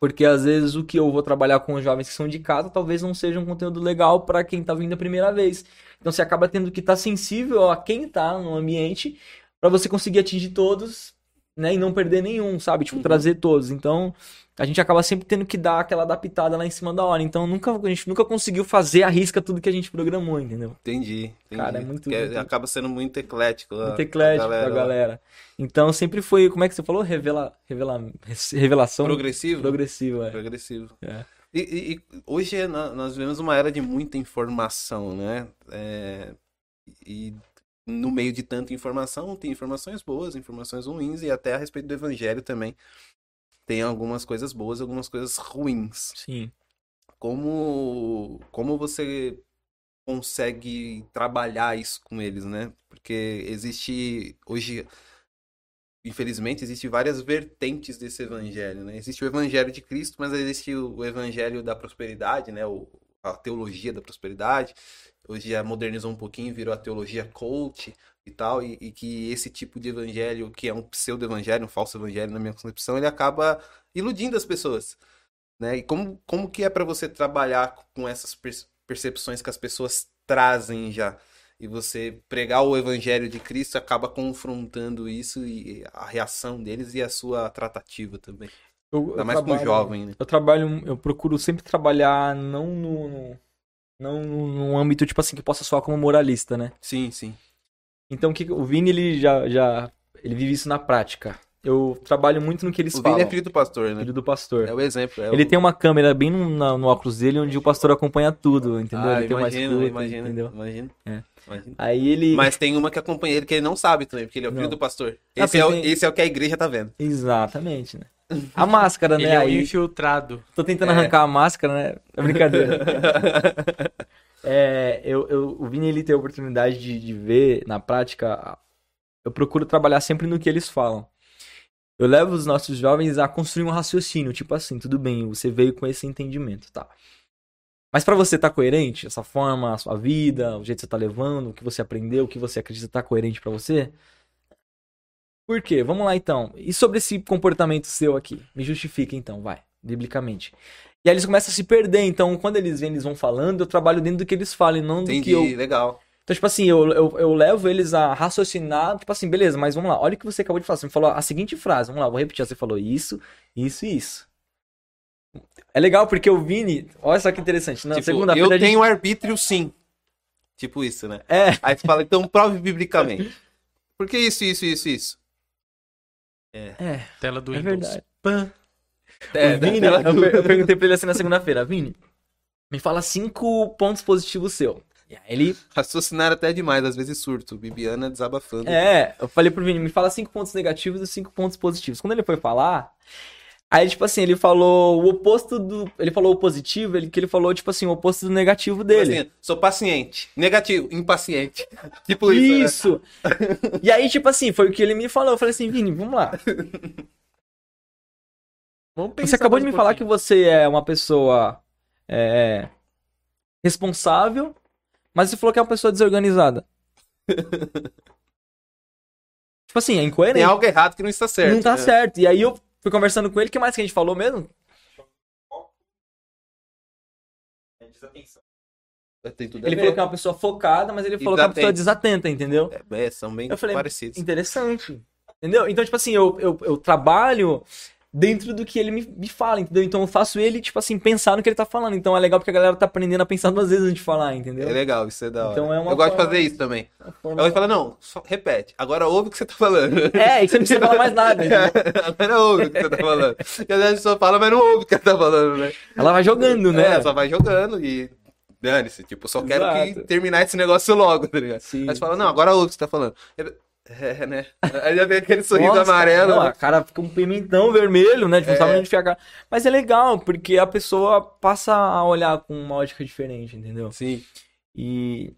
Porque às vezes o que eu vou trabalhar com os jovens que são de casa talvez não seja um conteúdo legal para quem tá vindo a primeira vez. Então você acaba tendo que estar sensível a quem tá no ambiente para você conseguir atingir todos, né, e não perder nenhum, sabe? Tipo, Uhum. trazer todos. Então, a gente acaba sempre tendo que dar aquela adaptada lá em cima da hora. Então, nunca, a gente nunca conseguiu fazer a risca tudo que a gente programou, entendeu? Entendi. entendi. Cara, é muito- Porque muito- acaba sendo muito eclético. a- Muito eclético a pra galera. Então, sempre foi, como é que você falou? Revela, revela, revelação Progressivo? progressiva. é. Progressivo. É. E, e- e hoje é nós vivemos uma era de muita informação, né? É, e no meio de tanta informação, tem informações boas, informações ruins, e até a respeito do evangelho também. Tem algumas coisas boas, algumas coisas ruins. Sim. Como, como você consegue trabalhar isso com eles, né? Porque existe hoje, infelizmente, existe várias vertentes desse evangelho, né? Existe o evangelho de Cristo, mas existe o evangelho da prosperidade, né? O, a teologia da prosperidade. Hoje já modernizou um pouquinho, virou a teologia coach e tal, e, e que esse tipo de evangelho, que é um pseudo-evangelho, um falso evangelho na minha concepção, ele acaba iludindo as pessoas né? E como, como que é para você trabalhar com essas per- percepções que as pessoas trazem já? E você pregar o evangelho de Cristo acaba confrontando isso e a reação deles e a sua tratativa também. Eu, eu Ainda mais com o trabalho- jovem, né? Eu trabalho, eu procuro sempre trabalhar não no, no- não no- num âmbito tipo assim que possa soar como moralista, né? Sim, sim. Então o que o Vini ele já já ele vive isso na prática. Eu trabalho muito no que eles O falam. Vini é filho do pastor, né? filho do pastor. É o exemplo. é Ele o... tem uma câmera bem no, na- no óculos dele onde o pastor acompanha tudo, entendeu? Ah, ele tem uma imagina, escuta, imagina, entendeu? imagina, É. imagina. Aí ele Mas tem uma que acompanha ele que ele não sabe também, porque ele é o filho Não. do pastor. Ah, Esse, é o, tem- esse é o que a igreja tá vendo. Exatamente, né? A máscara, Ele né? é um Aí infiltrado. tô tentando É. arrancar a máscara, né? É brincadeira. <laughs> É, eu, eu, o Vini ele tem a oportunidade de, de ver na prática. Eu procuro trabalhar sempre no que eles falam. Eu levo os nossos jovens a construir um raciocínio, tipo assim, tudo bem, você veio com esse entendimento, tá? Mas pra você tá coerente, essa forma, a sua vida, o jeito que você tá levando, o que você aprendeu, o que você acredita tá coerente pra você? Por quê? Vamos lá então. E sobre esse comportamento seu aqui? Me justifica então, vai, biblicamente. E aí eles começam a se perder, então quando eles vêm, eles vão falando, eu trabalho dentro do que eles falam, não do Entendi, que eu legal. então, tipo assim, eu, eu, eu levo eles a raciocinar, tipo assim, beleza, mas vamos lá, olha o que você acabou de falar. Você me falou a seguinte frase, vamos lá, vou repetir. Você falou isso, isso e isso. É legal porque o Vini, olha só que interessante, na Tipo, segunda-feira eu a gente... tenho arbítrio sim. Tipo isso, né? É, Aí você fala, então prove biblicamente. Por que isso, isso, isso, isso? É, Tela do é Windows. verdade. Pã. É, o Vini, da- eu, eu perguntei pra ele assim na segunda-feira, Vini, me fala cinco pontos positivos seu. E aí ele, Raciocinar até demais, às vezes surto. Bibiana desabafando. é, eu falei pro Vini, me fala cinco pontos negativos e cinco pontos positivos. Quando ele foi falar, aí tipo assim, ele falou o oposto do, ele falou o positivo, ele que ele falou tipo assim, o oposto do negativo Tipo dele. assim, sou paciente. Negativo, impaciente. <laughs> tipo isso. né? Isso! E aí, tipo assim, foi o que ele me falou. Eu falei assim, Vini, vamos lá. Vamos Você acabou de me falar que você é uma pessoa é, responsável, mas você falou que é uma pessoa desorganizada. <laughs> tipo assim, é Tem incoerente. algo errado que não está certo. não tá né? certo. E aí eu fui conversando com ele, o que mais que a gente falou mesmo? Tudo a Ele falou que é uma pessoa focada, mas ele falou que é uma pessoa desatenta, entendeu? É, é, são bem Eu falei, parecidos. Interessante. Entendeu? Então, tipo assim, eu, eu, eu trabalho dentro do que ele me, me fala, entendeu? Então eu faço ele, tipo assim, pensar no que ele tá falando. Então é legal porque a galera tá aprendendo a pensar duas vezes antes de falar, entendeu? É legal, isso é da hora. Então é uma eu gosto de fazer isso também. Eu forma- gosto de falar, não, só repete. Agora ouve o que você tá falando. É, e você não precisa falar mais nada. <laughs> entendeu? Agora ouve o que você tá falando. Vezes a pessoa fala, mas não ouve o que ela tá falando, né? Ela vai jogando, né? É, só vai jogando e dane-se. Tipo, só quero que Exato. terminar esse negócio logo, tá ligado? Sim. Aí você fala, não, agora ouve o que você tá falando. É, né? Aí já vem aquele sorriso Nossa, amarelo. Não, né? a cara fica um pimentão vermelho, né? Tipo, não É. sabe onde enfiar a cara. Mas é legal, porque a pessoa passa a olhar com uma ótica diferente, entendeu? Sim. E,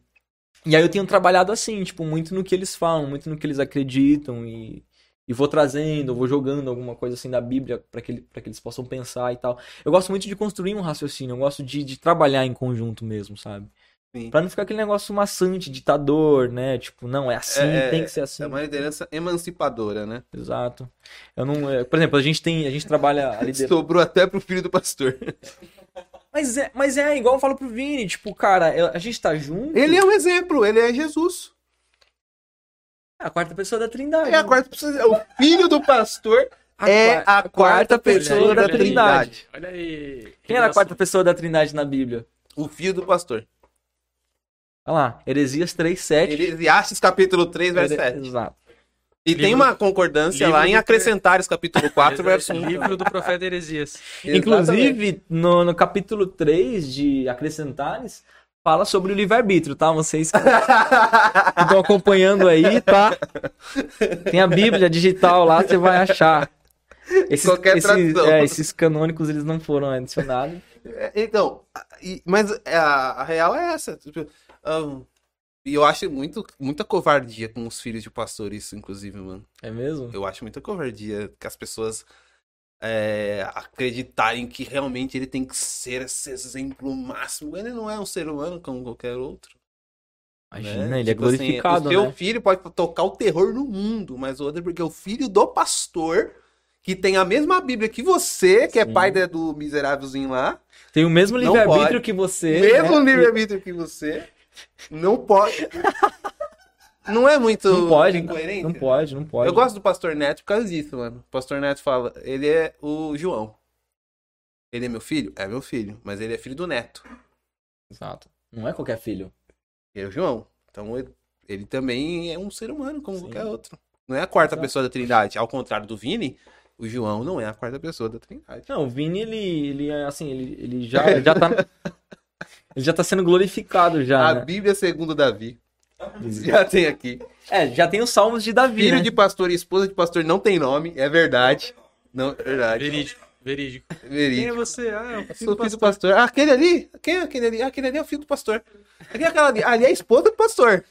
e aí eu tenho trabalhado assim, tipo, muito no que eles falam, muito no que eles acreditam e, e vou trazendo, vou jogando alguma coisa assim da Bíblia para que, ele- que eles possam pensar e tal. Eu gosto muito de construir um raciocínio, eu gosto de, de trabalhar em conjunto mesmo, sabe? Sim. Pra não ficar aquele negócio maçante, ditador, né? Tipo, não, é assim, É, tem que ser assim. É uma liderança emancipadora, né? Exato. Eu não, é, por exemplo, a gente tem, a gente trabalha a liderança. Sobrou até pro filho do pastor. <laughs> Mas é, mas é igual eu falo pro Vini, tipo, cara, eu- a gente tá junto. Ele é um exemplo, ele é Jesus. é a quarta pessoa da Trindade. É a quarta pessoa. O filho do pastor A é a quarta pessoa da Trindade. Olha aí. Quem era a quarta pessoa da Trindade na Bíblia? O filho do pastor. Olha lá, Heresias 3, 7. Eclesiastes capítulo 3, verso 7. Exato. E Livro tem uma concordância lá em do- Acrescentares, capítulo 4, <laughs> verso 1. Livro do profeta Heresias. Inclusive, no, no capítulo 3 de Acrescentares, fala sobre o livre-arbítrio, tá? Vocês que <laughs> estão acompanhando aí, tá? Tem a Bíblia digital lá, você vai achar. Esses, Qualquer esses, é, esses canônicos, eles não foram adicionados. É, Então, mas a, a real é essa. tipo, E eu acho muito, muita covardia com os filhos de pastor, isso, inclusive, mano. É mesmo? Eu acho muita covardia que as pessoas é, acreditarem que realmente ele tem que ser esse exemplo máximo. Ele não é um ser humano como qualquer outro. Imagina, né? ele é Tipo assim, glorificado, o seu né? filho pode tocar o terror no mundo, mas o outro é porque o filho do pastor, que tem a mesma Bíblia que você, que é Sim. pai da- do miserávelzinho lá, Tem o mesmo livre-arbítrio que você. mesmo né? livre-arbítrio que você, não pode. Não é muito Não pode, incoerente? não pode, não pode. Eu gosto do Pastor Neto por causa disso, mano. O Pastor Neto fala, ele é o João. Ele é meu filho? É meu filho, mas ele é filho do Neto. Exato. Não é qualquer filho. Ele é o João. Então ele, ele também é um ser humano, como Sim. qualquer outro. Não é a quarta Exato. pessoa da Trindade. Ao contrário do Vini, o João não é a quarta pessoa da Trindade. Não, o Vini, ele, ele é assim, ele, ele já, <laughs> já tá. Ele já tá sendo glorificado já. a né? Bíblia segundo Davi. <laughs> Já tem aqui. É, já tem os salmos de Davi. Filho né? de pastor e esposa de pastor não tem nome, é verdade. Não, é verdade. Verídico. Verídico. Quem é Verídico. você? Ah, é o filho sou do filho do pastor. pastor. Ah, aquele ali? Quem é aquele ali? Ah, aquele ali é o filho do pastor. Aqui é aquela ali. Ali é a esposa do pastor.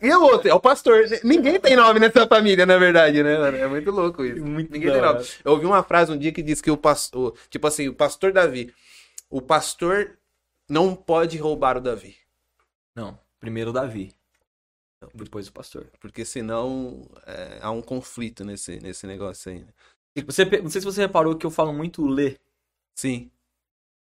E o outro? É o pastor. Ninguém tem nome nessa família, na verdade, né, mano? É muito louco isso. Muito Ninguém tem nome. Eu ouvi uma frase um dia que diz que o pastor. Tipo assim, o pastor Davi. O pastor não pode roubar o Davi. Não, primeiro o Davi. Depois o pastor. Porque senão é, há um conflito nesse, nesse negócio aí. né? Você, não sei se você reparou que eu falo muito o Lê. Sim.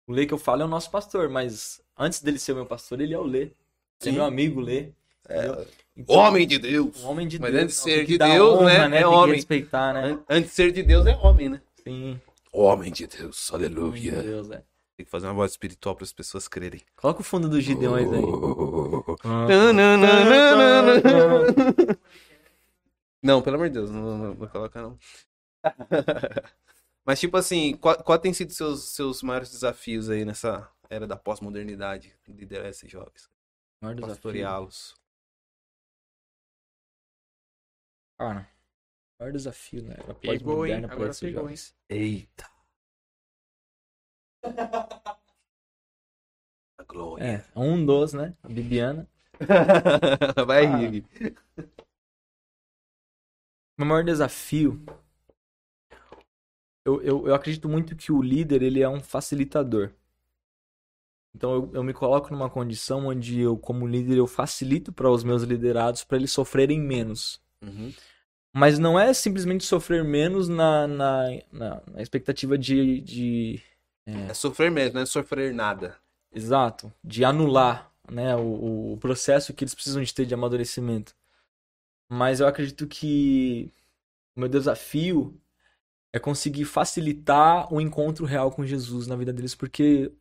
O Lê que eu falo é o nosso pastor, mas antes dele ser o meu pastor, ele é o Lê. Ele Sim. é meu amigo, Lê. entendeu? Então, Homem de Deus. homem de Mas Deus. antes de ser de Deus, honra, né, é Tem que homem. respeitar, né? An- Antes de ser de Deus é homem, né? Sim. Homem de Deus. Aleluia. Deus, é. Tem que fazer uma voz espiritual para as pessoas crerem. Coloca o fundo do Gideões aí. <laughs> Não, pelo amor de Deus, não, não, não coloca não. <laughs> Mas tipo assim, qual, qual tem sido seus seus maiores desafios aí nessa era da pós-modernidade, liderar esses jovens, Maior desafio. pastoreá-los? Cara, maior desafio, né? Era Pegou, hein? pós-moderna esses pegou, hein? Eita. <laughs> A glória. É, um dos, né? A Bibiana. <laughs> Vai Ah. rir. Meu maior desafio. Eu, eu, eu acredito muito que o líder ele é um facilitador. Então eu, eu me coloco numa condição onde eu, como líder, eu facilito para os meus liderados para eles sofrerem menos. Uhum. Mas não é simplesmente sofrer menos na, na, na, na expectativa de, de. É sofrer mesmo, não é sofrer nada. Exato. De anular né, o, o processo que eles precisam de ter de amadurecimento. Mas eu acredito que o meu desafio é conseguir facilitar o encontro real com Jesus na vida deles, porque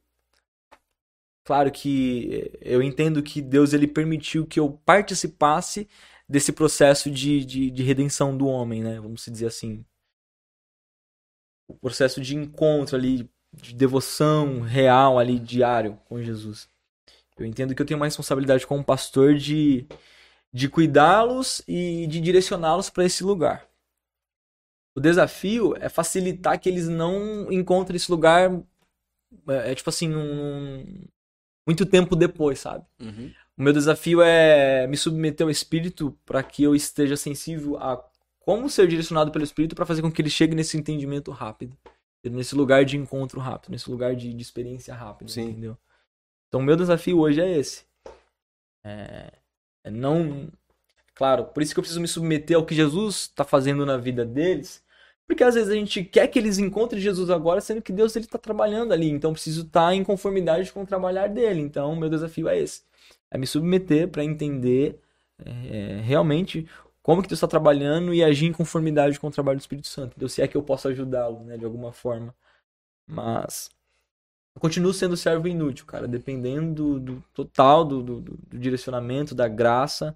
claro que eu entendo que Deus ele permitiu que eu participasse desse processo de, de, de redenção do homem, né? Vamos dizer assim. O processo de encontro ali, de devoção real ali, diário com Jesus. Eu entendo que eu tenho uma responsabilidade como pastor de, de cuidá-los e de direcioná-los para esse lugar. O desafio é facilitar que eles não encontrem esse lugar, é, é tipo assim, um, muito tempo depois, sabe? Uhum. O meu desafio é me submeter ao Espírito para que eu esteja sensível a como ser direcionado pelo Espírito para fazer com que ele chegue nesse entendimento rápido, nesse lugar de encontro rápido, nesse lugar de, de experiência rápida, Sim. entendeu? Então, o meu desafio hoje é esse. É, é não. Claro, por isso que eu preciso me submeter ao que Jesus está fazendo na vida deles. Porque às vezes a gente quer que eles encontrem Jesus agora, sendo que Deus ele está trabalhando ali. Então, eu preciso estar em conformidade com o trabalhar dele. Então, meu desafio é esse. É me submeter para entender é, realmente como que Deus está trabalhando e agir em conformidade com o trabalho do Espírito Santo. Deus, se é que eu posso ajudá-lo, né, de alguma forma. Mas eu continuo sendo servo inútil, cara, dependendo do, do total do, do, do, direcionamento, da graça,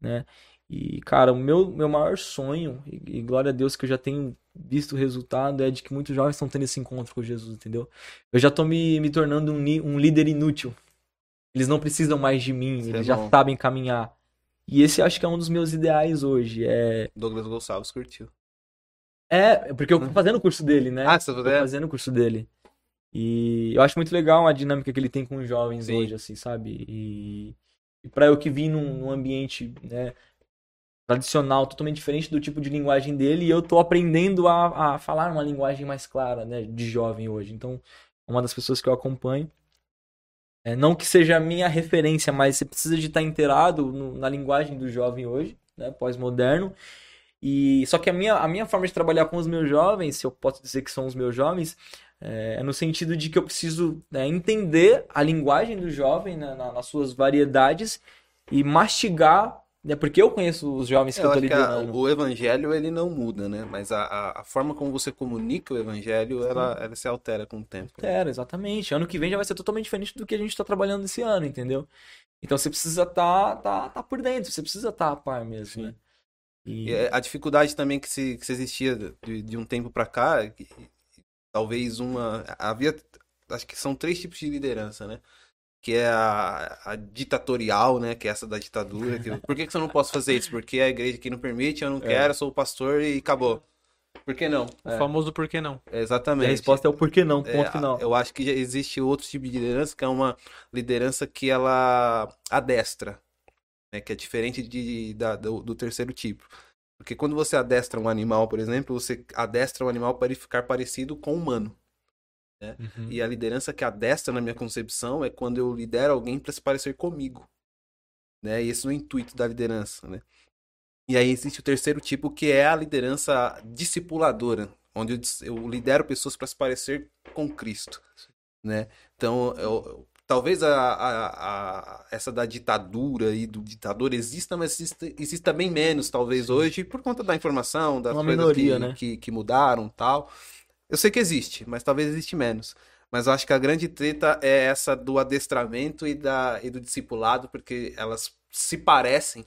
né? E, cara, o meu, meu maior sonho, e, e, glória a Deus que eu já tenho visto o resultado, é de que muitos jovens estão tendo esse encontro com Jesus, entendeu? Eu já tô me, me tornando um, um líder inútil. Eles não precisam mais de mim, Isso eles é já sabem caminhar. E esse acho que é um dos meus ideais hoje. É, Douglas Gonçalves curtiu. é porque eu tô fazendo o curso dele, né? Ah, você tá fazendo o curso dele. E eu acho muito legal a dinâmica que ele tem com os jovens Sim. hoje, assim, sabe? E, e para eu que vim num, num ambiente, né, tradicional, totalmente diferente do tipo de linguagem dele, e eu tô aprendendo a, a falar uma linguagem mais clara, né, de jovem hoje. Então, é uma das pessoas que eu acompanho. É, não que seja a minha referência, mas você precisa de estar inteirado na linguagem do jovem hoje, né, pós-moderno. E só que a minha, a minha forma de trabalhar com os meus jovens, se eu posso dizer que são os meus jovens, é, é no sentido de que eu preciso né, entender a linguagem do jovem né, na- nas suas variedades e mastigar, né, porque eu conheço os jovens que eu, Eu tô que a- liderando. o evangelho ele não muda, né? Mas a, a, a forma como você comunica o evangelho, ela, ela se altera com o tempo. Era, exatamente. Ano que vem já vai ser totalmente diferente do que a gente está trabalhando esse ano, entendeu? Então você precisa estar tá, tá por dentro, você precisa estar a par mesmo, Sim. né? E, E é, a dificuldade também que se, que se existia de, de um tempo pra cá, que- talvez uma. Havia. Acho que são três tipos de liderança, né? Que é a, a ditatorial, né? Que é essa da ditadura. Que, por que, que você não posso fazer isso? Porque a igreja aqui não permite, eu não É. quero, eu sou o pastor e acabou. Por que não? O famoso por que não? e Exatamente. a resposta é o porquê não, ponto É, final. Eu acho que já existe outro tipo de liderança, que é uma liderança que ela adestra, né? Que é diferente de, da- do, do terceiro tipo. Porque quando você adestra um animal, por exemplo, você adestra o animal para ele ficar parecido com o humano. Uhum. E a liderança que adestra, na minha concepção, é quando eu lidero alguém para se parecer comigo. Né? E esse é o intuito da liderança, né? E aí existe o terceiro tipo, que é a liderança discipuladora, onde eu, lidero pessoas para se parecer com Cristo, né? Então, eu- talvez a, a- a- essa da ditadura e do ditador exista, mas exista, exista bem menos, talvez, hoje, por conta da informação, das Uma coisas minoria, que, né? que, que mudaram tal. Eu sei que existe, mas talvez existe menos. Mas eu acho que a grande treta é essa do adestramento e, da, e do discipulado, porque elas se parecem,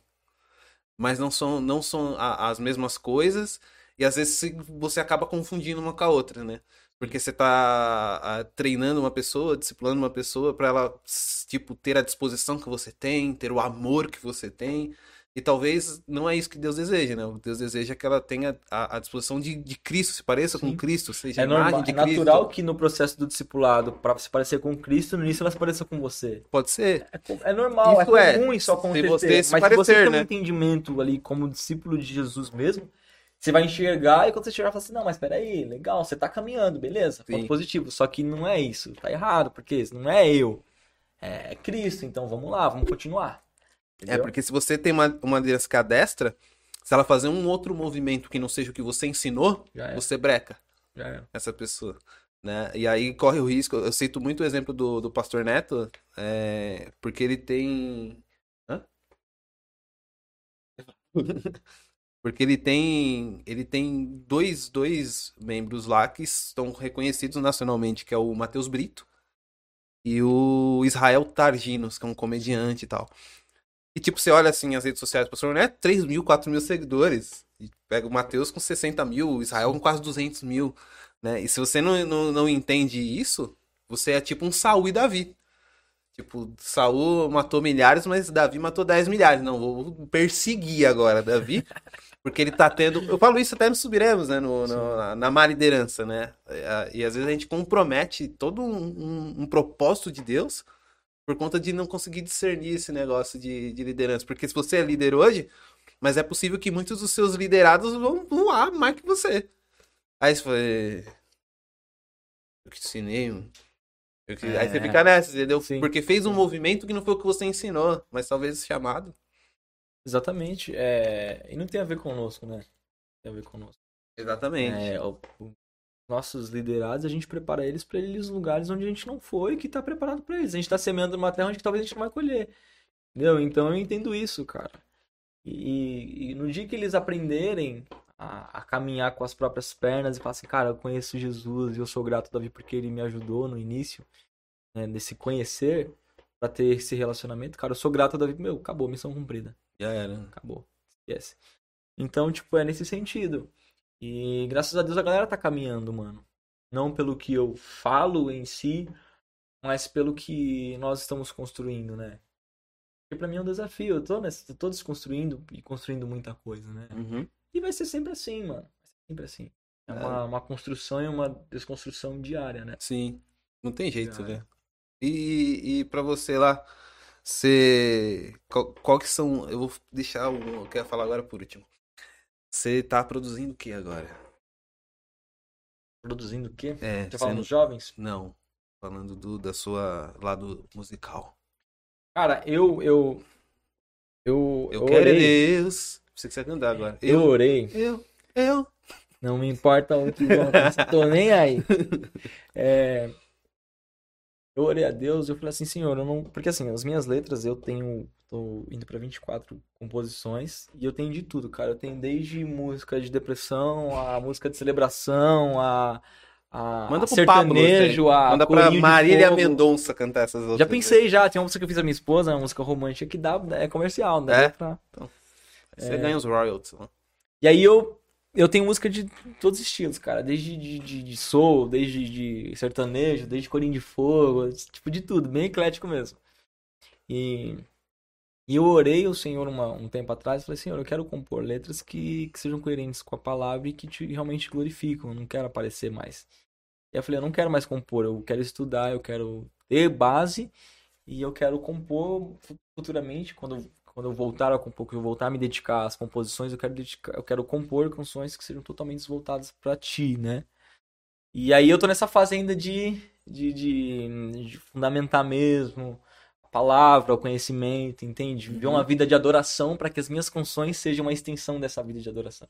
mas não são, não são a- as mesmas coisas, e às vezes você acaba confundindo uma com a outra, né? Porque você tá ah, treinando uma pessoa, discipulando uma pessoa para ela, tipo, ter a disposição que você tem, ter o amor que você tem. E talvez não é isso que Deus deseja, né? O Deus deseja que ela tenha a, a disposição de, de Cristo, se pareça Sim. com Cristo, seja É, normal, de é Cristo. natural que no processo do discipulado, para se parecer com Cristo, no início ela se pareça com você. Pode ser. É, é normal, Isso é é, comum isso se acontecer. você se mas se você parecer, tem um né? entendimento ali como discípulo de Jesus mesmo, você vai enxergar e quando você chegar, fala assim, não, mas peraí, legal, você tá caminhando, beleza, ponto Sim. positivo. Só que não é isso, tá errado, porque isso não é eu, é Cristo, então vamos lá, vamos continuar. É, Entendeu? porque se você tem uma, uma liderança que adestra, se ela fazer um outro movimento que não seja o que você ensinou, é, você breca é. essa pessoa. né? E aí corre o risco. Eu cito muito o exemplo do, do Pastor Neto, é, porque ele tem. Hã? <laughs> Porque ele tem, ele tem dois, dois membros lá que estão reconhecidos nacionalmente, que é o Matheus Brito e o Israel Targinos, que é um comediante e tal. E tipo, você olha assim as redes sociais do Neto, 3 mil, 4 mil seguidores. E pega o Matheus com 60 mil, o Israel com quase 200 mil, né? E se você não, não, não entende isso, você é tipo um Saul e Davi. Tipo, Saul matou milhares, mas Davi matou 10 milhares. Não, vou perseguir agora Davi, <laughs> porque ele tá tendo. Eu falo isso até no Subiremos, né? No, no- na, na má liderança, né? E, e às vezes a gente compromete todo um, um- um propósito de Deus por conta de não conseguir discernir esse negócio de, de liderança. Porque se você é líder hoje, mas é possível que muitos dos seus liderados vão voar mais que você. Aí você fala. "É, Eu que te ensinei. Eu que-" Aí você É. fica nessa, entendeu? Sim. Porque fez um movimento que não foi o que você ensinou, mas talvez esse chamado. Exatamente. É... E não tem a ver conosco, né? Tem a ver conosco. Exatamente. É, o- nossos liderados, a gente prepara eles para eles lugares onde a gente não foi, que tá preparado para eles. A gente tá semeando numa terra onde talvez a gente não vai colher. Entendeu? Então eu entendo isso, cara. E, e no dia que eles aprenderem a, a caminhar com as próprias pernas e falar assim, cara, eu conheço Jesus e eu sou grato Davi porque ele me ajudou no início, né, nesse conhecer, pra ter esse relacionamento, cara, eu sou grato Davi, meu, acabou, missão cumprida Já era. acabou. Esquece. Então, tipo, é nesse sentido. E graças a Deus a galera tá caminhando, mano. Não pelo que eu falo em si, mas pelo que nós estamos construindo, né? Porque pra mim é um desafio. Eu tô, nessa, tô desconstruindo e construindo muita coisa, né? Uhum. E vai ser sempre assim, mano. Vai ser sempre assim. É É. uma, uma construção e uma desconstrução diária, né? Sim. Não tem jeito, é. né? E, e para você lá, você. Qual, qual que são. Eu vou deixar o. Eu quero falar agora por último. Você tá produzindo o que agora? Produzindo o quê? É, Você você fala não- dos jovens? Não. Falando do, da sua lado musical. Cara, eu. Eu, eu, Eu, quero orei. Deus. Você que você cantar agora. Eu orei. Eu. Eu. Não me importa o que vão acontecer, tô nem aí. <laughs> É, eu orei a Deus e eu falei assim, Senhor, eu não. Porque assim, as minhas letras eu tenho. Tô indo pra 24 composições e eu tenho de tudo, cara. Eu tenho desde música de depressão, a música de celebração, a. a Manda pro sertanejo, Pablo. a Manda pra Marília. Mendonça cantar essas outras. Já pensei já, tem uma música que eu fiz a minha esposa, uma música romântica que dá, é comercial, né? É? Pra- Você ganha os royalties. lá. E aí eu, eu tenho música de todos os estilos, cara. Desde de, de, de soul, desde de sertanejo, desde corinho de fogo, tipo de tudo, bem eclético mesmo. E, e eu orei ao Senhor uma, um tempo atrás e falei, Senhor, eu quero compor letras que, que sejam coerentes com a palavra e que te realmente glorificam, eu não quero aparecer mais. E eu falei, eu não quero mais compor, eu quero estudar, eu quero ter base e eu quero compor futuramente, quando, quando eu voltar a compor, quando eu voltar a me dedicar às composições, eu quero dedicar, eu quero compor canções que sejam totalmente voltadas pra ti, né? E aí eu tô nessa fase ainda de, de, de, de fundamentar mesmo palavra, o conhecimento, entende? Viver uma vida de adoração para que as minhas canções sejam uma extensão dessa vida de adoração.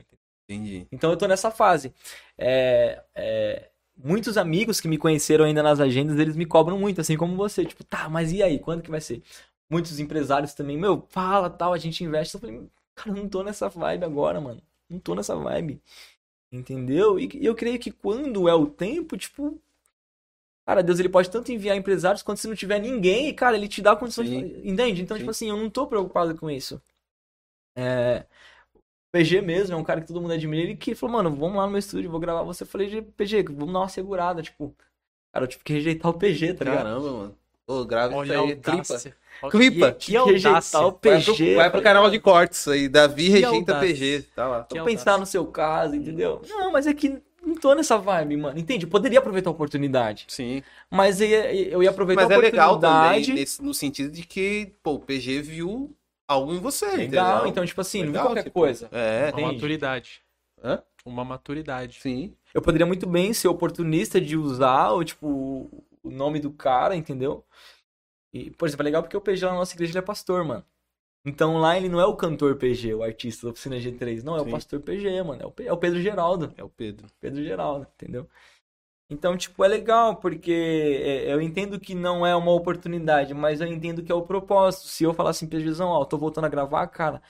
Entendi. Então eu tô nessa fase. É, é, muitos amigos que me conheceram ainda nas agendas, eles me cobram muito, assim como você. Tipo, tá, mas e aí? Quando que vai ser? Muitos empresários também, meu, fala tal, a gente investe. Eu falei, cara, eu não tô nessa vibe agora, mano. Não tô nessa vibe. Entendeu? E eu creio que quando é o tempo, tipo. Cara, Deus ele pode tanto enviar empresários quanto se não tiver ninguém, e, cara, ele te dá condições de Sim. Entende? Então, Sim. tipo assim, eu não tô preocupado com isso. É. O PG mesmo é um cara que todo mundo admira. Ele que falou, mano, vamos lá no meu estúdio, vou gravar você. Eu falei, PG, vamos dar uma segurada. Tipo, cara, eu tive que rejeitar o PG, tá ligado? Caramba, mano. Ô, grava isso aí. Clipa. Clipa. Que, que rejeitar o audácia. Vai pro, PG. vai pro canal de cortes aí. Davi rejeita audácia. PG. Tá lá. Que Vou pensar no seu caso, entendeu? Não, mas é que não tô nessa vibe, mano. Entende? Eu poderia aproveitar a oportunidade. Sim. Mas eu ia, eu ia aproveitar Mas a é legal oportunidade. também, nesse- no sentido de que, pô, o PG viu algo em você, Legal, entendeu? então, tipo assim, não Legal, vi qualquer tipo, coisa. É, Uma maturidade. Hã? Uma maturidade. sim. Eu poderia muito bem ser oportunista de usar o, tipo, o nome do cara, entendeu? E, por exemplo, é legal porque o PG lá na nossa igreja ele é pastor, mano. Então lá ele não é o cantor PG, o artista da oficina G3. Não, é Sim. o pastor PG, mano. É o, é o Pedro Geraldo. É o Pedro. Pedro Geraldo, entendeu? Então, tipo, é legal, porque é, eu entendo que não é uma oportunidade, mas eu entendo que é o propósito. Se eu falar assim Jesus, ó, eu tô voltando a gravar, cara,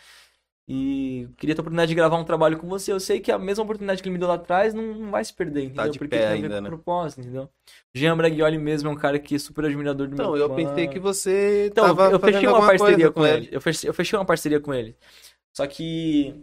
e queria ter a oportunidade de gravar um trabalho com você, eu sei que a mesma oportunidade que ele me deu lá atrás não, não vai se perder, entendeu? Tá de porque pé tem a ver ainda, com né? propósito, entendeu? Jean Braglioli mesmo é um cara que é super admirador do Então, meu eu fã. pensei que você Então, tava eu fechei uma parceria com ele. Eu fechei, eu fechei uma parceria com ele. Só que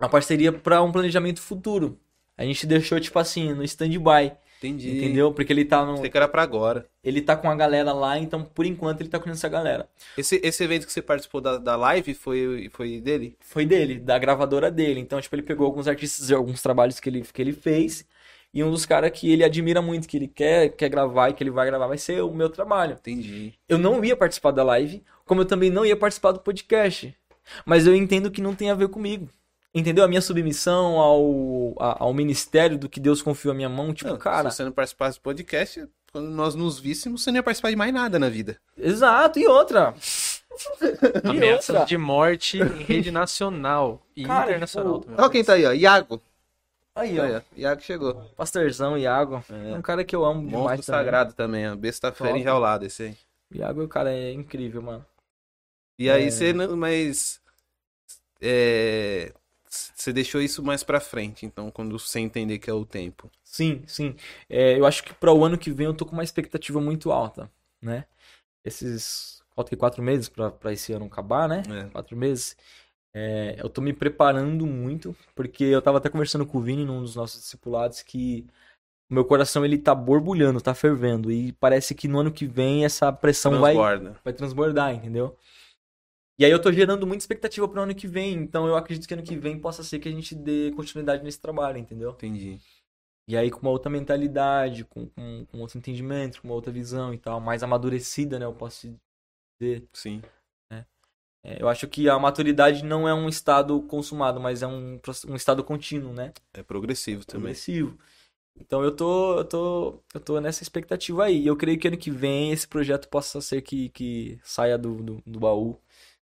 uma parceria pra um planejamento futuro. A gente deixou, tipo assim, no stand-by, Entendi. entendeu? Porque ele tá, no, Pensei que era pra agora. ele tá com a galera lá, então por enquanto ele tá com essa galera. Esse, esse evento que você participou da, da live foi, foi dele? Foi dele, da gravadora dele. Então, tipo, ele pegou alguns artistas e alguns trabalhos que ele, que ele fez. E um dos caras que ele admira muito, que ele quer, quer gravar e que ele vai gravar, vai ser o meu trabalho. Entendi. Eu não ia participar da live, como eu também não ia participar do podcast. Mas eu entendo que não tem a ver comigo. Entendeu? A minha submissão ao, a- ao ministério do que Deus confiou à minha mão, tipo, Não, cara. Se você não participasse do podcast, quando nós nos víssemos, você não ia participar de mais nada na vida. Exato, e outra. <laughs> E Ameaças outra. de morte em rede nacional e Cara, internacional tipo, também. Olha quem tá aí, ó. Iago. Aí, Aí, ó. ó. Iago chegou. Pastorzão, Iago. É um cara que eu amo Monstro demais também. sagrado também, ó. Besta fera enjaulada esse aí. Iago, o cara é incrível, mano. E aí É. você. Mas. É. Você deixou isso mais pra frente, então, quando você entender que é o tempo. Sim, sim. É, eu acho que para o ano que vem eu tô com uma expectativa muito alta, né? Esses falta quatro meses pra esse ano acabar, né? É. Quatro meses. É, eu tô me preparando muito, porque eu tava até conversando com o Vini num dos nossos discipulados que o meu coração ele tá borbulhando, tá fervendo e parece que no ano que vem essa pressão vai Transborda. vai transbordar, entendeu? E aí eu tô gerando muita expectativa pro ano que vem, então eu acredito que ano que vem possa ser que a gente dê continuidade nesse trabalho, entendeu? Entendi. E aí com uma outra mentalidade, com, com, com outro entendimento, com uma outra visão e tal, mais amadurecida, né? Eu posso dizer. Sim. É, eu acho que a maturidade não é um estado consumado, mas é um, um estado contínuo, né? É progressivo também. Progressivo. Então eu tô, eu tô, eu tô nessa expectativa aí. Eu creio que ano que vem esse projeto possa ser que, que saia do, do, do baú.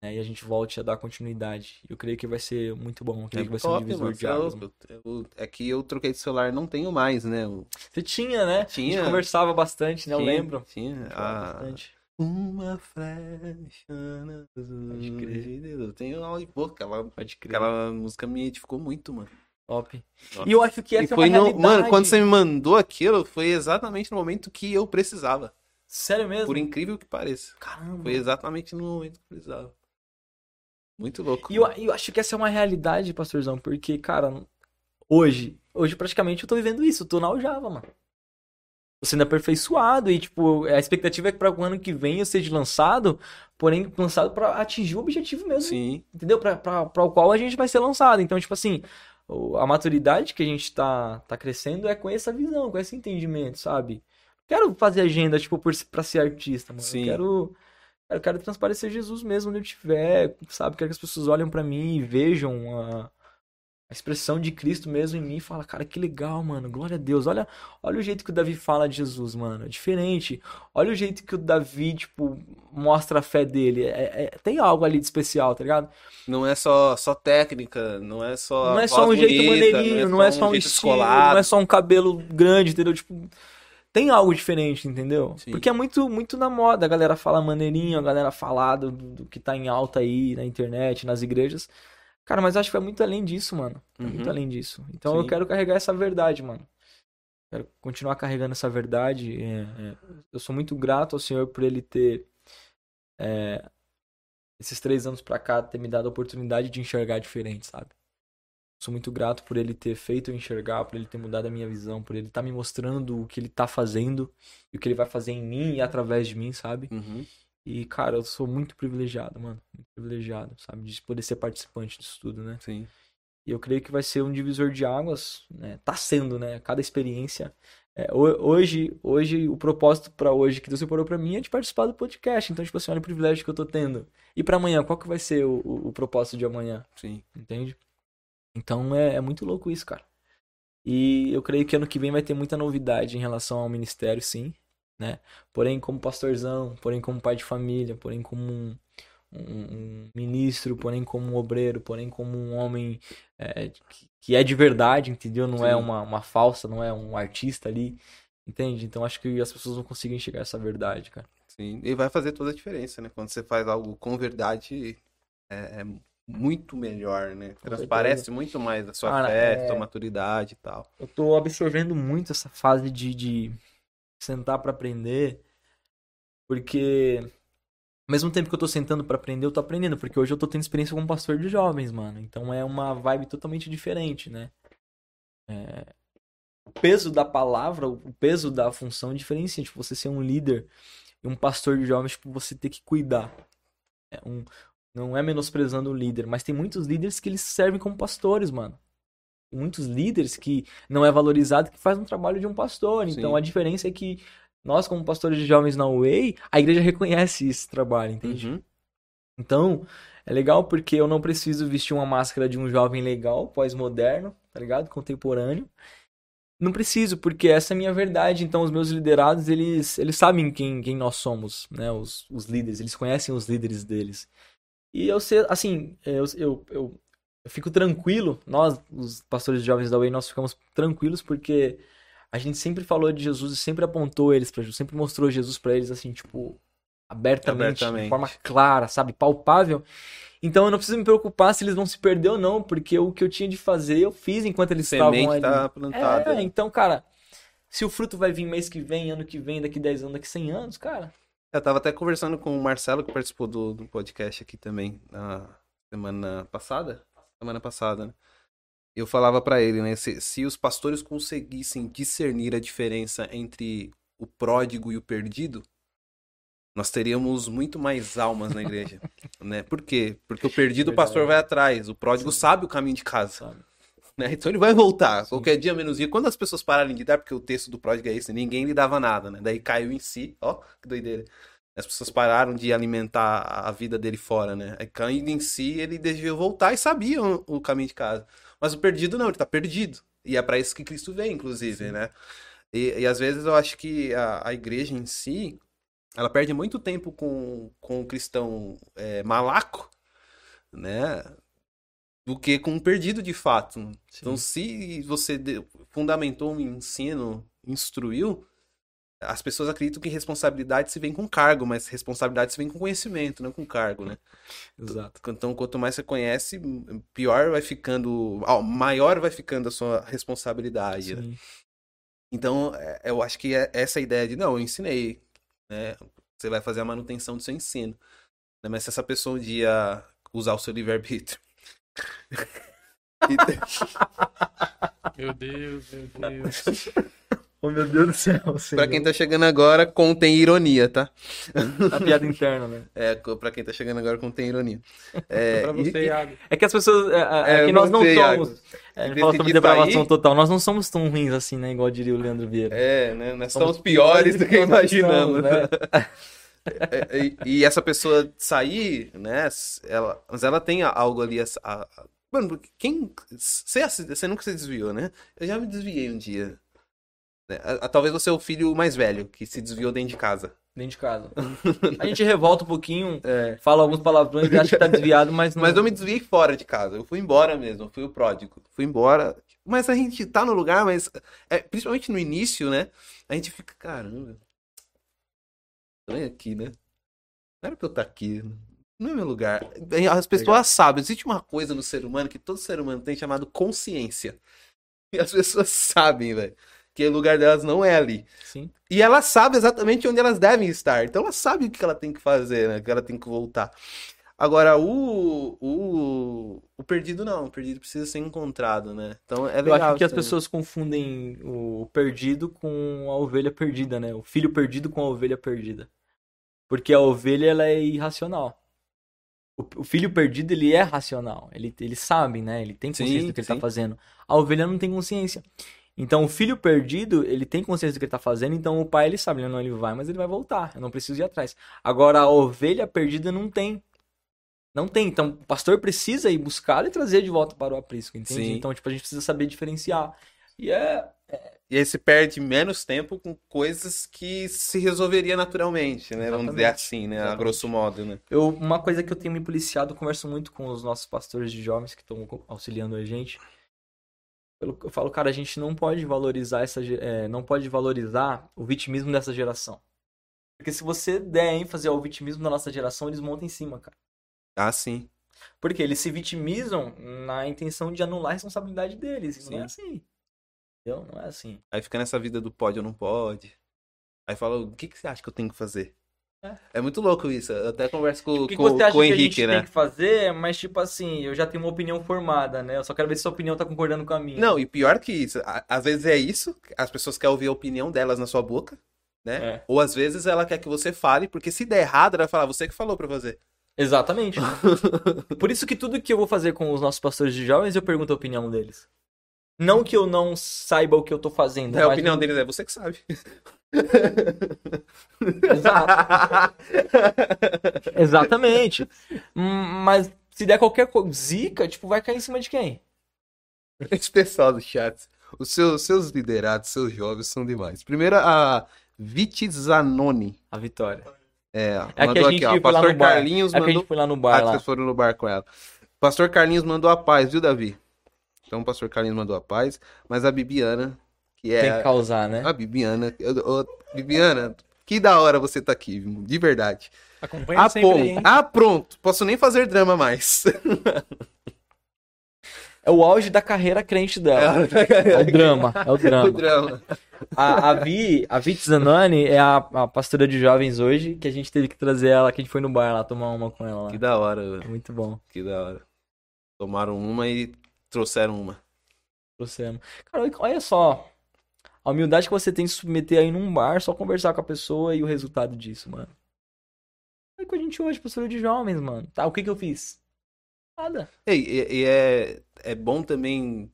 Né, e a gente volte a dar continuidade. Eu creio que vai ser muito bom. Eu creio que vai ser um top, divisor mano. de é águas. louco. Eu- é que eu troquei de celular, não tenho mais, né? Eu- Você tinha, né? A Tinha. gente conversava bastante, né? Eu Tinha, lembro. Tinha. Ah, bastante. uma flecha nas Pode crer. de. Eu tenho aula de boca. Aquela, Pode crer. aquela música me edificou muito, mano. Top. Nossa. E eu acho que E essa é foi uma no, realidade. mano, quando você me mandou aquilo, foi exatamente no momento que eu precisava. Sério mesmo? Por incrível que pareça. Caramba. Foi exatamente no momento que eu precisava. Muito louco. E eu, eu acho que essa é uma realidade, pastorzão, porque, cara, hoje, hoje praticamente eu tô vivendo isso, eu tô na aljava, mano. Tô sendo aperfeiçoado e, tipo, a expectativa é que para o ano que vem eu seja lançado, porém lançado pra atingir o objetivo mesmo, Sim, entendeu? Pra, pra, pra o qual a gente vai ser lançado. Então, tipo assim, a maturidade que a gente tá, tá crescendo é com essa visão, com esse entendimento, sabe? Quero fazer agenda, tipo, por, pra ser artista, mano. Sim. Eu quero, eu quero transparecer Jesus mesmo onde eu estiver, sabe? Quero que as pessoas olhem pra mim e vejam a, a expressão de Cristo mesmo em mim e falem, cara, que legal, mano. Glória a Deus. Olha, olha o jeito que o Davi fala de Jesus, mano. É diferente. Olha o jeito que o Davi, tipo, mostra a fé dele. É- é- tem algo ali de especial, tá ligado? não é só, só técnica, não é só. Não é só um voz jeito bonita, maneirinho, não é só um jeito estilo, não é só um cabelo grande, entendeu? Tipo, tem algo diferente, entendeu? Sim. Porque é muito, muito na moda, a galera fala maneirinho, a galera fala do, do que tá em alta aí na internet, nas igrejas. Cara, mas acho que vai muito além disso, mano. É muito Uhum. além disso. Então eu Sim. quero carregar essa verdade, mano. Quero continuar carregando essa verdade. é, é. Eu sou muito grato ao Senhor por Ele ter, é, esses três anos pra cá, ter me dado a oportunidade de enxergar diferente, sabe? Sou muito grato por Ele ter feito eu enxergar, por Ele ter mudado a minha visão, por Ele estar me mostrando o que Ele tá fazendo e o que Ele vai fazer em mim e através de mim, sabe? Uhum. E, cara, eu sou muito privilegiado, mano. Muito privilegiado, sabe? De poder ser participante disso tudo, né? Sim. E eu creio que vai ser um divisor de águas, né? Tá sendo, né? Cada experiência. É, ho- hoje, hoje, o propósito pra hoje que Deus separou pra mim é de participar do podcast. Então, tipo assim, olha o privilégio que eu tô tendo. E pra amanhã, qual que vai ser o, o, o propósito de amanhã? Sim. Entende? Então é, é muito louco isso, cara. E eu creio que ano que vem vai ter muita novidade em relação ao ministério, sim, né? Porém, como pastorzão, porém como pai de família, porém como um, um- um ministro, porém como um obreiro, porém como um homem é, que, que é de verdade, entendeu? Não é Sim. uma, uma falsa, não é um artista ali, entende? Então acho que as pessoas não conseguem enxergar essa verdade, cara. Sim, e vai fazer toda a diferença, né? Quando você faz algo com verdade, é, é muito melhor, né? Transparece muito mais a sua Cara, fé, é- sua maturidade e tal. Eu tô absorvendo muito essa fase de, de sentar pra aprender, porque ao mesmo tempo que eu tô sentando pra aprender, eu tô aprendendo, porque hoje eu tô tendo experiência como pastor de jovens, mano. Então é uma vibe totalmente diferente, né? É, O peso da palavra, o peso da função diferencia, tipo, você ser um líder e um pastor de jovens, tipo, você ter que cuidar. É um, não é menosprezando o líder, mas tem muitos líderes que eles servem como pastores, mano. Muitos líderes que não é valorizado que faz um trabalho de um pastor. Então Sim. a diferença é que nós, como pastores de jovens na Way, a igreja reconhece esse trabalho, entende? Uhum. Então, é legal porque eu não preciso vestir uma máscara de um jovem legal, pós-moderno, tá ligado? Contemporâneo. Não preciso, porque essa é a minha verdade. Então, os meus liderados, eles, eles sabem quem, quem nós somos, né? Os, os líderes, eles conhecem os líderes deles. E eu sei, assim, eu, eu, eu, eu fico tranquilo, nós, os pastores jovens da Way, nós ficamos tranquilos porque a gente sempre falou de Jesus e sempre apontou eles pra Jesus, sempre mostrou Jesus pra eles, assim, tipo, abertamente, Abertamente. de forma clara, sabe, palpável. Então eu não preciso me preocupar se eles vão se perder ou não, porque o que eu tinha de fazer eu fiz enquanto eles estavam Semente ali. tá plantada. É, então, cara, se o fruto vai vir mês que vem, ano que vem, daqui 10 anos, daqui 100 anos, cara, Eu tava até conversando com o Marcelo, que participou do, do podcast aqui também, na semana passada. Semana passada, né? Eu falava pra ele, né? Se, se os pastores conseguissem discernir a diferença entre o pródigo e o perdido, nós teríamos muito mais almas na igreja, <laughs> né? Por quê? Porque o perdido, o Verdade. pastor vai atrás, o pródigo sabe o caminho de casa, sabe? Né? Então ele vai voltar, Sim. qualquer dia menos dia. Quando as pessoas pararem de dar, porque o texto do pródigo é esse, ninguém lhe dava nada, né? Daí caiu em si, ó, que doideira. As pessoas pararam de alimentar a vida dele fora, né? Aí caindo em si, ele devia voltar e sabia o, caminho de casa. Mas o perdido não, ele tá perdido. E é pra isso que Cristo vem, inclusive, né? E, e às vezes eu acho que a, a igreja em si, ela perde muito tempo com, com o cristão é, malaco, né? Do que com o perdido de fato. Então, se você fundamentou um ensino, instruiu, as pessoas acreditam que responsabilidade se vem com cargo, mas responsabilidade se vem com conhecimento, não com cargo, né? Exato. Então, quanto mais você conhece, pior vai ficando, maior vai ficando a sua responsabilidade, né? Sim. Então, é, eu acho que é essa ideia de, não, eu ensinei, né? Você vai fazer a manutenção do seu ensino. né? Mas se essa pessoa um dia usar o seu livre-arbítrio Meu Deus, meu Deus. <laughs> Oh, meu Deus do céu, Pra quem tá chegando agora, contém ironia, tá? A piada interna, né? <laughs> É, pra quem tá chegando agora, contém ironia. <laughs> É, pra e- você, e- Iago. É que as pessoas. É, é, É, que nós não Iago. somos. É, a gente Decidir fala sobre depravação sair- total. Nós não somos tão ruins assim, né? Igual diria o Leandro Vieira. é, né? Nós Somos somos piores do que imaginamos. somos, né? É, e, e essa pessoa sair, né? Ela, mas ela tem algo ali. a- a- mano, quem. Você, nunca se desviou, né? Eu já me desviei um dia. né? A- a- Talvez você é o filho mais velho que se desviou dentro de casa. Dentro de casa. <laughs> A gente revolta um pouquinho, É. fala alguns palavrões e acha que tá desviado, mas não. Mas eu me desviei fora de casa. Eu fui embora mesmo. Eu fui o pródigo. Fui embora. Mas a gente tá no lugar, mas. é, principalmente no início, né? A gente fica, caramba. É aqui, né? Não era pra eu estar aqui. Não é meu lugar. As pessoas sabem. Existe uma coisa no ser humano que todo ser humano tem chamado consciência. <laughs> E as pessoas sabem, velho. Que o lugar delas não é ali. Sim. E ela sabe exatamente onde elas devem estar. Então ela sabe o que ela tem que fazer, né? Que ela tem que voltar. Agora, o, o, o perdido não. O perdido precisa ser encontrado, né? Então é Eu legal. acho que as pessoas confundem o perdido com a ovelha perdida, né? O filho perdido com a ovelha perdida. Porque a ovelha, ela é irracional. O, o filho perdido, ele é racional. Ele, ele sabe, né? Ele tem consciência Sim, do que ele sim. tá fazendo. A ovelha não tem consciência. Então, o filho perdido, ele tem consciência do que ele tá fazendo, então o pai, ele sabe, ele não, ele vai, mas ele vai voltar. Eu não preciso ir atrás. Agora, a ovelha perdida não tem. Não tem. Então, o pastor precisa ir buscá-la e trazer de volta para o aprisco, entende? Sim. Então, tipo, a gente precisa saber diferenciar. E é, E aí se perde menos tempo com coisas que se resolveria naturalmente, né? Vamos dizer Exatamente. assim, né? A Exatamente. grosso modo, né? Eu, uma coisa que eu tenho me policiado, eu converso muito com os nossos pastores de jovens que estão auxiliando a gente. Eu eu falo, cara, a gente não pode valorizar essa, é, não pode valorizar o vitimismo dessa geração. Porque se você der ênfase ao vitimismo da nossa geração, eles montam em cima, cara. Ah, sim. Porque eles se vitimizam na intenção de anular a responsabilidade deles. E não é Sim. assim. Entendeu? Não é assim. Aí fica nessa vida do pode ou não pode. Aí fala, o que, que você acha que eu tenho que fazer? É. É, muito louco isso. Eu até converso com, O que, que com, você acha com o que a gente né? tem que fazer? Mas, tipo assim, eu já tenho uma opinião formada, né? Eu só quero ver se sua opinião tá concordando com a minha. Não, e pior que isso, às vezes é isso, as pessoas querem ouvir a opinião delas na sua boca, né? É. Ou às vezes ela quer que você fale, porque se der errado, ela vai falar, você que falou pra fazer. Exatamente. <laughs> Por isso que tudo que eu vou fazer com os nossos pastores de jovens, eu pergunto a opinião deles. Não que eu não saiba o que eu tô fazendo. É, a opinião eu- deles é você que sabe. <laughs> Exato. Exatamente. Hum, Mas se der qualquer zica, tipo, vai cair em cima de quem? Esse pessoal do chat, os seus, seus liderados, seus jovens são demais. Primeiro a Viti Zanoni. A vitória. É, É que mandou a gente aqui, ó. foi lá Pastor no bar. Carlinhos É que a mandou. gente foi lá no Ah, bar que lá. vocês foram no bar com ela. Pastor Carlinhos mandou a paz, viu, Davi? Então o pastor Carlinhos mandou a paz, mas a Bibiana, que é Tem que causar, né? a Bibiana, eu- Bibiana, que da hora você tá aqui, de verdade. Acompanha Ah, sempre pô, aí, hein? ah, pronto, posso nem fazer drama mais. <laughs> É o auge da carreira crente dela. É o drama, é o <laughs> O drama. drama. A, a Vi, a Vi Zanoni é a, a pastora de jovens hoje, que a gente teve que trazer ela, que a gente foi no bar lá tomar uma com ela lá. Que da hora, velho. Muito bom. que da hora. Tomaram uma e trouxeram uma. Trouxemos. Cara, olha- só. A humildade que você tem de se submeter aí num bar, só conversar com a pessoa e o resultado disso, mano. É com a gente hoje, pastora de jovens, mano. Tá, o que que eu fiz? Nada. E, e- e é, é bom também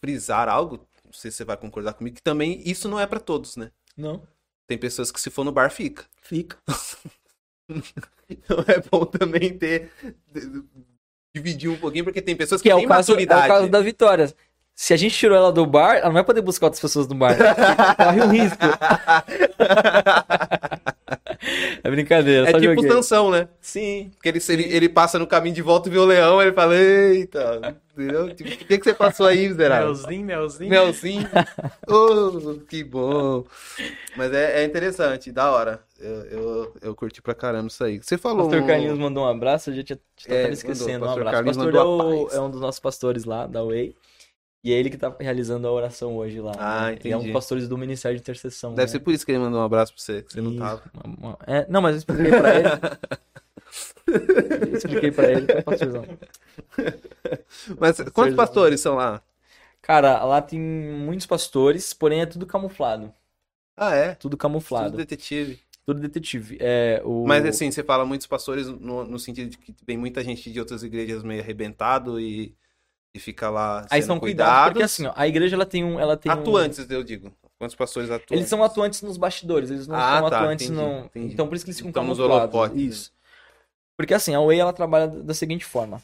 frisar algo, não sei se você vai concordar comigo, que também isso não é pra todos, né? Não. Tem pessoas que se for no bar fica. Fica. <laughs> Então é bom também ter. Dividir um pouquinho, porque tem pessoas que, Que é têm o, caso, é o maturidade. caso da Vitória. Se a gente tirou ela do bar, ela não vai poder buscar outras pessoas no bar. <laughs> Corre um risco. <laughs> É brincadeira, É só tipo joguei. Sansão, né? Sim. Porque ele, ele, ele passa no caminho de volta e vê o leão, ele fala, eita, entendeu? Tipo, o que, que você passou aí, miserável? Melzinho, melzinho. Melzinho. <laughs> Oh, que bom. Mas é, é interessante, da hora. Eu, eu, eu curti pra caramba isso aí. Você O falou. pastor um- Carlinhos mandou um abraço, eu já tinha tinha É, esquecendo. mandou. Um Pastor abraço. Carlinhos pastor é, o- é um dos nossos pastores lá, da Way. E é ele que tá realizando a oração hoje lá. Ah, né? Ele é um entendi. dos pastores do Ministério de Intercessão. Deve né? ser por isso que ele mandou um abraço pra você, que você não Isso, tava. uma- uma- é, não, mas eu expliquei pra ele. eu expliquei pra ele, foi pastorzão. <laughs> Mas quantos pastores são lá? Cara, lá tem muitos pastores, porém é tudo camuflado. Ah, é? Tudo Tudo camuflado. detetive. Tudo detetive. É, o... Mas assim, você fala muitos pastores no, no sentido de que vem muita gente de outras igrejas meio arrebentado e, e fica lá Aí sendo são cuidados, cuidados. porque assim, ó, a igreja ela tem um. Ela tem um- Atuantes, eu digo. Quantos pastores atuantes? Eles são atuantes nos bastidores, eles não Ah, são tá, atuantes entendi, não. entendi. Então por isso que eles ficam Então, nos camuflados. holofotes, né? Isso. Porque assim, a Way ela trabalha da seguinte forma.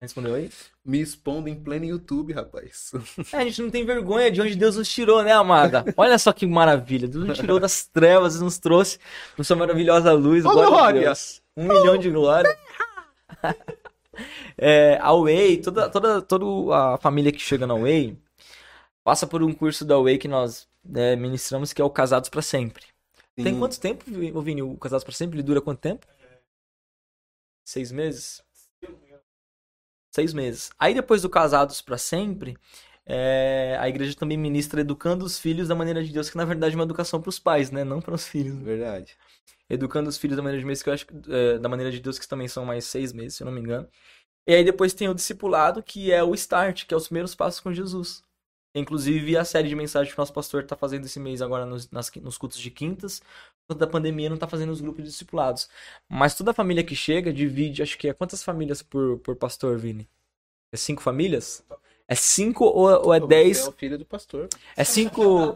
Respondeu aí? Me expondo em pleno YouTube, rapaz. <laughs> É, a gente não tem vergonha de onde Deus nos tirou, né, amada? Olha só que maravilha. Deus nos tirou das trevas e nos trouxe para sua maravilhosa luz. Ô, glória. Um milhão de glória. <laughs> É, a Way, toda, toda, toda a família que chega na Way passa por um curso da Way que nós né, ministramos, que é o Casados para Sempre. Tem Sim. quanto tempo, ô Vini, o Casados para Sempre? Ele dura quanto tempo? Seis meses? Seis meses. Aí depois do Casados para Sempre, é, a igreja também ministra educando os filhos da maneira de Deus, que na verdade é uma educação para os pais, né? Não para os filhos. Verdade. Educando os filhos da maneira de Deus, que eu acho que, é, da maneira de Deus, que também são mais seis meses, se eu não me engano. E aí depois tem o discipulado, que é o start, que é os primeiros passos com Jesus. Inclusive a série de mensagens que o nosso pastor está fazendo esse mês agora nos, nas- nos cultos de quintas, quando da pandemia não está fazendo os grupos de discipulados. Mas toda família que chega divide, acho que é quantas famílias por, por pastor, Vini? É cinco famílias? É cinco ou, ou é dez? É o filho do pastor. É cinco.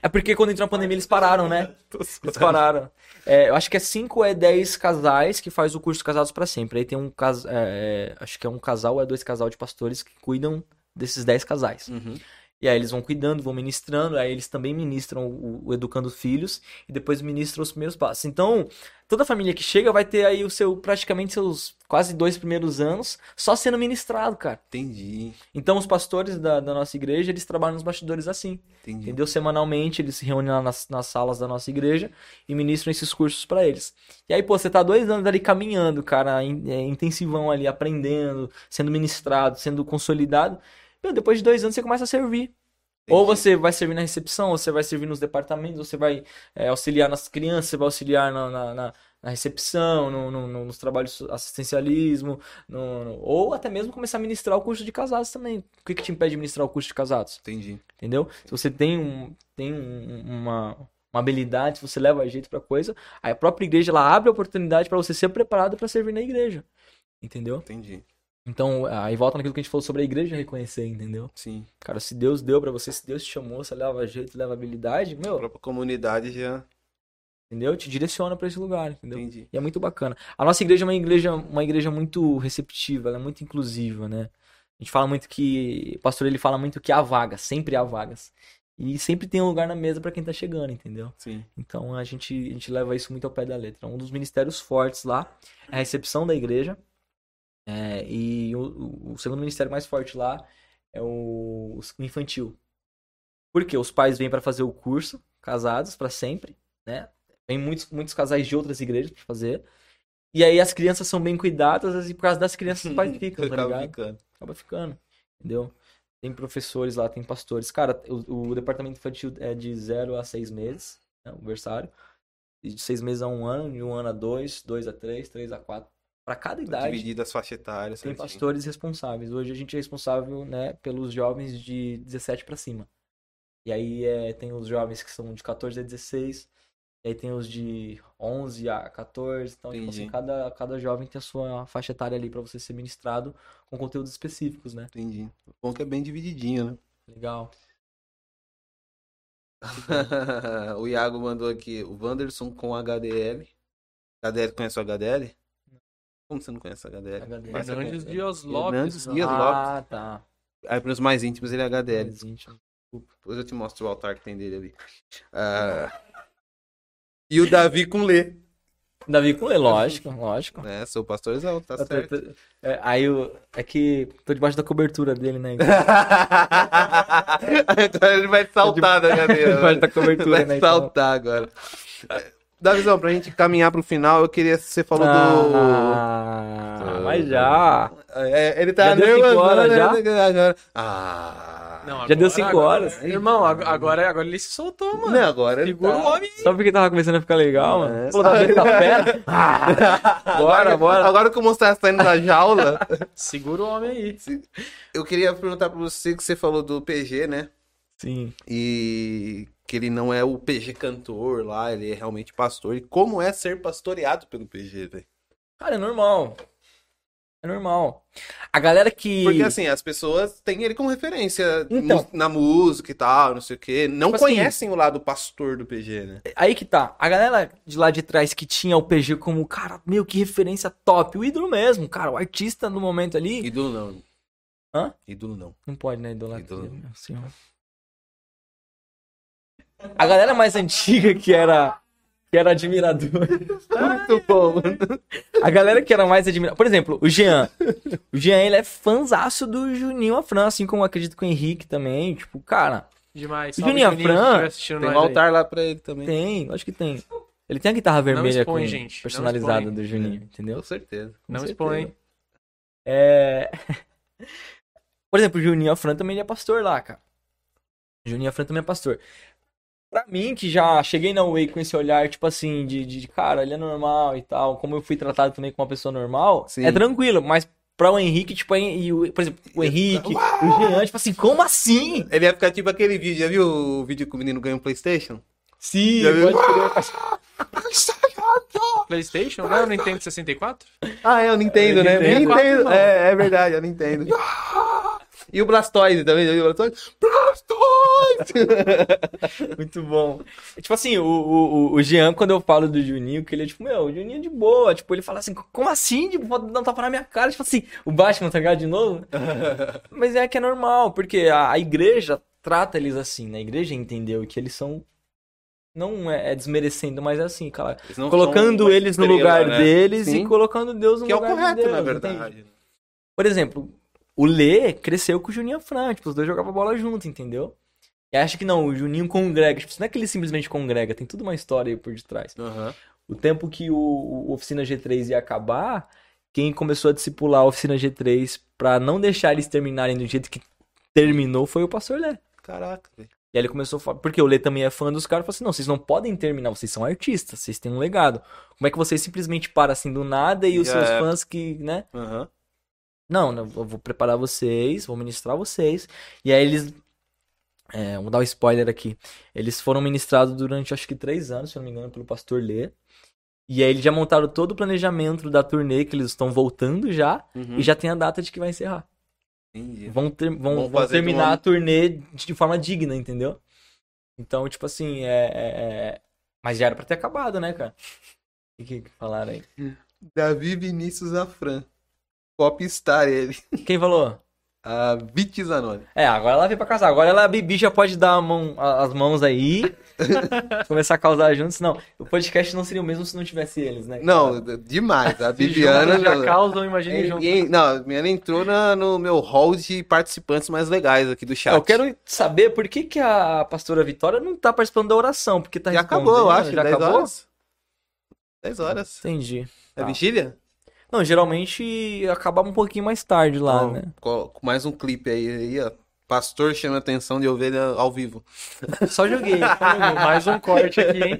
É porque quando entrou a pandemia eles pararam, né? Eles pararam. É, eu acho que é 5 ou é 10 casais que faz o curso Casados para Sempre. Aí tem um casal. acho que é um casal ou é dois casal de pastores que cuidam desses 10 casais. Uhum. E aí eles vão cuidando, vão ministrando, aí eles também ministram o, o educando filhos e depois ministram os primeiros passos. Então, toda família que chega vai ter aí o seu praticamente seus quase dois primeiros anos só sendo ministrado, cara. Entendi, Então, os pastores da, da nossa igreja, eles trabalham nos bastidores assim. entendi. Entendeu? Semanalmente eles se reúnem lá nas, nas salas da nossa igreja e ministram esses cursos pra eles. E aí, pô, você tá dois anos ali caminhando, cara, in- é, intensivão ali, aprendendo, sendo ministrado, sendo consolidado. Meu, depois de dois anos você começa a servir. Ou Entendi. você vai servir na recepção, ou você vai servir nos departamentos, ou você vai é, auxiliar nas crianças, você vai auxiliar na, na, na- na recepção, no, no- no- nos trabalhos de assistencialismo, no- ou até mesmo começar a ministrar o curso de casados também. O que, que te impede de ministrar o curso de casados? Entendi. Entendeu? Se você tem, um, tem um- uma, uma habilidade, se você leva jeito pra coisa, aí a própria igreja ela abre a oportunidade pra você ser preparado pra servir na igreja. Entendeu? Entendi. Então, aí volta naquilo que a gente falou sobre a igreja reconhecer, entendeu? Sim. Cara, se Deus deu pra você, se Deus te chamou, você leva jeito, leva habilidade, A meu, própria comunidade já. entendeu? Te direciona pra esse lugar, entendeu? Entendi. E é muito bacana. A nossa igreja é uma igreja, uma igreja muito receptiva, ela é muito inclusiva, né? A gente fala muito que, o pastor ele fala muito que há vagas, sempre há vagas. E sempre tem um lugar na mesa pra quem tá chegando, entendeu? Sim. Então a gente, a gente leva isso muito ao pé da letra. Um dos ministérios fortes lá é a recepção da igreja. É, e o, o- segundo ministério mais forte lá é o, o infantil. Por quê? Os pais vêm para fazer o curso, casados para sempre, né? Vem muitos, muitos casais de outras igrejas para fazer. E aí as crianças são bem cuidadas e por causa das crianças os pais <laughs> ficam, tá Acaba ligado? ficando. acaba ficando, entendeu? Tem professores lá, tem pastores. Cara, o, o departamento infantil é de 0 a 6 meses, né, o versário. E de 6 meses a 1 um ano, de 1 um ano a 2, 2 a 3, 3 a 4. Para cada idade, Dividido as faixas etárias. tem certinho. pastores responsáveis. Hoje a gente é responsável, né, pelos jovens de 17 para cima. E aí é, tem os jovens que são de 14 a 16, e aí tem os de 11 a 14. Então, tipo assim, cada, cada jovem tem a sua faixa etária ali para você ser ministrado com conteúdos específicos, né? Entendi. Bom que é bem divididinho, né? Legal. <laughs> o Iago mandou aqui, o Wanderson com HDL. HDL conhece o HDL? Como você não conhece o HDL? HDL. Mas Hernandes conhece. Dias Hernandes Lopes. Dias não. Lopes. Ah, tá. Aí para os mais íntimos ele é HDL. Mais íntimo. Depois eu te mostro o altar que tem dele ali. Ah, E o Davi com Lê. Davi com Lê, lógico, <laughs> lógico. É, sou pastorzão, tá Eu tô- certo. tô- é, aí eu, é que tô debaixo da cobertura dele, né? <laughs> agora ele vai saltar da cadeira. <laughs> Debaixo da cobertura, Vai né? Então... saltar agora. Davizão, pra gente caminhar pro final, eu queria. Você falou Ah, mas já. do. É, ele tá Já deu cinco nervoso, horas né? já? Agora- Ah. Não, Já deu agora- cinco agora- horas. Irmão, ag- agora, agora ele se soltou, mano. Não, agora ele Segura tá- o homem. Só porque tava começando a ficar legal, mano. É. Falou, Davi tá fera. <laughs> Ah, bora, bora. Agora que o monstro tá saindo da jaula, Segura o homem aí. eu queria perguntar pra você que você falou do PG, né? Sim. E que ele não é o PG cantor lá, ele é realmente pastor. E como é ser pastoreado pelo PG, velho? Cara, é normal. É normal. A galera que. Porque assim, as pessoas têm ele como referência Então. na música e tal, não sei o quê. Não Tipo assim- conhecem o lado pastor do PG, né? Aí que tá. A galera de lá de trás que tinha o PG como, cara, meu, que referência top. O ídolo mesmo, cara. O artista no momento ali. Ídolo não. Hã? Ídolo não. Não pode, né? Idolatria. Ídolo. meu senhor. A galera mais antiga que era. Que era admirador. Muito bom, mano. A galera que era mais admirador. Por exemplo, o Jean. O Jean, ele é fanzaço do Juninho Afran, assim como eu acredito que o Henrique também. Tipo, cara, Demais. O Juninho Afran Tem um nós aí. altar lá pra ele também. tem, acho que tem. Ele tem a guitarra vermelha expõe, com gente, personalizada do Juninho, entendeu? Com certeza. Com Não certeza. expõe. É... <laughs> Por exemplo, o Juninho Afran também é pastor lá, cara. O Juninho Afran também é pastor. Pra mim, que já cheguei na Way com esse olhar, tipo assim, de, de, de, cara, ele é normal e tal, como eu fui tratado também com uma pessoa normal, Sim. é tranquilo, mas pra o Henrique, tipo, e o- por exemplo, o Henrique, o Jean, tipo assim, como assim? Ele ia ficar tipo aquele vídeo, já viu o vídeo que o menino ganha um Playstation? Sim, Já viu? pode crer. <laughs> PlayStation? Não é o Nintendo 64? Ah, é o Nintendo, É, né? Nintendo. Nintendo. É, é verdade, é o Nintendo. E o Blastoise também, já viu o Blastoise? Blastoise! <laughs> Muito bom. Tipo assim, o, o, o Jean, quando eu falo do Juninho, que ele é tipo, meu, o Juninho é de boa. Tipo, ele fala assim, como assim? Tipo, pode dar um tapa na minha cara. Tipo assim, o Batman, tá ligado? De novo. <laughs> Mas é que é normal, porque a, a igreja trata eles assim, né? A igreja entendeu que eles são. Não é, é desmerecendo, mas é assim, cara. Eles colocando eles no lugar né? deles Sim. e colocando Deus no Que é o lugar correto, de Deus, na entende? verdade. Por exemplo, o Lê cresceu com o Juninho Fran, tipo, os dois jogavam bola junto, entendeu? E acha que não, o Juninho congrega. Tipo, não é que ele simplesmente congrega, tem tudo uma história aí por detrás. Aham. O tempo que o, o Oficina G3 ia acabar, quem começou a discipular a Oficina G3 pra não deixar eles terminarem do jeito que terminou foi o Pastor Lê. Caraca, velho. E aí ele começou a falar, porque o Lê também é fã dos caras, falou assim, não, vocês não podem terminar, vocês são artistas, vocês têm um legado. Como é que vocês simplesmente param assim do nada e os Já seus fãs que, né? Não, não, eu vou preparar vocês, vou ministrar vocês. E aí eles. É, vou dar um spoiler aqui. Eles foram ministrados durante acho que três anos, se não me engano, pelo pastor Lê. E aí eles já montaram todo o planejamento da turnê, que eles estão voltando já, Uhum. e já tem a data de que vai encerrar. Entendi. Vão, ter- vão, Vão terminar uma- a turnê de forma digna, entendeu? Então, tipo assim, é. é- é- Mas já era pra ter acabado, né, cara? O que, que falaram aí? Davi Vinícius Afran. Popstar ele. Quem falou? A Viti Zanoni. É, agora ela veio pra casar. Agora ela, a Bibi já pode dar a mão, as mãos aí, <laughs> começar a causar juntos. Não, o podcast não seria o mesmo se não tivesse eles, né? Não, demais. A <laughs> Bibiana juntos já já. causam, imagine E- junto. e- não, a Bibiana entrou na- no meu hall de participantes mais legais aqui do chat. Eu quero saber por que, que a pastora Vitória não tá participando da oração, porque tá Já acabou, eu respondendo, acho. Já 10 acabou? horas? 10 horas. Entendi. É Tá. vigília? Não, geralmente acabava um pouquinho mais tarde lá, Ó, né? com mais um clipe aí, aí, ó. Pastor chama atenção de ovelha ao vivo. <laughs> Só joguei. Mais um corte aqui, hein?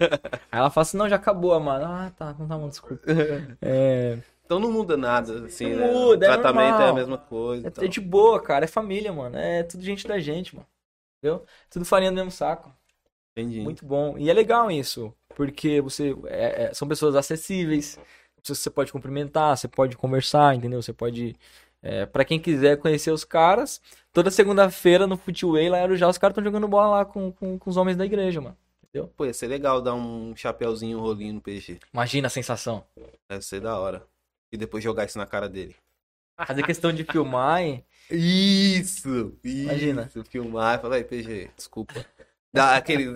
Aí ela fala assim, não, já acabou, mano. Ah, tá, não tá bom, desculpa. <laughs> É, Então não muda nada, assim, Não né? muda, o é tratamento é, normal. a mesma coisa. é, então. é de boa, cara, é família, mano. É tudo gente da gente, mano. Entendeu? Tudo farinha do mesmo saco. Entendi. Muito bom. E é legal isso, porque você é- é- são pessoas acessíveis, você pode cumprimentar, você pode conversar, entendeu? Você pode. É, para quem quiser conhecer os caras, toda segunda-feira no Footway lá em Arujá, os caras estão jogando bola lá com, com, com os homens da igreja, mano. Pô, ia ser legal dar um chapéuzinho, um rolinho no PG. Imagina a sensação. Deve ser da hora. E depois jogar isso na cara dele. Fazer questão de filmar e. Isso! <laughs> Isso! Imagina. Filmar e falar, aí, PG, desculpa. Dá aquele,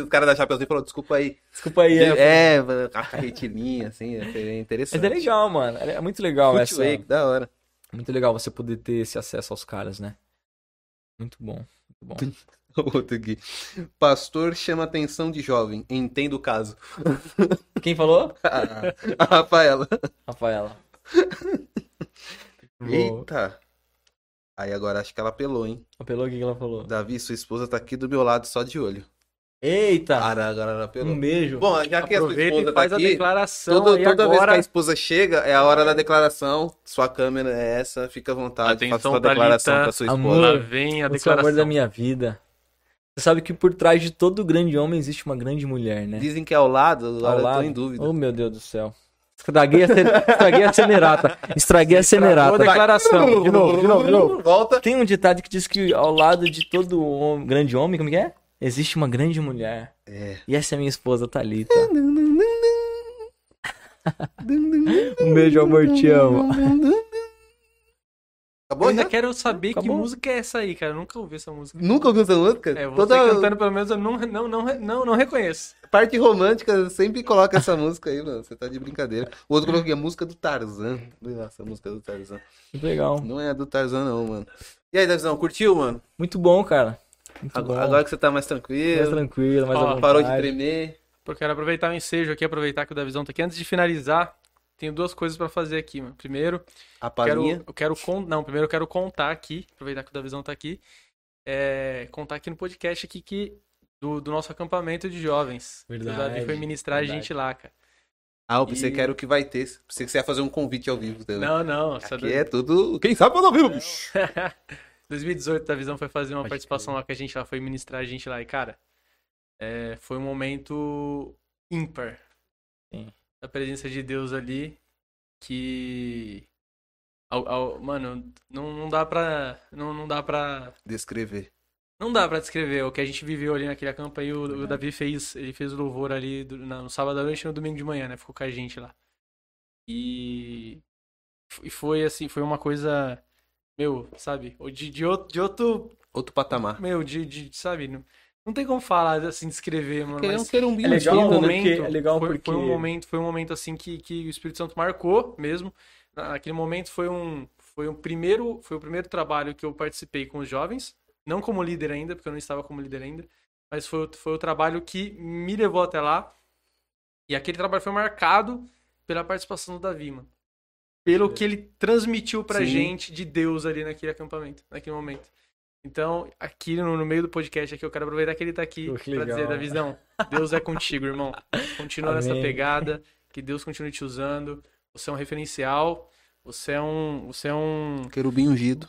o cara da chapéuzinho falou, desculpa aí. Desculpa aí, é. É, a carretilhinha, assim, é interessante. Mas é legal, mano. É muito legal essa. Da hora. Muito legal você poder ter esse acesso aos caras, né? Muito bom. Muito bom. <laughs> Outro aqui. Pastor chama atenção de jovem. Entenda o caso. <laughs> Quem falou? <laughs> A Rafaela. Rafaela. Boa. Eita. Aí agora acho que ela pelou, hein? Apelou o que que ela falou? Davi, sua esposa tá aqui do meu lado só de olho. Eita! Cara, agora ela pelou. Um beijo. Bom, já que a sua Aproveita esposa e tá faz a aqui, declaração toda, aí toda vez que agora. a esposa chega, é a hora da declaração. Sua câmera é essa, fica à vontade. Atenção, faça sua declaração Thalita. pra sua Amor. esposa. Lá vem a O seu amor da declaração. minha vida. Você sabe que por trás de todo grande homem existe uma grande mulher, né? Dizem que é ao lado, agora Ao eu tô lado. em dúvida. Oh, meu Deus do céu. Estraguei a, Estraguei a cenerata. Estraguei a cenerata. declaração. De novo, de novo, de novo. Volta. Tem um ditado que diz que ao lado de todo hom- grande homem, como que é? Existe uma grande mulher. É. E essa é minha esposa, Thalita. <laughs> Um beijo, amor, te amo. <laughs> Eu Acabou ainda já? quero saber que Acabou. música é essa aí, cara. Eu nunca ouvi essa música. Nunca ouviu essa música? É, você Toda cantando pelo menos eu não, não, não, não, não reconheço. parte romântica sempre coloca essa <laughs> música aí, mano. Você tá de brincadeira. O outro colocou aqui a música do Tarzan. Nossa, a música do Tarzan. Legal. Não é a do Tarzan, não, mano. E aí, Davizão, curtiu, mano? Muito bom, cara. Muito Agora, bom. agora que você tá mais mais tranquilo, tranquilo, mais Ó, parou de tremer. Eu quero aproveitar o ensejo aqui, aproveitar que o Davizão tá aqui. Antes de finalizar, tenho duas coisas pra fazer aqui, mano. Primeiro, A quero, palhinha. eu quero con... não, primeiro eu quero contar aqui, aproveitar que o Davizão tá aqui, é, contar aqui no podcast aqui que do, do nosso acampamento de jovens. Verdade, O Davi foi ministrar verdade. a gente lá, cara. Ah, eu pensei E- que era o que vai ter. Pensei que você ia fazer um convite ao vivo também. Não, não. Aqui é tudo. Quem sabe faz ao vivo, bicho. 2018, a Visão foi fazer uma Pode participação lá com a gente lá, foi ministrar a gente lá. E, cara, é, foi um momento ímpar. Sim. Da presença de Deus ali, que... ao- ao- mano, não, não dá pra... Não, não dá pra... Descrever. Não dá pra descrever o que a gente viveu ali naquele acampo aí. O, o Davi fez, ele fez o louvor ali do- na- no sábado à noite e no domingo de manhã, né? Ficou com a gente lá. E, e foi assim, foi uma coisa, meu, sabe? De, de, outro, de outro, Outro patamar. Meu, de, de sabe, não, tem como falar assim, descrever, mano. Porque é um Mas. É legal, foi um né? momento, Porque- é legal foi, porque- foi um momento, foi um momento assim que, que o Espírito Santo marcou mesmo. Naquele momento foi um, foi um primeiro, foi o primeiro trabalho que eu participei com os jovens, não como líder ainda, porque eu não estava como líder ainda, mas foi, o- foi o trabalho que me levou até lá. E aquele trabalho foi marcado pela participação do Davi, mano. Pelo que ele transmitiu pra Sim. gente de Deus ali naquele acampamento, naquele momento. Então, aqui no, no meio do podcast aqui, eu quero aproveitar que ele tá aqui legal. dizer, Davizão, Deus é contigo, irmão. Continua nessa Amém. pegada, que Deus continue te usando. Você é um referencial, você é um, você é um, <laughs> Querubim ungido.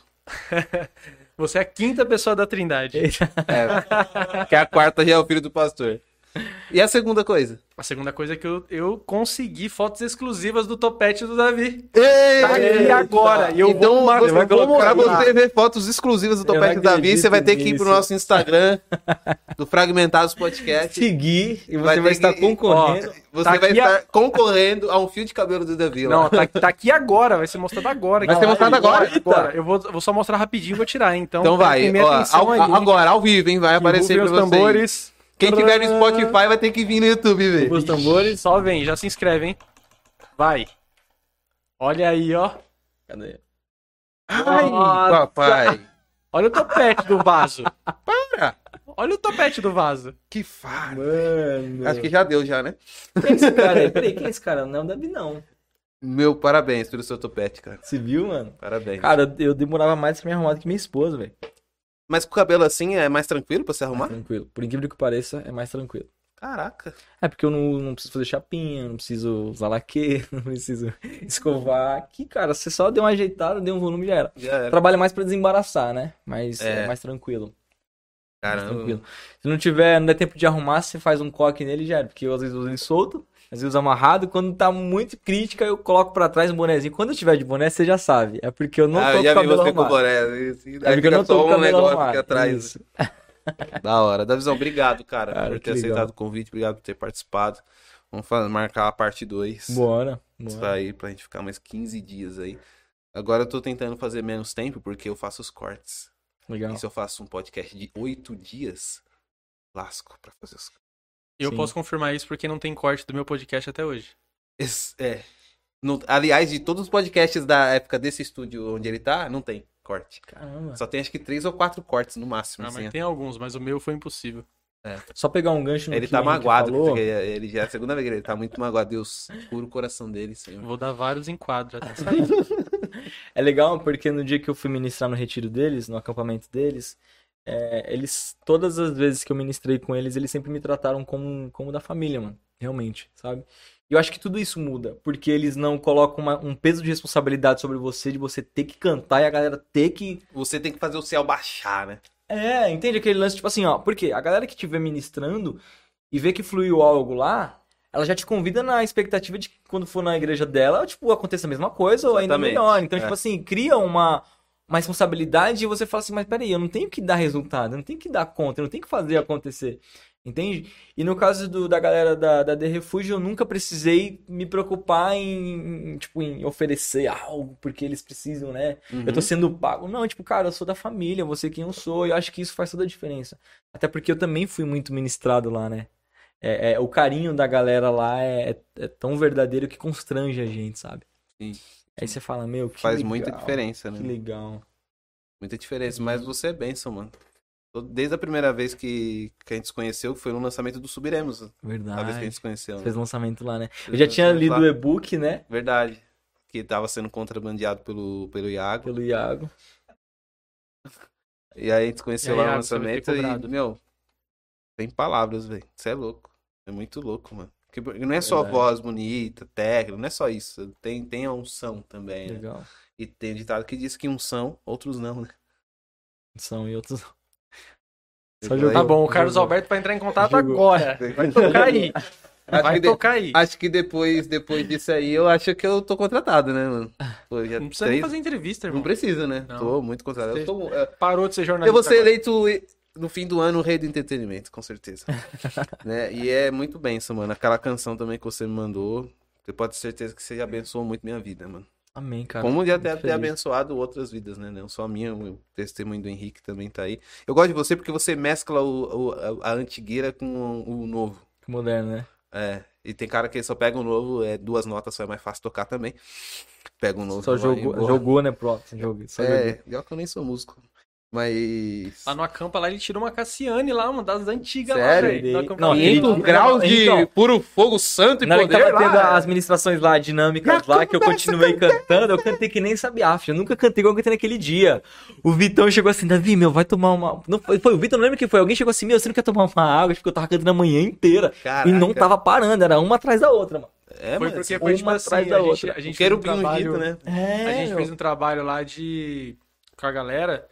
você é a quinta pessoa da Trindade. É. que a quarta já é o filho do pastor. <laughs> E a segunda coisa? A segunda coisa é que eu, eu consegui fotos exclusivas do topete do Davi. Ei! Tá aqui agora. E eu então, vou você vai pra colocar você ver fotos exclusivas do Topete não Davi, você vai ter que ir pro nosso Instagram, <laughs> do Fragmentados Podcast. Seguir e você Vai vai, estar que- concorrendo. Você Tá vai aqui a- estar concorrendo a um fio de cabelo do Davi. lá. Não, tá, tá aqui agora, vai ser mostrado agora. Vai aqui. ser mostrado agora? Agora. Eu vou, vou só mostrar rapidinho e vou tirar, então. Então vai, ó, ao- agora, ao vivo, hein? Vai aparecer os vocês. tambores. Quem tiver no Spotify vai ter que vir no YouTube, velho. Os tambores. Só vem, já se inscreve, hein? Vai. Olha aí, ó. Cadê? Ai, Nossa. papai. Olha o topete do vaso. <laughs> Para. Olha o topete do vaso. Que farra. Mano. Acho que já deu já, né? Quem é esse cara aí? Peraí, quem é esse cara? Não é Davi, não. Meu parabéns pelo seu topete, cara. Você viu, mano? Parabéns. Cara, eu demorava mais pra me arrumar do que minha esposa, velho. Mas com o cabelo assim é mais tranquilo pra se arrumar? Tranquilo. Por incrível que pareça, é mais tranquilo. Caraca. É porque eu não, não preciso fazer chapinha, não preciso usar laque, <laughs> não preciso escovar. Aqui, cara, você só deu uma ajeitada, deu um volume e já era. Já era. Trabalha mais pra desembaraçar, né? Mas é, É. mais tranquilo. mais Caramba. tranquilo. Se não tiver, não der tempo de arrumar, você faz um coque nele e já era. Porque eu às vezes uso ele solto, às vezes amarrado. Quando tá muito crítica, eu coloco pra trás um bonezinho. Quando eu tiver de boné, você já sabe. É porque eu não ah, tô com cabelo você com arrumado. boné. Assim, É aí porque eu não tô com um negócio arrumado. aqui atrás. Isso. <laughs> Da hora. Davizão, obrigado, cara, Cara, por ter legal. aceitado o convite. Obrigado por ter participado. Vamos fa- marcar a parte 2. Bora. Isso bora. aí, pra gente ficar mais 15 dias aí. Agora eu tô tentando fazer menos tempo porque eu faço os cortes. Legal. E se eu faço um podcast de 8 dias, lasco pra fazer os Eu Sim. posso confirmar isso porque não tem corte do meu podcast até hoje. Esse- É. No- aliás, de todos os podcasts da época desse estúdio onde ele tá, não tem corte. Caramba. Só tem acho que três ou quatro cortes no máximo. Ah, assim, mas tem alguns, mas o meu foi impossível. Só pegar um gancho no Ele tá magoado, falou. porque ele já é a segunda vez que ele tá muito magoado. Deus, cura o coração dele, Senhor. Vou dar vários enquadros <laughs> até sair. É legal porque no dia que eu fui ministrar no retiro deles, no acampamento deles, é, eles, todas as vezes que eu ministrei com eles, eles sempre me trataram como, como da família, mano. Realmente, sabe? E eu acho que tudo isso muda, porque eles não colocam uma- um peso de responsabilidade sobre você, de você ter que cantar e a galera ter que Você tem que fazer o céu baixar, né? É, entende aquele lance, tipo assim, ó. Porque a galera que estiver ministrando e vê que fluiu algo lá, ela já te convida na expectativa de que quando for na igreja dela, tipo, aconteça a mesma coisa ou ainda Exatamente, melhor. Então, é. tipo assim, cria uma, uma responsabilidade e você fala assim, mas peraí, eu não tenho que dar resultado, eu não tenho que dar conta, eu não tenho que fazer acontecer. Entende? E no caso do- da galera da, da The Refúgio, eu nunca precisei me preocupar em, em, tipo, em oferecer algo porque eles precisam, né? Uhum. Eu tô sendo pago. Não, tipo, cara, eu sou da família, ser quem eu sou, e eu acho que isso faz toda a diferença. Até porque eu também fui muito ministrado lá, né? É, é, o carinho da galera lá é, é tão verdadeiro que constrange a gente, sabe? Sim. Aí você fala, meu, que Faz legal, muita diferença, Que né? legal. Muita diferença. Mas você é bênção, mano. Desde a primeira vez que, que a gente se conheceu, que foi no lançamento do Subiremos. A vez que a Verdade. gente se conheceu. né? Fez lançamento lá, né? Eu já tinha lido lá. o e-book, né? Verdade. Que tava sendo contrabandeado pelo, pelo Iago. Pelo Iago. E aí a gente se conheceu aí, lá no lançamento e, meu, tem palavras, velho. Você é louco. É muito louco, mano. Porque não é só Verdade. voz bonita, técnica, não é só isso. Tem, tem a unção também, né? Legal. E tem um ditado que diz que unção, outros não, né? São e outros. Eu <laughs> Só falei, jogou. Tá bom, o Carlos Jogou. Alberto vai entrar em contato Jogou. agora. <laughs> Vai tocar aí. Acho Vai de- tocar aí. acho que depois, depois disso aí, eu acho que eu tô contratado, né, mano? Pô, já Não precisa nem três- fazer entrevista, Não irmão. precisa, né? Não. Tô muito contratado. Eu, tô- é, Parou de ser jornalista. eu vou ser agora. eleito no fim do ano o rei do entretenimento, com certeza. <laughs> né? E é muito benção, mano. Aquela canção também que você me mandou, você pode ter certeza que você abençoou muito minha vida, mano. Amém, cara. Como já deve ter abençoado outras vidas, né? Não só a minha, o testemunho do Henrique também tá aí. Eu gosto de você porque você mescla o, o- a, antigueira com o, o novo. Que moderno, né? É. E tem cara que só pega o novo, é duas notas, só é mais fácil tocar também. Pega o novo. Só jogou, jogou, né, pro jogo. Só É, jogou. pior que eu nem sou músico. Mas. Lá no Acampa, lá ele tirou uma Cassiane lá, uma das antigas Sério? lá, velho. Não, 500 graus de Então, puro fogo santo e que poder tava tendo lá. as ministrações lá, dinâmicas lá, que eu continuei cantando, eu cantei que nem sabiaf. Eu nunca cantei igual eu cantei naquele dia. O Vitão chegou assim, Davi, meu, vai tomar uma. Não foi, foi o Vitão, não lembro quem foi. Alguém chegou assim, meu, você não quer tomar uma água? Porque eu tava cantando a manhã inteira. Caraca. E não tava parando, era uma atrás da outra, mano. É, Foi porque foi tipo assim, atrás da a gente, outra. a gente o fez um trabalho, né? É, A gente fez um trabalho lá de com a galera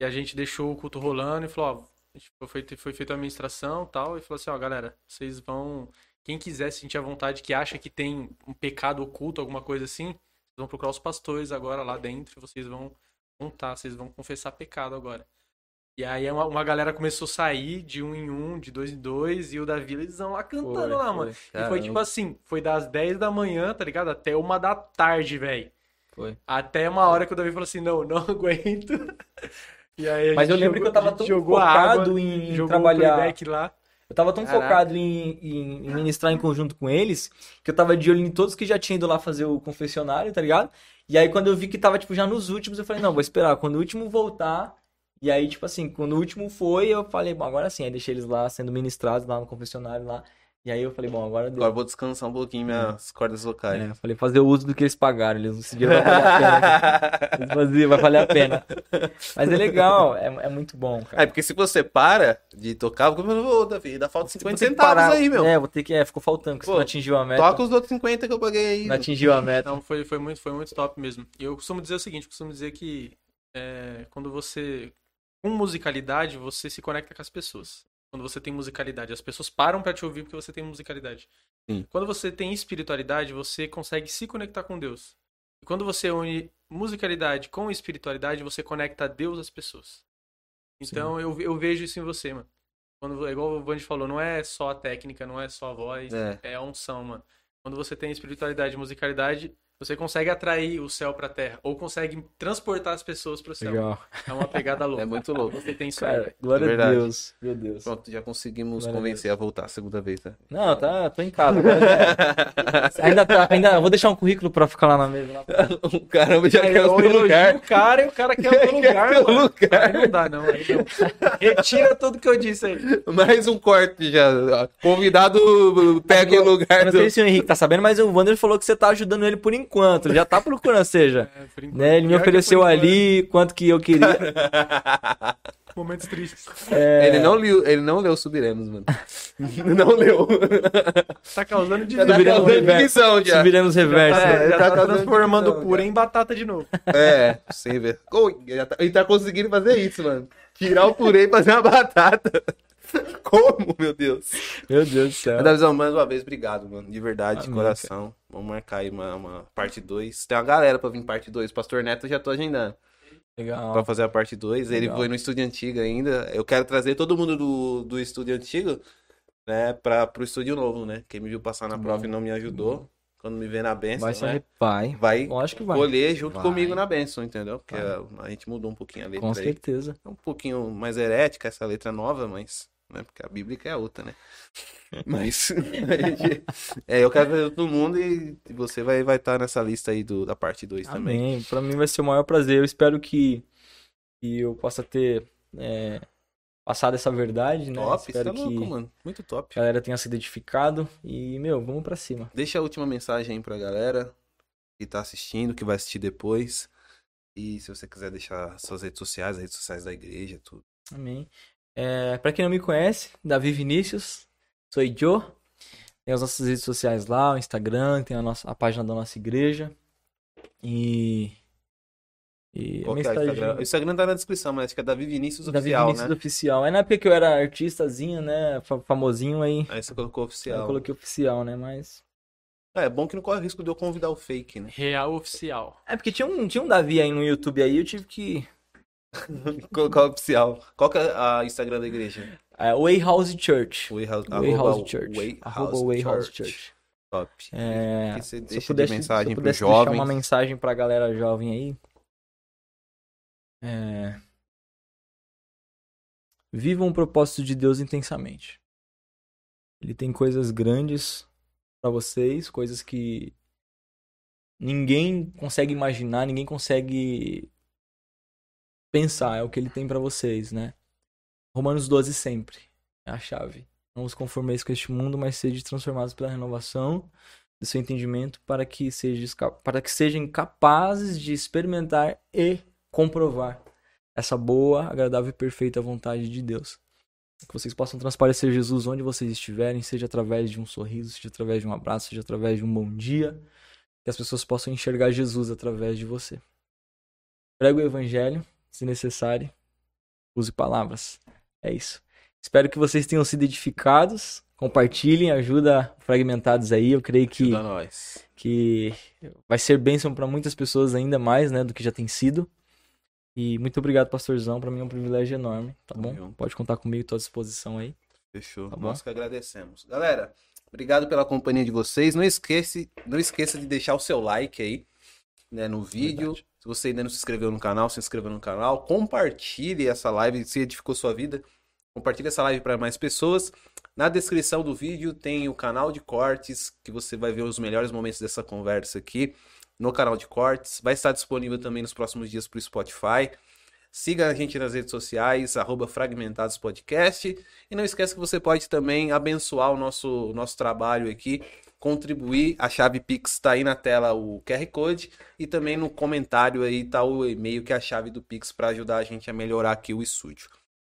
e a gente deixou o culto rolando e falou, ó, a foi, foi feita a administração e tal, e falou assim, ó, galera, vocês vão. Quem quiser se sentir à vontade, que acha que tem um pecado oculto, alguma coisa assim, vocês vão procurar os pastores agora lá dentro e vocês vão contar, vocês vão confessar pecado agora. E aí uma, uma galera começou a sair de um em um, de dois em dois, e o Davi eles vão lá cantando Foi, lá, foi. mano. E foi tipo assim, foi das 10 da manhã, tá ligado? Até uma da tarde, velho. Foi. Até uma hora que o Davi falou assim, não, não <laughs> aguento. E aí a Mas eu lembro jogou- que eu tava tão jogou focado água, em jogou trabalhar. lá. Eu tava tão Caraca. focado em, em- em ministrar em conjunto com eles, que eu tava de olho em todos que já tinham ido lá fazer o confessionário, tá ligado? E aí quando eu vi que tava, tipo, já nos últimos, eu falei, não, vou esperar. Quando o último voltar. E aí, tipo assim, quando o último foi, eu falei, bom, agora sim. Aí deixei eles lá sendo ministrados lá no confessionário lá. E aí eu falei, bom, agora deu. Agora vou descansar um pouquinho minhas cordas vocais. É, eu falei, fazer o uso do que eles pagaram. Eles, esse dia vai valer a pena. <laughs> Faziam, vai valer a pena. Mas é legal, é, é muito bom, cara. É, porque se você para de tocar, eu vou, ô, Davi, dá falta Vou 50 ter que centavos parar. aí, meu. É, vou ter que. É, ficou faltando, porque você Pô, não atingiu a meta. Toca os outros 50 que eu paguei aí. Não atingiu a meta. Então foi, foi, muito, foi muito top mesmo. E eu costumo dizer o seguinte, eu costumo dizer que é, quando você. Com musicalidade, você se conecta com as pessoas. Quando você tem musicalidade, as pessoas param pra te ouvir porque você tem musicalidade. Sim. Quando você tem espiritualidade, você consegue se conectar com Deus. E quando você une musicalidade com espiritualidade, você conecta Deus às pessoas. Então eu, eu vejo isso em você, mano. Quando, igual o Band falou, não é só a técnica, não é só a voz, É. é a unção, mano. Quando você tem espiritualidade e musicalidade, você consegue atrair o céu pra terra. Ou consegue transportar as pessoas pro céu. Legal. É uma pegada louca. É muito louco. Você tem isso aí, Cara, velho. glória É a. Deus. Meu Deus. Pronto, já conseguimos Glória a convencer a, voltar a segunda vez, tá? Não, tá, tô em casa. já- <laughs> ainda tá, ainda vou deixar um currículo pra ficar lá na mesa. lá. o caramba já Aí quer o lugar. o cara e o cara quer <laughs> o lugar, Quer o mano. lugar. Aí não dá, não. Aí não. Retira tudo que eu disse aí. Mais um corte já. Convidado pega o Eu lugar não do... sei se o Henrique tá sabendo, mas o Wander falou que você tá ajudando ele por enquanto. Ele já tá procurando, ou seja, <laughs> É, por enquanto. né? Ele me ofereceu enquanto, ali quanto que eu queria. <laughs> Momentos tristes. É, Ele não leu, ele não leu Subiremos, mano. <laughs> não leu. Tá causando de Já tá Subiremos causando reverso. divisão já. Subiremos reverso. É, já tá tá, causando transformando divisão, o purê já. em batata de novo. É, sem ver. Já tá- Ele tá conseguindo fazer isso, mano. Tirar o purê e fazer uma batata. <laughs> Como, meu Deus? Meu Deus do céu. Davizão, mais uma vez, obrigado, mano. De verdade, de Amém, coração. Vamos marcar aí uma, uma parte 2. Tem uma galera pra vir parte 2. Pastor Neto eu já tô agendando pra Legal. fazer a parte 2. Ele foi no estúdio antigo ainda. Eu quero trazer todo mundo do, do estúdio antigo, né, pra, pro estúdio novo, né? Quem me viu passar na Muito prova e não me ajudou, quando me vê na benção, Vai se né? Vai. Vai Lógico que vai. colher junto Vai. comigo na benção, entendeu? Porque a, a gente mudou um pouquinho a letra Com aí. certeza. É um pouquinho mais herética essa letra nova, mas. Né, porque a Bíblia é outra, né? <laughs> Mas. <laughs> é, eu quero ver todo mundo e você vai estar vai tá nessa lista aí do, da parte 2 também. Pra mim vai ser o maior prazer. Eu espero que, que eu possa ter é, passado essa verdade, né? Top, espero é que louco, mano. Muito top. a galera tenha sido edificado. E, meu, vamos pra cima. Deixa a última mensagem aí pra galera que tá assistindo, que vai assistir depois. E se você quiser deixar suas redes sociais, as redes sociais da igreja, tudo. Amém. É, pra quem não me conhece, Davi Vinícius, sou Joe. Tem as nossas redes sociais lá, o Instagram, tem a, nossa, a página da nossa igreja. E. E Qual é o mensagem- Instagram? O Instagram tá na descrição, mas acho que é Davi Vinícius Davi Oficial, Vinícius né? Oficial. É na época que eu era artistazinho, né? fa- Famosinho aí. Aí você colocou Eu oficial. coloquei oficial, né? Mas. É, é bom que não corre risco de eu convidar o fake, né? Real oficial. É porque tinha um, tinha um Davi aí no YouTube aí, eu tive que. <laughs> Colocar o oficial. Qual que é a Instagram da igreja? É, Way House Church. Way House, Way arroba House Church. Way Arroba House Way House Church. Church. Top. É, que você se eu deixa pudesse, de mensagem eu pros pudesse deixar jovens? uma mensagem pra galera jovem aí. É... Vivam o propósito de Deus intensamente. Ele tem coisas grandes pra vocês, coisas que ninguém consegue imaginar, ninguém consegue pensar, é o que ele tem pra vocês, né? Romanos 12 sempre é a chave. Não os conformeis com este mundo, mas sejam transformados pela renovação do seu entendimento para que, sejam, para que sejam capazes de experimentar e comprovar essa boa, agradável e perfeita vontade de Deus. Que vocês possam transparecer Jesus onde vocês estiverem, seja através de um sorriso, seja através de um abraço, seja através de um bom dia. Que as pessoas possam enxergar Jesus através de você. Prega o evangelho, se necessário. Use palavras. É isso. Espero que vocês tenham sido edificados. Compartilhem, ajuda fragmentados aí. Eu creio que que vai ser bênção para muitas pessoas ainda mais, né, do que já tem sido. E muito obrigado, pastorzão. Para mim é um privilégio enorme, tá bom? junto. Pode contar comigo, tô à disposição aí. Fechou. Tá bom. Nós que agradecemos. Galera, obrigado pela companhia de vocês. Não esquece, não esqueça de deixar o seu like aí, né, no vídeo. Verdade. Se você ainda não se inscreveu no canal, se inscreva no canal. Compartilhe essa live se edificou sua vida. Compartilhe essa live para mais pessoas. Na descrição do vídeo tem o canal de cortes, que você vai ver os melhores momentos dessa conversa aqui no canal de cortes. Vai estar disponível também nos próximos dias para o Spotify. Siga a gente nas redes sociais, arroba Fragmentados Podcast. E não esqueça que você pode também abençoar o nosso, nosso trabalho aqui, contribuir. A chave Pix está aí na tela o QR Code e também no comentário aí tá o e-mail que é a chave do Pix para ajudar a gente a melhorar aqui o estúdio.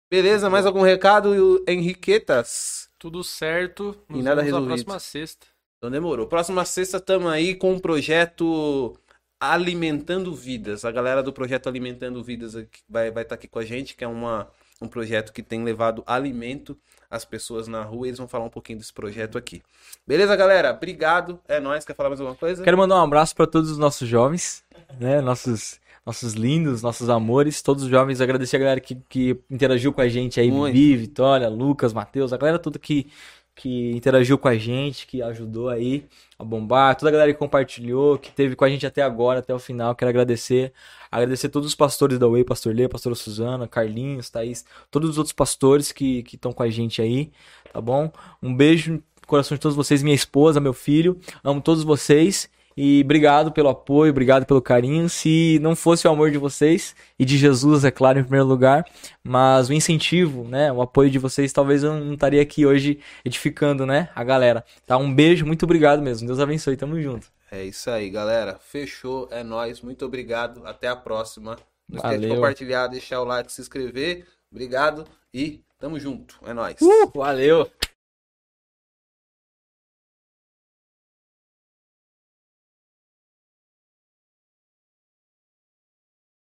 Beleza? Mais algum recado, Henriquetas? Tudo certo. Nos E nada vemos na resolvido. próxima sexta. Então demorou. Próxima sexta estamos aí com um projeto Alimentando Vidas. A galera do projeto Alimentando Vidas vai estar aqui com a gente, que é uma, um projeto que tem levado alimento às pessoas na rua. Eles vão falar um pouquinho desse projeto aqui. Beleza, galera? Obrigado. É nóis. Quer falar mais alguma coisa? Quero mandar um abraço para todos os nossos jovens, né? Nossos, nossos lindos, nossos amores, todos os jovens. Agradecer a galera que, que interagiu com a gente aí, Muito. Vivi, Vitória, Lucas, Matheus, a galera toda que, que interagiu com a gente, que ajudou aí a bombar, toda a galera que compartilhou, que teve com a gente até agora, até o final. Quero agradecer. Agradecer todos os pastores da Way, Pastor Lê, Pastora Suzana, Carlinhos, Thaís, todos os outros pastores que estão com a gente aí, tá bom? Um beijo no coração de todos vocês, minha esposa, meu filho. Amo todos vocês. E obrigado pelo apoio, obrigado pelo carinho. Se não fosse o amor de vocês e de Jesus, é claro, em primeiro lugar, mas o incentivo, né, o apoio de vocês, talvez eu não estaria aqui hoje edificando, né, a galera. Tá? Um beijo, muito obrigado mesmo. Deus abençoe, tamo junto. É isso aí, galera. Fechou. É nóis. Muito obrigado. Até a próxima. Não esquece de compartilhar, deixar o like, se inscrever. Obrigado e tamo junto. É nóis. Valeu!